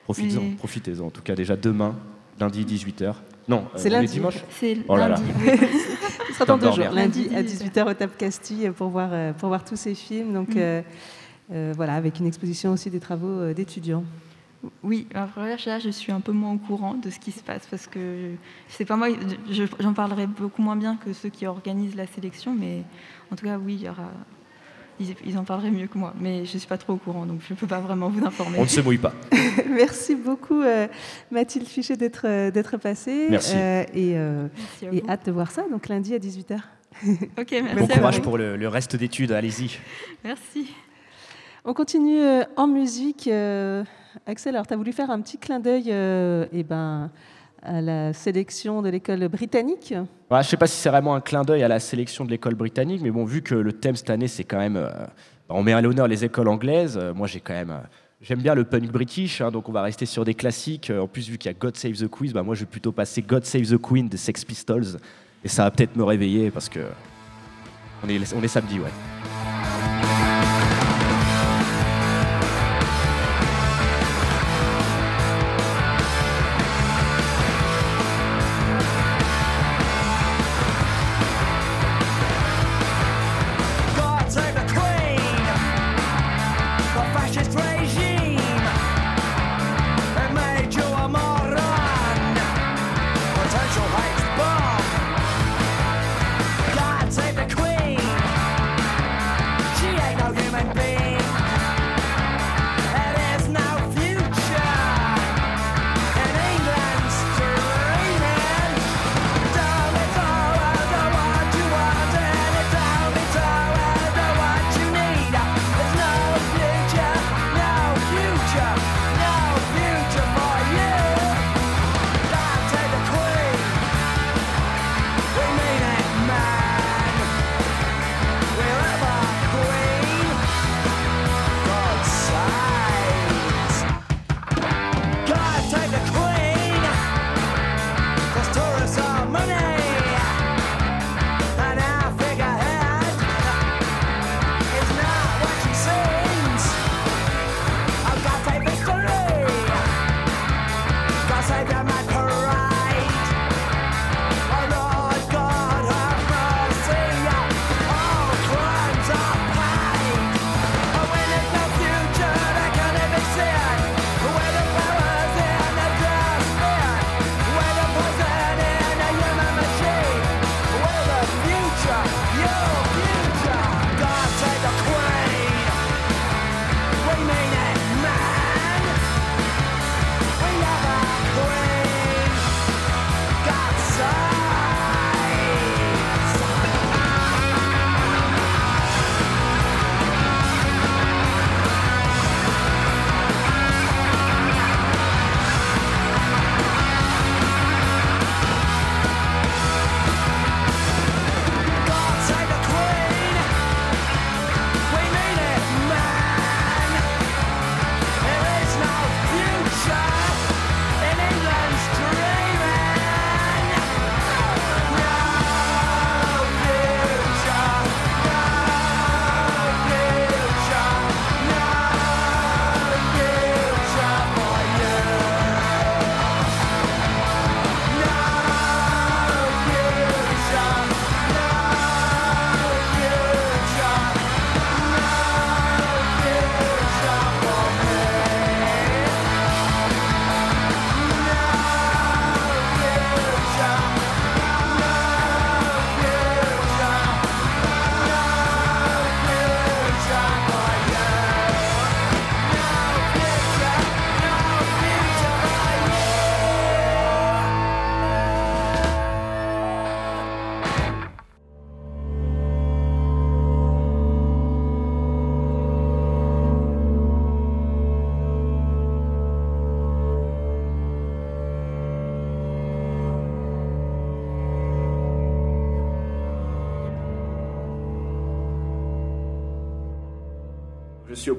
Profitez-en, Mais- profitez-en. En tout cas, déjà demain, lundi 18h. Non, euh, C'est est lundi. dimanche C'est Oh lundi, oui. *laughs* Ce sera dans deux jours, lundi à 18. 18h au Tap Castille pour voir, euh, pour voir tous ces films. Donc Mm. euh, euh, voilà, avec une exposition aussi des travaux euh, d'étudiants. Oui, après là, je suis un peu moins au courant de ce qui se passe parce que c'est pas moi, je- j'en parlerai beaucoup moins bien que ceux qui organisent la sélection, mais en tout cas, oui, il y aura. Ils, ils en parleraient mieux que moi, mais je suis pas trop au courant, donc je peux pas vraiment vous informer. On ne se mouille pas. *laughs* Merci beaucoup euh, Mathilde Fichet d'être euh, d'être passée. Merci. Euh, et euh, Merci et hâte de voir ça, donc lundi à 18h. *laughs* Ok, merci. Bon à courage vous. pour le, le reste d'études, allez-y. Merci. On continue en musique. euh, Axel, alors tu as voulu faire un petit clin d'œil euh, eh ben, à la sélection de l'école britannique. Je ne sais pas si c'est vraiment un clin d'œil à la sélection de l'école britannique, mais bon, vu que le thème cette année, c'est quand même. euh, on met à l'honneur les écoles anglaises. euh, moi, j'ai quand même. euh, J'aime bien le punk british, hein, donc on va rester sur des classiques. En plus, vu qu'il y a God Save the Quiz, bah, moi, je vais plutôt passer God Save the Queen des Sex Pistols. Et ça va peut-être me réveiller parce que. On est, on est samedi, ouais.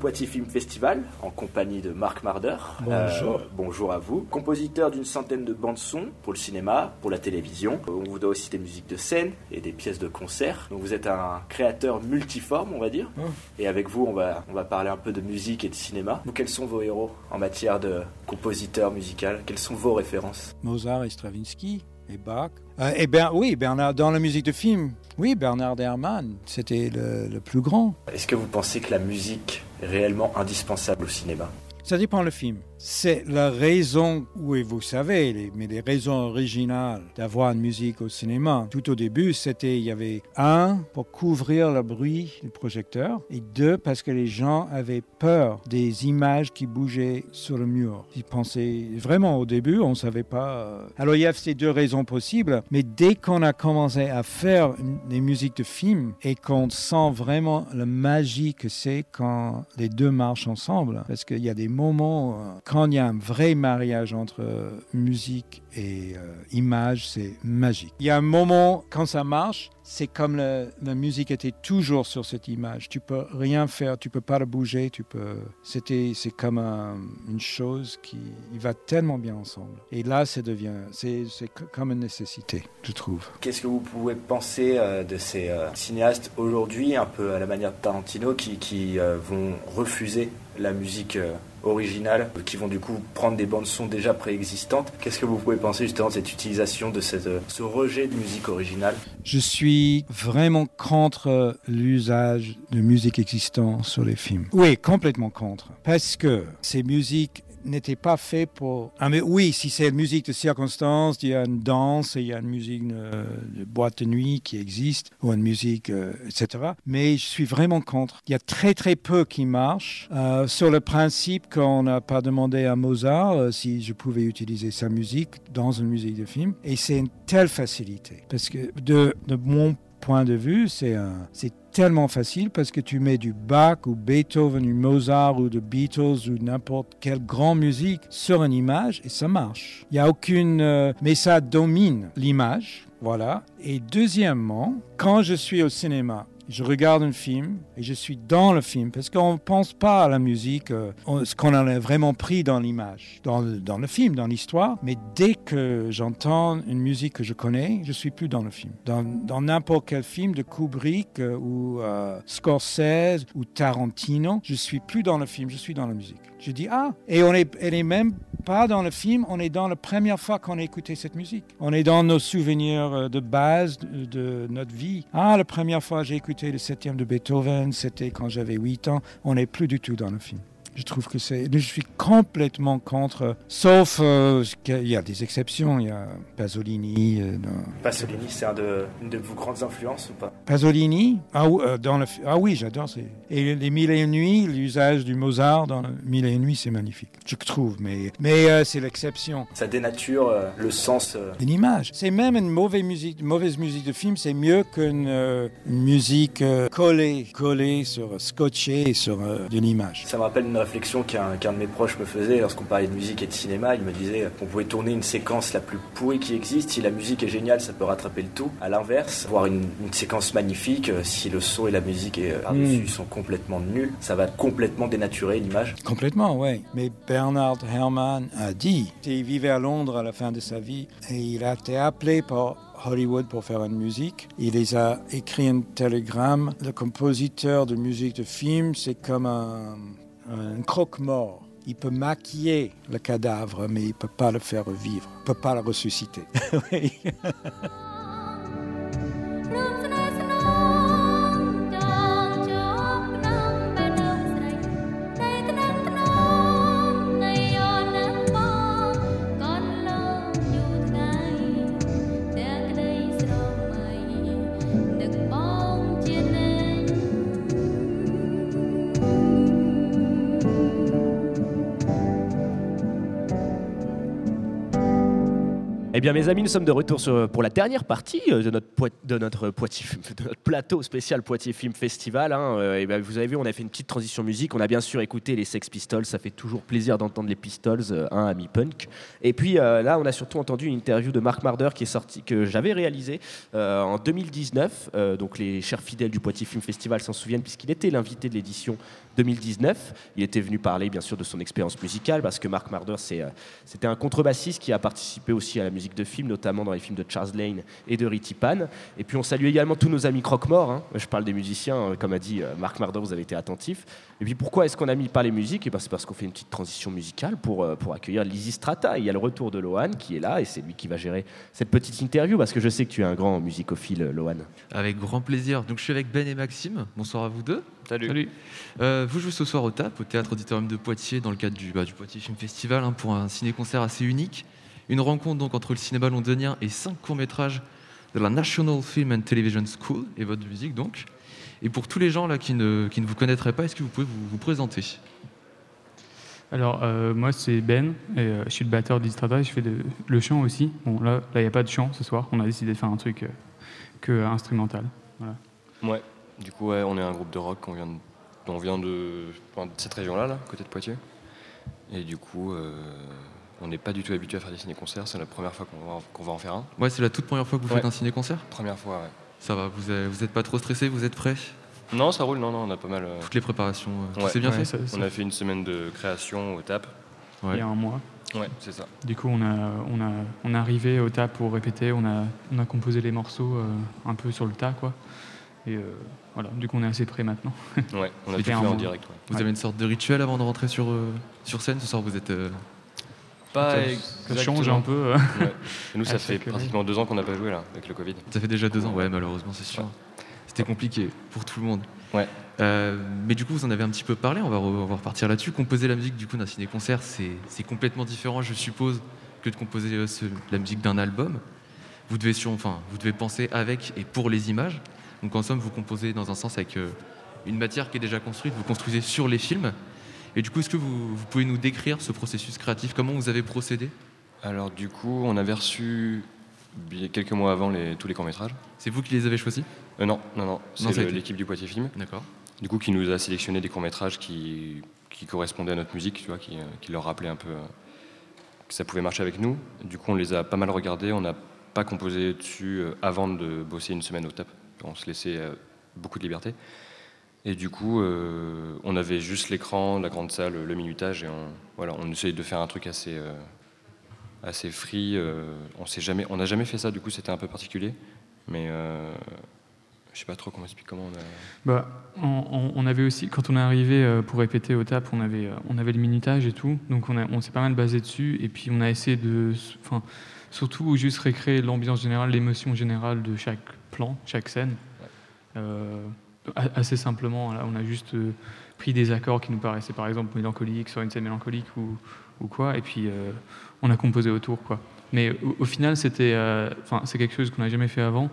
Poitiers Film Festival en compagnie de Marc Marder. Bonjour. Euh, bonjour à vous. Compositeur d'une centaine de bandes son pour le cinéma, pour la télévision. Euh, On vous doit aussi des musiques de scène et des pièces de concert. Donc vous êtes un créateur multiforme, on va dire. Oh. Et avec vous, on va, on va parler un peu de musique et de cinéma. Vous, quels sont vos héros en matière de compositeur musical? Quelles sont vos références? Mozart et Stravinsky et Bach. Euh, et ben, oui, Bernard, dans la musique de film, oui, Bernard Herrmann, c'était le, le plus grand. Est-ce que vous pensez que la musique est réellement indispensable au cinéma? Ça dépend le film. C'est la raison, oui, vous savez, mais les raisons originales d'avoir une musique au cinéma. Tout au début, c'était, il y avait un, pour couvrir le bruit du projecteur, et deux, parce que les gens avaient peur des images qui bougeaient sur le mur. Ils pensaient, vraiment au début, on ne savait pas. euh. Alors il y a ces deux raisons possibles, mais dès qu'on a commencé à faire des musiques de films et qu'on sent vraiment la magie que c'est quand les deux marchent ensemble, parce qu'il y a des moments, euh, quand il y a un vrai mariage entre euh, musique et euh, image, c'est magique. Il y a un moment, quand ça marche, c'est comme la musique était toujours sur cette image. Tu peux rien faire, tu peux pas le bouger, tu peux. C'était, c'est comme un- une chose qui va tellement bien ensemble. Et là, ça devient, c'est, c'est co- comme une nécessité, je trouve. Qu'est-ce que vous pouvez penser euh, de ces cinéastes aujourd'hui, un peu à la manière de Tarantino, qui, vont refuser la musique originale, euh, qui vont du coup prendre des bandes son déjà préexistantes Qu'est-ce que vous pouvez penser justement de cette utilisation, de euh, ce rejet de musique originale? Je suis vraiment contre euh, l'usage de musique existante sur les films. Oui, complètement contre. Parce que ces musiques n'étaient pas faites pour... Ah mais oui, si c'est une musique de circonstance, il y a une danse, il y a une musique euh, de boîte de nuit qui existe, ou une musique, euh, etc. Mais je suis vraiment contre. Il y a très très peu qui marchent euh, sur le principe qu'on n'a pas demandé à Mozart si je pouvais utiliser sa musique dans une musique de film. Et c'est une telle facilité. Parce que de, de mon point de vue, c'est tellement facile parce que tu mets du Bach ou Beethoven ou Mozart ou de Beatles ou n'importe quelle grande musique sur une image et ça marche. Il y a aucune... euh, mais ça domine l'image, voilà. Et deuxièmement, quand je suis au cinéma, je regarde un film et je suis dans le film parce qu'on ne pense pas à la musique, euh, ce qu'on a vraiment pris dans l'image, dans, le- film, dans l'histoire. Mais dès que j'entends une musique que je connais, je suis plus dans le film. Dans dans n'importe quel film de Kubrick euh, ou euh, Scorsese ou Tarantino, je suis plus dans le film, je suis dans la musique. Je dis ah, et on est, même pas dans le film, on est dans la première fois qu'on a écouté cette musique. On est dans nos souvenirs euh, de base de, notre vie. Ah, la première fois j'ai écouté le septième de Beethoven, c'était quand j'avais 8 ans. On n'est plus du tout dans le film. Je trouve que c'est. Je suis complètement contre, sauf euh, qu'il y a des exceptions. Il y a Pasolini. euh, Pasolini, c'est un de, une de vos grandes influences ou pas? Pasolini, ah, euh, dans le, fi- ah oui, j'adore. Et les Mille et une nuits, l'usage du Mozart dans le Mille et une nuits, c'est magnifique, je trouve. Mais, mais euh, c'est l'exception. Ça dénature le sens. euh, Une image. C'est même une mauvaise musique, une mauvaise musique de film, c'est mieux qu'une une musique collée, collée sur, scotchée sur une image. Ça me rappelle une réflexion qu'un de mes proches me faisait lorsqu'on parlait de musique et de cinéma. Il me disait qu'on pouvait tourner une séquence la plus pourrie qui existe. Si la musique est géniale, ça peut rattraper le tout. À l'inverse, voir une, une séquence magnifique, euh, si le son et la musique euh, par-dessus Mm. sont complètement nuls, ça va complètement dénaturer l'image. Complètement, oui. Mais Bernard Herrmann a dit, il vivait à Londres à la fin de sa vie et il a été appelé par Hollywood pour faire une musique. Il les a écrit un télégramme. Le compositeur de musique de film, c'est comme un, un croque-mort. Il peut maquiller le cadavre, mais il ne peut pas le faire revivre. Il ne peut pas le ressusciter. *laughs* Oui. *laughs* bien, mes amis, nous sommes de retour pour la dernière partie euh, de notre, plateau spécial Poitiers Film Festival. hein. Euh, ben, vous avez vu, on a fait une petite transition musique. On a bien sûr écouté les Sex Pistols. Ça fait toujours plaisir d'entendre les Pistols, euh, un ami punk. Et puis là, on a surtout entendu une interview de Marc Marder qui est sortie, que j'avais réalisée en 2019. Euh, donc les chers fidèles du Poitiers Film Festival s'en souviennent puisqu'il était l'invité de l'édition 2019. Il était venu parler bien sûr de son expérience musicale parce que Marc Marder, c'était un contrebassiste qui a participé aussi à la musique de films, notamment dans les films de Charles Lane et de Ritty Pan. Et puis on salue également tous nos amis croque-morts. hein. Je parle des musiciens, euh, comme a dit euh, Marc Marder, vous avez été attentifs. Et puis pourquoi est-ce qu'on a mis pas les musiques? Et ben, C'est parce qu'on fait une petite transition musicale pour, euh, pour accueillir Lizzy Strata. Il y a le retour de Lohan qui est là et c'est lui qui va gérer cette petite interview parce que je sais que tu es un grand musicophile, Lohan. Avec grand plaisir. Donc je suis avec Ben et Maxime. Bonsoir à vous deux. Salut. Euh, vous jouez ce soir au TAP, au Théâtre Auditorium de Poitiers, dans le cadre du, bah, du Poitiers Film Festival, hein, pour un ciné-concert assez unique. Une rencontre donc entre le cinéma londonien et cinq courts-métrages de la National Film and Television School, et votre musique donc. Et pour tous les gens là qui ne, qui ne vous connaîtraient pas, est-ce que vous pouvez vous, vous présenter? Alors, euh, moi, c'est Ben, et euh, je suis le batteur d'Istrata et je fais de- le chant aussi. Bon, là, il n'y a pas de chant ce soir. On a décidé de faire un truc euh, que instrumental. Voilà. Ouais, du coup, ouais, on est un groupe de rock, on vient de, on vient de, cette région-là, là, côté de Poitiers. Et du coup, euh, on n'est pas du tout habitué à faire des ciné-concerts, c'est la première fois qu'on va, en faire un. Ouais, c'est la toute première fois que vous Ouais. faites un ciné-concert Première fois, ouais. Ça va, vous êtes, vous êtes pas trop stressé, vous êtes prêts? Non, ça roule, non, non, on a pas mal. euh, Toutes les préparations, euh, ouais. s'est bien Ouais, fait On a fait une semaine de création au TAP. Il y a un mois. Ouais, c'est ça. Du coup, on, a, on, a, on est arrivé au tas pour répéter. On a, on a composé les morceaux euh, un peu sur le tas, quoi. Et euh, voilà, du coup, on est assez prêt maintenant. Ouais, on a tout fait un en direct, ouais. Vous avez une sorte de rituel avant de rentrer sur, euh, sur scène? Ce soir, vous êtes. euh, Pas Ça- change un peu, euh. Ouais. Nous, *laughs* ça fait chaque- pratiquement deux ans qu'on n'a pas joué là, avec le Covid. Ça fait déjà deux ans, ouais, malheureusement, c'est sûr. C'était compliqué pour tout le monde. Ouais. Euh, mais du coup, vous en avez un petit peu parlé, on va, on va repartir là-dessus. Composer la musique du coup d'un ciné-concert, c'est c'est complètement différent, je suppose, que de composer euh, ce- la musique d'un album. Vous devez, sur, enfin, vous devez penser avec et pour les images. Donc en somme, vous composez dans un sens avec euh, une matière qui est déjà construite, vous construisez sur les films. Et du coup, est-ce que vous, vous pouvez nous décrire ce processus créatif? Comment vous avez procédé? Alors du coup, on avait reçu quelques mois avant les, tous les courts-métrages. C'est vous qui les avez choisis? Euh, Non, non, non. C'est l'équipe du Poitiers Film. D'accord. Du coup, qui nous a sélectionné des courts-métrages qui, qui correspondaient à notre musique, tu vois, qui, euh, qui leur rappelaient un peu euh, que ça pouvait marcher avec nous. Du coup, on les a pas mal regardés. On n'a pas composé dessus avant de bosser une semaine au TAP. On se laissait beaucoup de liberté. Et du coup, euh, on avait juste l'écran, la grande salle, le minutage, et on, voilà, on essayait de faire un truc assez, euh, assez free. euh, on jamais, on n'a jamais fait ça. Du coup, c'était un peu particulier, mais je sais pas trop comment expliquer comment on a. Bah, on, avait aussi, quand on est arrivé pour répéter au TAP, on avait, on avait le minutage et tout, donc on, a- on s'est pas mal basé dessus, et puis on a essayé de, enfin, surtout juste récréer l'ambiance générale, l'émotion générale de chaque plan, chaque scène. A- assez simplement, on a juste euh, pris des accords qui nous paraissaient par exemple mélancoliques sur une scène mélancolique ou, ou quoi, et puis euh, on a composé autour, quoi. Mais au, final, c'était, euh, enfin, c'est quelque chose qu'on n'a jamais fait avant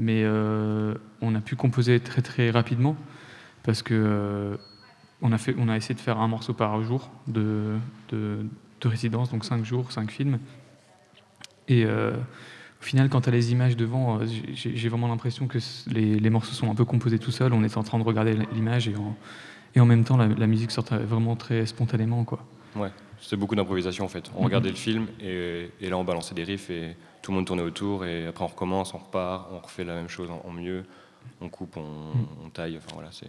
mais on a pu composer très très rapidement parce que on, a fait, on a essayé de faire un morceau par jour de, de, de résidence, donc cinq jours, cinq films. Et au final, quand tu as les images devant, euh, j'ai vraiment l'impression que les, les morceaux sont un peu composés tout seuls. On est en train de regarder l'image et en, et en même temps, la, la musique sort vraiment très spontanément. Quoi. Ouais, c'était beaucoup d'improvisation en fait. On Mhm. regardait le film et, et là on balançait des riffs et tout le monde tournait autour et après on recommence, on repart, on refait la même chose en, en mieux, on coupe, on, Mhm. on taille, enfin voilà, c'est...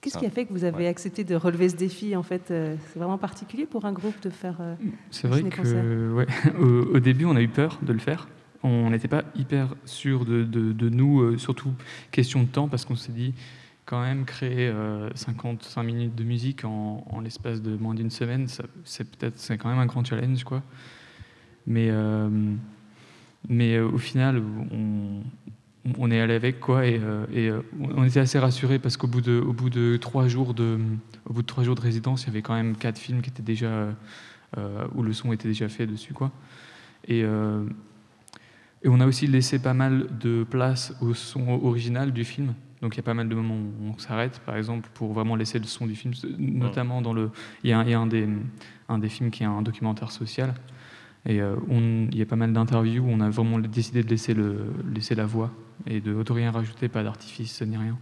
Qu'est-ce qui a fait que vous avez ouais. accepté de relever ce défi En fait, euh, c'est vraiment particulier pour un groupe de faire. euh, C'est vrai que ouais, *laughs* au, au début, on a eu peur de le faire. On n'était pas hyper sûr de, nous, euh, surtout question de temps, parce qu'on s'est dit quand même créer euh, 55 minutes de musique en, l'espace de moins d'une semaine, c'est peut-être c'est quand même un grand challenge, quoi. Mais euh, mais euh, au final, on, est allé avec quoi et, euh, euh, on était assez rassurés parce qu'au bout de au bout de trois jours de au bout de trois jours de résidence, il y avait quand même quatre films qui étaient déjà euh, où le son était déjà fait dessus quoi. Et euh, et on a aussi laissé pas mal de place au son original du film. Donc il y a pas mal de moments où on s'arrête, par exemple, pour vraiment laisser le son du film, notamment dans le. Il y a, un, des, un des films qui est un documentaire social. Et euh, il y a pas mal d'interviews où on a vraiment décidé de laisser, le, laisser la voix et de, de rien rajouter, pas d'artifice ni rien.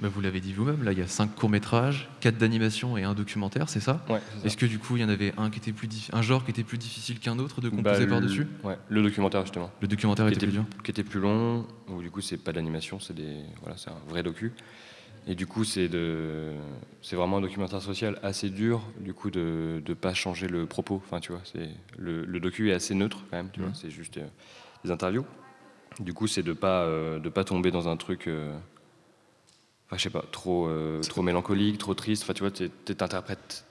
Bah, vous l'avez dit vous-même, là il y a cinq courts-métrages, quatre d'animation et un documentaire, c'est ça Ouais. Est-ce que du coup il y en avait un qui était plus un genre qui était plus difficile qu'un autre de Bah, composer le- par-dessus? Ouais, le documentaire justement. Le documentaire qui était plus dur Qui était plus long, où du coup c'est pas de l'animation, c'est des voilà, c'est un vrai docu. Et du coup c'est de c'est vraiment un documentaire social assez dur, du coup de de pas changer le propos. Enfin tu vois, c'est le, le docu est assez neutre quand même, tu vois, Mhm. c'est juste euh, des interviews. Du coup c'est de pas euh, de pas tomber dans un truc. euh, je sais pas, trop, euh, trop mélancolique, trop triste. Enfin, tu vois, t'es- t'interprètes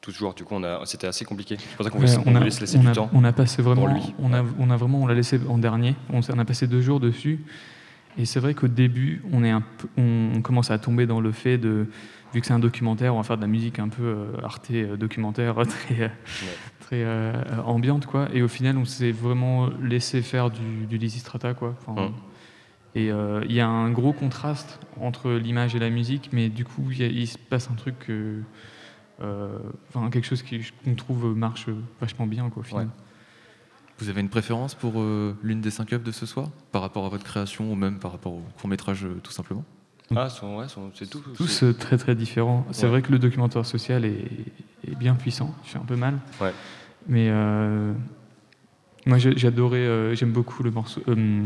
toujours. Du coup, on a, c'était assez compliqué. C'est pour ça qu'on Ouais, on on, a, se laisser on du a- temps. on a passé vraiment, lui. on a, on a vraiment, on l'a laissé en dernier. On, a passé deux jours dessus. Et c'est vrai qu'au début, on est un peu, on, commence à tomber dans le fait de, vu que c'est un documentaire, on va faire de la musique un peu euh, arte euh, documentaire, *laughs* très, euh, très euh, ambiante, quoi. Et au final, on s'est vraiment laissé faire du, du Lysistrata, quoi. Enfin, Hum. Et euh, il y a un gros contraste entre l'image et la musique, mais du coup, il y a- il se passe un truc, euh, euh, enfin quelque chose qu'on trouve marche vachement bien, quoi, au final. Vous avez une préférence pour euh, l'une des cinq œuvres de ce soir par rapport à votre création ou même par rapport au court-métrage euh, tout simplement? Ah, sont- ouais, sont- c'est tout. Tous euh, très très différents. C'est Ouais. vrai que le documentaire social est, est bien puissant, il fait un peu mal. Ouais. Mais euh, moi j'adorais, euh, j'aime beaucoup le morceau, euh,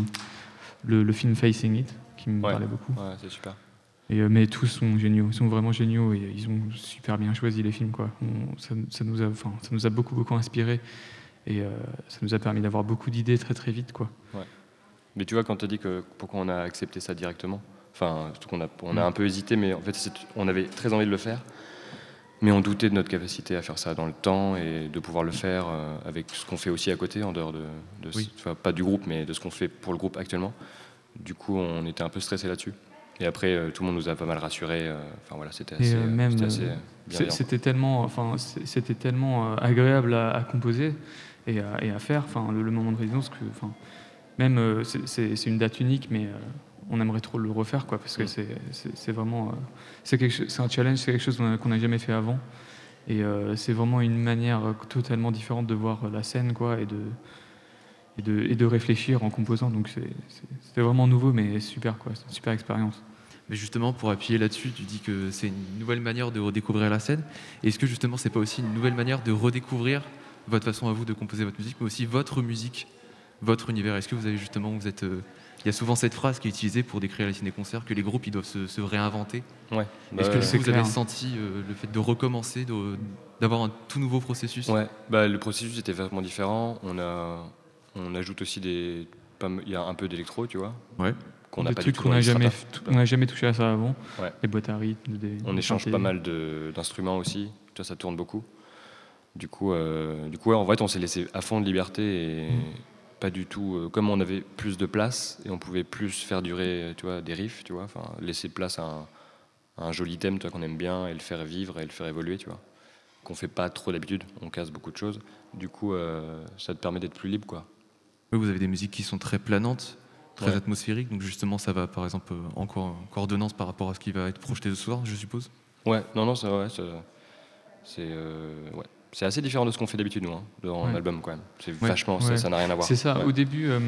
le, le film Facing It, qui me Ouais. parlait beaucoup. Ouais, c'est super. Et, euh, mais tous sont géniaux, ils sont vraiment géniaux et ils ont super bien choisi les films. Quoi. On- ça, ça nous a, enfin, ça nous a beaucoup beaucoup inspiré et euh, ça nous a permis d'avoir beaucoup d'idées très très vite. Quoi. Ouais. Mais tu vois, quand tu as dit que pourquoi on a accepté ça directement, enfin, qu'on a, on a Mm. un peu hésité, mais en fait, on avait très envie de le faire, mais on doutait de notre capacité à faire ça dans le temps et de pouvoir le faire euh, avec ce qu'on fait aussi à côté, en dehors de, de- Oui. enfin, pas du groupe, mais de ce qu'on fait pour le groupe actuellement. Du coup, on était un peu stressé là-dessus. Et après, euh, tout le monde nous a pas mal rassurés. euh, Enfin voilà, c'était assez, c'était tellement, enfin, c'était tellement agréable à, à composer et à, et à faire. Enfin, le, le moment de résidence que, enfin, même c'est- une date unique, mais on aimerait trop le refaire, quoi, parce que Mm. c'est vraiment, euh, c'est un challenge, c'est quelque chose qu'on n'a jamais fait avant, et euh, c'est vraiment une manière euh, totalement différente de voir la scène, quoi, et de et de, et de réfléchir en composant. Donc c'était vraiment nouveau, mais super, quoi. C'est une super expérience. Mais justement, pour appuyer là-dessus, tu dis que c'est une nouvelle manière de redécouvrir la scène. Est-ce que justement, c'est pas aussi une nouvelle manière de redécouvrir votre façon à vous de composer votre musique, mais aussi votre musique, votre univers? Est-ce que vous avez justement, vous êtes, il y a souvent cette phrase qui est utilisée pour décrire les ciné-concerts que les groupes ils doivent se, se réinventer. Ouais. Est-ce Bah, que c'est vous clair. avez senti euh, le fait de recommencer, d'avoir un tout nouveau processus? Ouais, bah, le processus était vraiment différent. On, a, on ajoute aussi des. Il y a un peu d'électro, tu vois. Ouais. Qu'on n'a pas trucs qu'on n'a jamais, on touché à ça avant. Ouais. Les boîtes à rythme, des, On des échange synthés. pas mal d'instruments aussi. Vois, ça tourne beaucoup. Du coup, euh, du coup ouais, en fait, on s'est laissé à fond de liberté et Mm. Pas du tout. euh, comme on avait plus de place et on pouvait plus faire durer, tu vois, des riffs, tu vois, enfin, laisser place à un, à un joli thème, qu'on aime bien et le faire vivre et le faire évoluer, tu vois, qu'on fait pas trop d'habitude. On casse beaucoup de choses. Du coup, euh, ça te permet d'être plus libre, quoi. Oui, vous avez des musiques qui sont très planantes, très Ouais. atmosphériques. Donc justement, ça va par exemple euh, en, co- en coordonnance par rapport à ce qui va être projeté ce soir, je suppose? Ouais, non, non, ça, ouais, ça- c'est euh, ouais. C'est assez différent de ce qu'on fait d'habitude, nous, hein, dans Ouais. l'album, quand même. C'est Ouais, vachement, ça- ouais. ça n'a rien à voir. C'est ça. Au début, euh,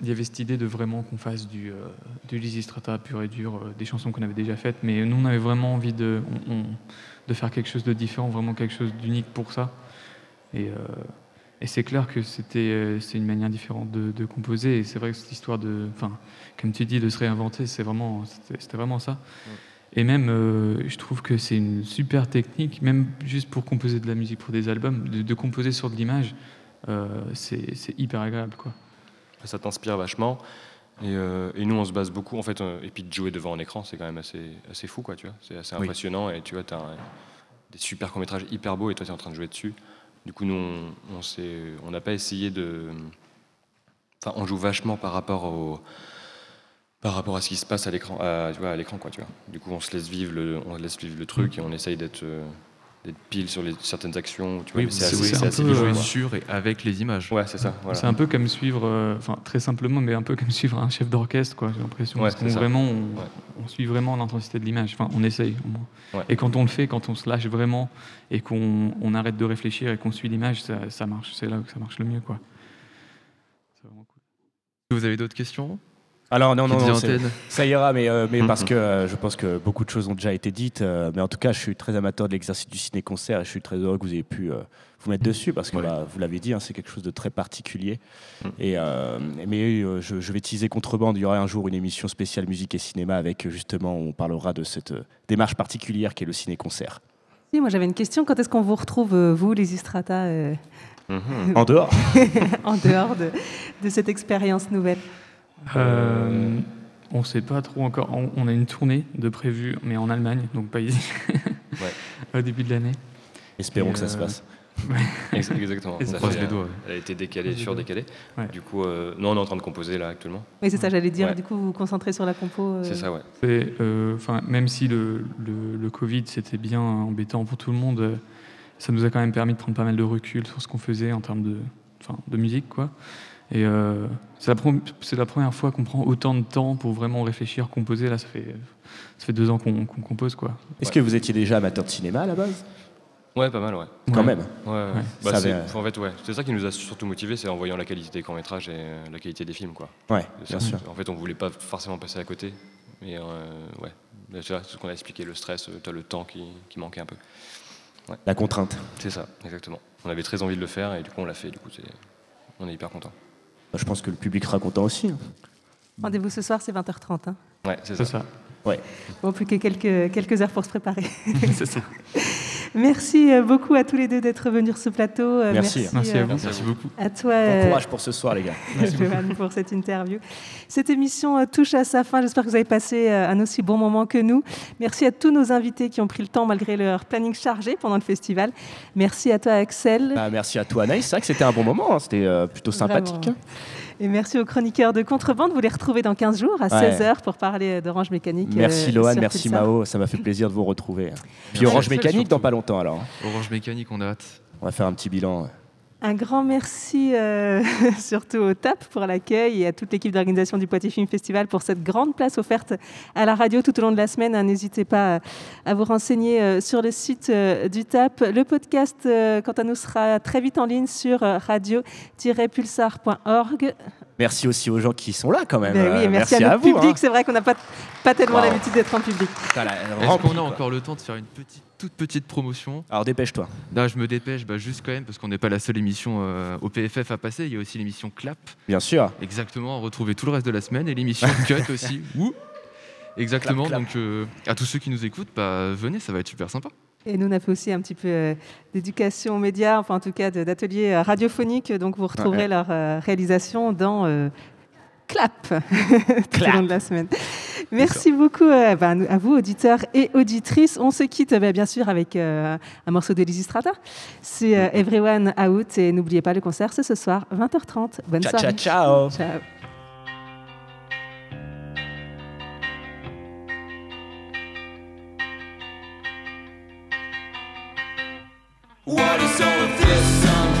il y avait cette idée de vraiment qu'on fasse du, euh, du Lysistrata pur et dur, euh, des chansons qu'on avait déjà faites. Mais nous, on avait vraiment envie de, on- on- de faire quelque chose de différent, vraiment quelque chose d'unique pour ça. Et, et c'est clair que c'était, c'est une manière différente de, de composer. Et c'est vrai que cette histoire de, enfin, comme tu dis, de se réinventer, c'est vraiment, c'était vraiment ça. Et même, euh, je trouve que c'est une super technique, même juste pour composer de la musique pour des albums, de, de composer sur de l'image, euh, c'est hyper agréable. Quoi. Ça t'inspire vachement. Et, euh, et nous, on se base beaucoup, en fait, euh, et puis de jouer devant un écran, c'est quand même assez, assez fou, quoi, tu vois. C'est assez Oui. impressionnant, et tu vois, tu as des super courts-métrages hyper beaux, et toi, tu es en train de jouer dessus. Du coup, nous, on on s'est- on n'a pas essayé de... Enfin, on joue vachement par rapport au par rapport à ce qui se passe à l'écran, à, tu vois, à l'écran, quoi, tu vois. Du coup, on se laisse vivre le, on laisse vivre le truc et on essaye d'être, euh, d'être pile sur les, certaines actions. Tu vois, Oui, c'est c'est- assez, c'est c'est un assez peu, quoi. sur et avec les images. Ouais, c'est ça. voilà. C'est un peu comme suivre, euh, enfin très simplement, mais un peu comme suivre un chef d'orchestre, quoi. J'ai l'impression. Ouais, Parce qu'on c'est ça. vraiment, on, Ouais. on suit vraiment l'intensité de l'image. Enfin, on essaye. au moins. Ouais. Et quand on le fait, quand on se lâche vraiment et qu'on on arrête de réfléchir et qu'on suit l'image, ça, ça marche. C'est là que ça marche le mieux, quoi. Vous avez d'autres questions? Alors non, non, non, ça ira, mais, euh, mais parce Mhm. que euh, je pense que beaucoup de choses ont déjà été dites. euh, mais en tout cas, je suis très amateur de l'exercice du ciné-concert et je suis très heureux que vous ayez pu euh, vous mettre dessus parce que bah, vous l'avez dit, hein, c'est quelque chose de très particulier. Et, euh, mais euh, je, je vais teaser Contrebande. Il y aura un jour une émission spéciale musique et cinéma avec justement, on parlera de cette démarche particulière qui est le ciné-concert. Si, moi j'avais une question. Quand est-ce qu'on vous retrouve, vous, les Istrata, euh, Mhm. En dehors *laughs* en dehors de, de cette expérience nouvelle Euh, on sait pas trop encore. On, on a une tournée de prévue, mais en Allemagne, donc pas ici. *laughs* Au début de l'année. Espérons Et, que ça se euh. *laughs* Ex- Exactement. Et Ça fait, fait- euh, Elle a été décalée, les surdécalée. doigts. Ouais. Du coup, euh, non, on est en train de composer là actuellement. Oui, c'est ça, j'allais dire. Ouais. Du coup, vous vous concentrez sur la compo. euh, C'est ça, ouais. Et, euh, enfin, même si le, le, le Covid c'était bien embêtant pour tout le monde, ça nous a quand même permis de prendre pas mal de recul sur ce qu'on faisait en termes de, enfin, de musique, quoi. Et euh, c'est la, première fois qu'on prend autant de temps pour vraiment réfléchir, composer. Là, ça fait, ça fait deux ans qu'on compose, quoi. Est-ce que vous étiez déjà amateur de cinéma à la base? Ouais, pas mal, ouais. Quand même. Ouais, ouais. Bah, avait- En fait, ouais. C'est ça qui nous a surtout motivés, c'est en voyant la qualité des courts-métrages et euh, la qualité des films, quoi. Ouais, bien sûr. En fait, on voulait pas forcément passer à côté. Mais euh, ouais. C'est ce qu'on a expliqué, le stress, euh, le temps qui, qui manquait un peu. Ouais. La contrainte. C'est ça, exactement. On avait très envie de le faire et du coup, on l'a fait. Du coup, on est hyper content. Bah, Je pense que le public sera content aussi. hein. Rendez-vous ce soir, c'est 20h30. hein. Ouais, c'est ça. ça. Ouais. Bon, plus que quelques, quelques heures pour se préparer. *laughs* c'est ça. *laughs* Merci euh, beaucoup à tous les deux d'être venus sur ce plateau. Euh, Merci. Merci à euh, vous. Merci beaucoup. À toi, Bon courage pour ce soir, les gars. Johan, pour cette interview. Cette émission touche à sa fin. J'espère que vous avez passé un aussi bon moment que nous. Merci à tous nos invités qui ont pris le temps malgré leur planning chargé pendant le festival. Merci à toi, Axel. Bah, merci à toi, Anaïs. C'est vrai que c'était un bon moment. hein. C'était plutôt sympathique. Vraiment. Et merci aux chroniqueurs de Contrebande. Vous les retrouvez dans 15 jours à Ouais. 16h pour parler d'Orange Mécanique. Merci euh, Lohan, sur merci Pulsar. Mao. Ça m'a fait plaisir de vous retrouver. Puis Merci. Orange Mécanique dans pas longtemps alors. Orange Mécanique, on a hâte. On va faire un petit bilan. Un grand merci euh, *laughs* surtout au TAP pour l'accueil et à toute l'équipe d'organisation du Poitiers Film Festival pour cette grande place offerte à la radio tout au long de la semaine. Hein, N'hésitez pas à- à vous renseigner euh, sur le site euh, du TAP. Le podcast, quant à nous, sera très vite en ligne sur radio-pulsar.org. Merci aussi aux gens qui sont là quand même. Ben oui, et merci, à notre vous. public. hein. C'est vrai qu'on n'a pas, pas tellement Wow. l'habitude d'être en public. Est-ce qu'on a encore le temps de faire une petite, toute petite promotion Alors dépêche-toi. Là, je me dépêche, bah, juste quand même, parce qu'on n'est pas la seule émission euh, au PFF à passer. Il y a aussi l'émission Clap. Bien sûr. Exactement, retrouver tout le reste de la semaine et l'émission *laughs* Cut aussi. Ouh. Exactement, Clap, clap. donc euh, à tous ceux qui nous écoutent, bah, venez, ça va être super sympa. Et nous, on a fait aussi un petit peu euh, d'éducation aux médias, enfin en tout cas d'ateliers radiophoniques. Donc vous retrouverez Ouais. leur euh, réalisation dans Clap *laughs* tout au long de la semaine. Merci beaucoup euh, bah, à vous, auditeurs et auditrices. On se quitte bah, bien sûr avec euh, un morceau de Strata. C'est euh, Everyone Out. Et n'oubliez pas, le concert, c'est ce soir, 20h30. Bonne Ciao, soirée. ciao, ciao. Ciao. What is all of this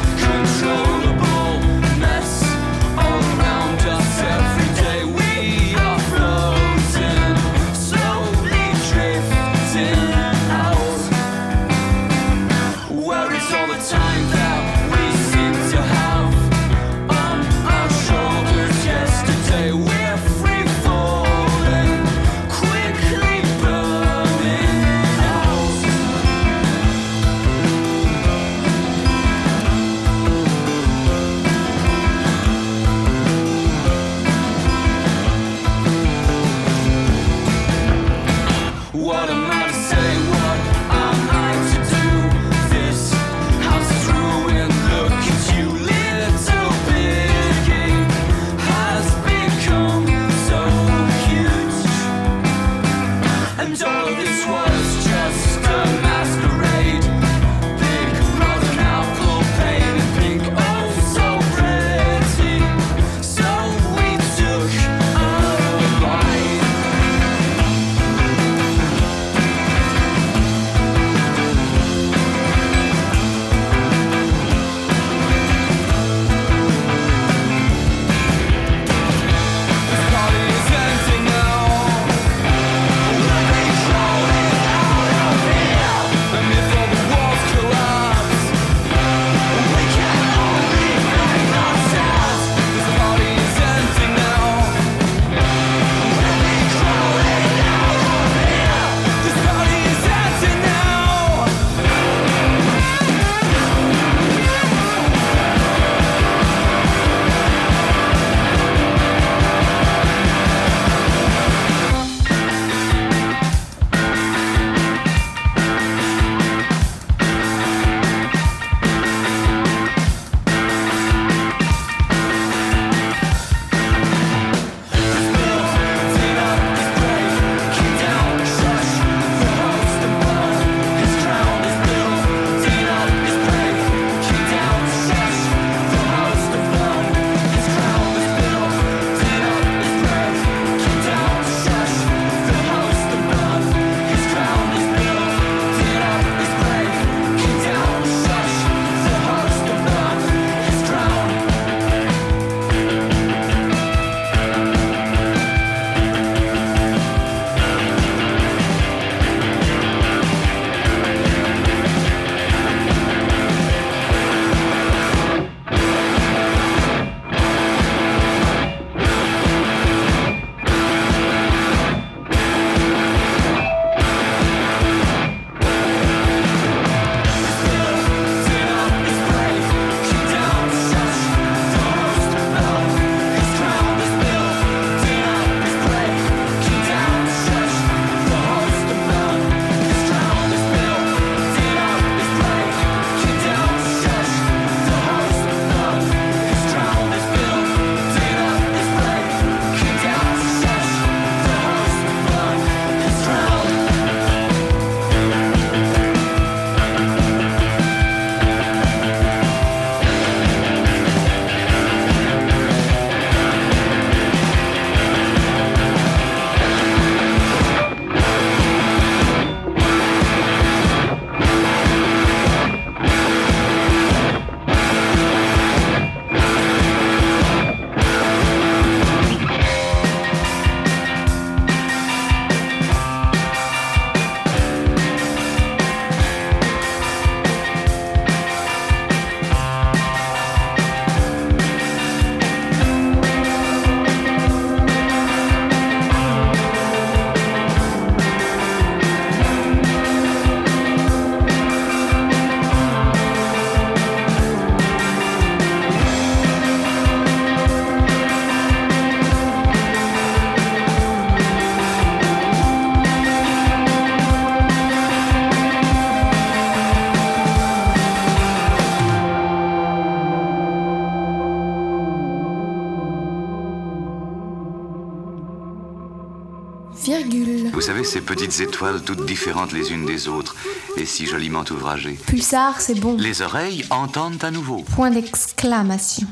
ces petites étoiles toutes différentes les unes des autres et si joliment ouvragées. Pulsar, c'est bon. Les oreilles entendent à nouveau. Point d'exclamation.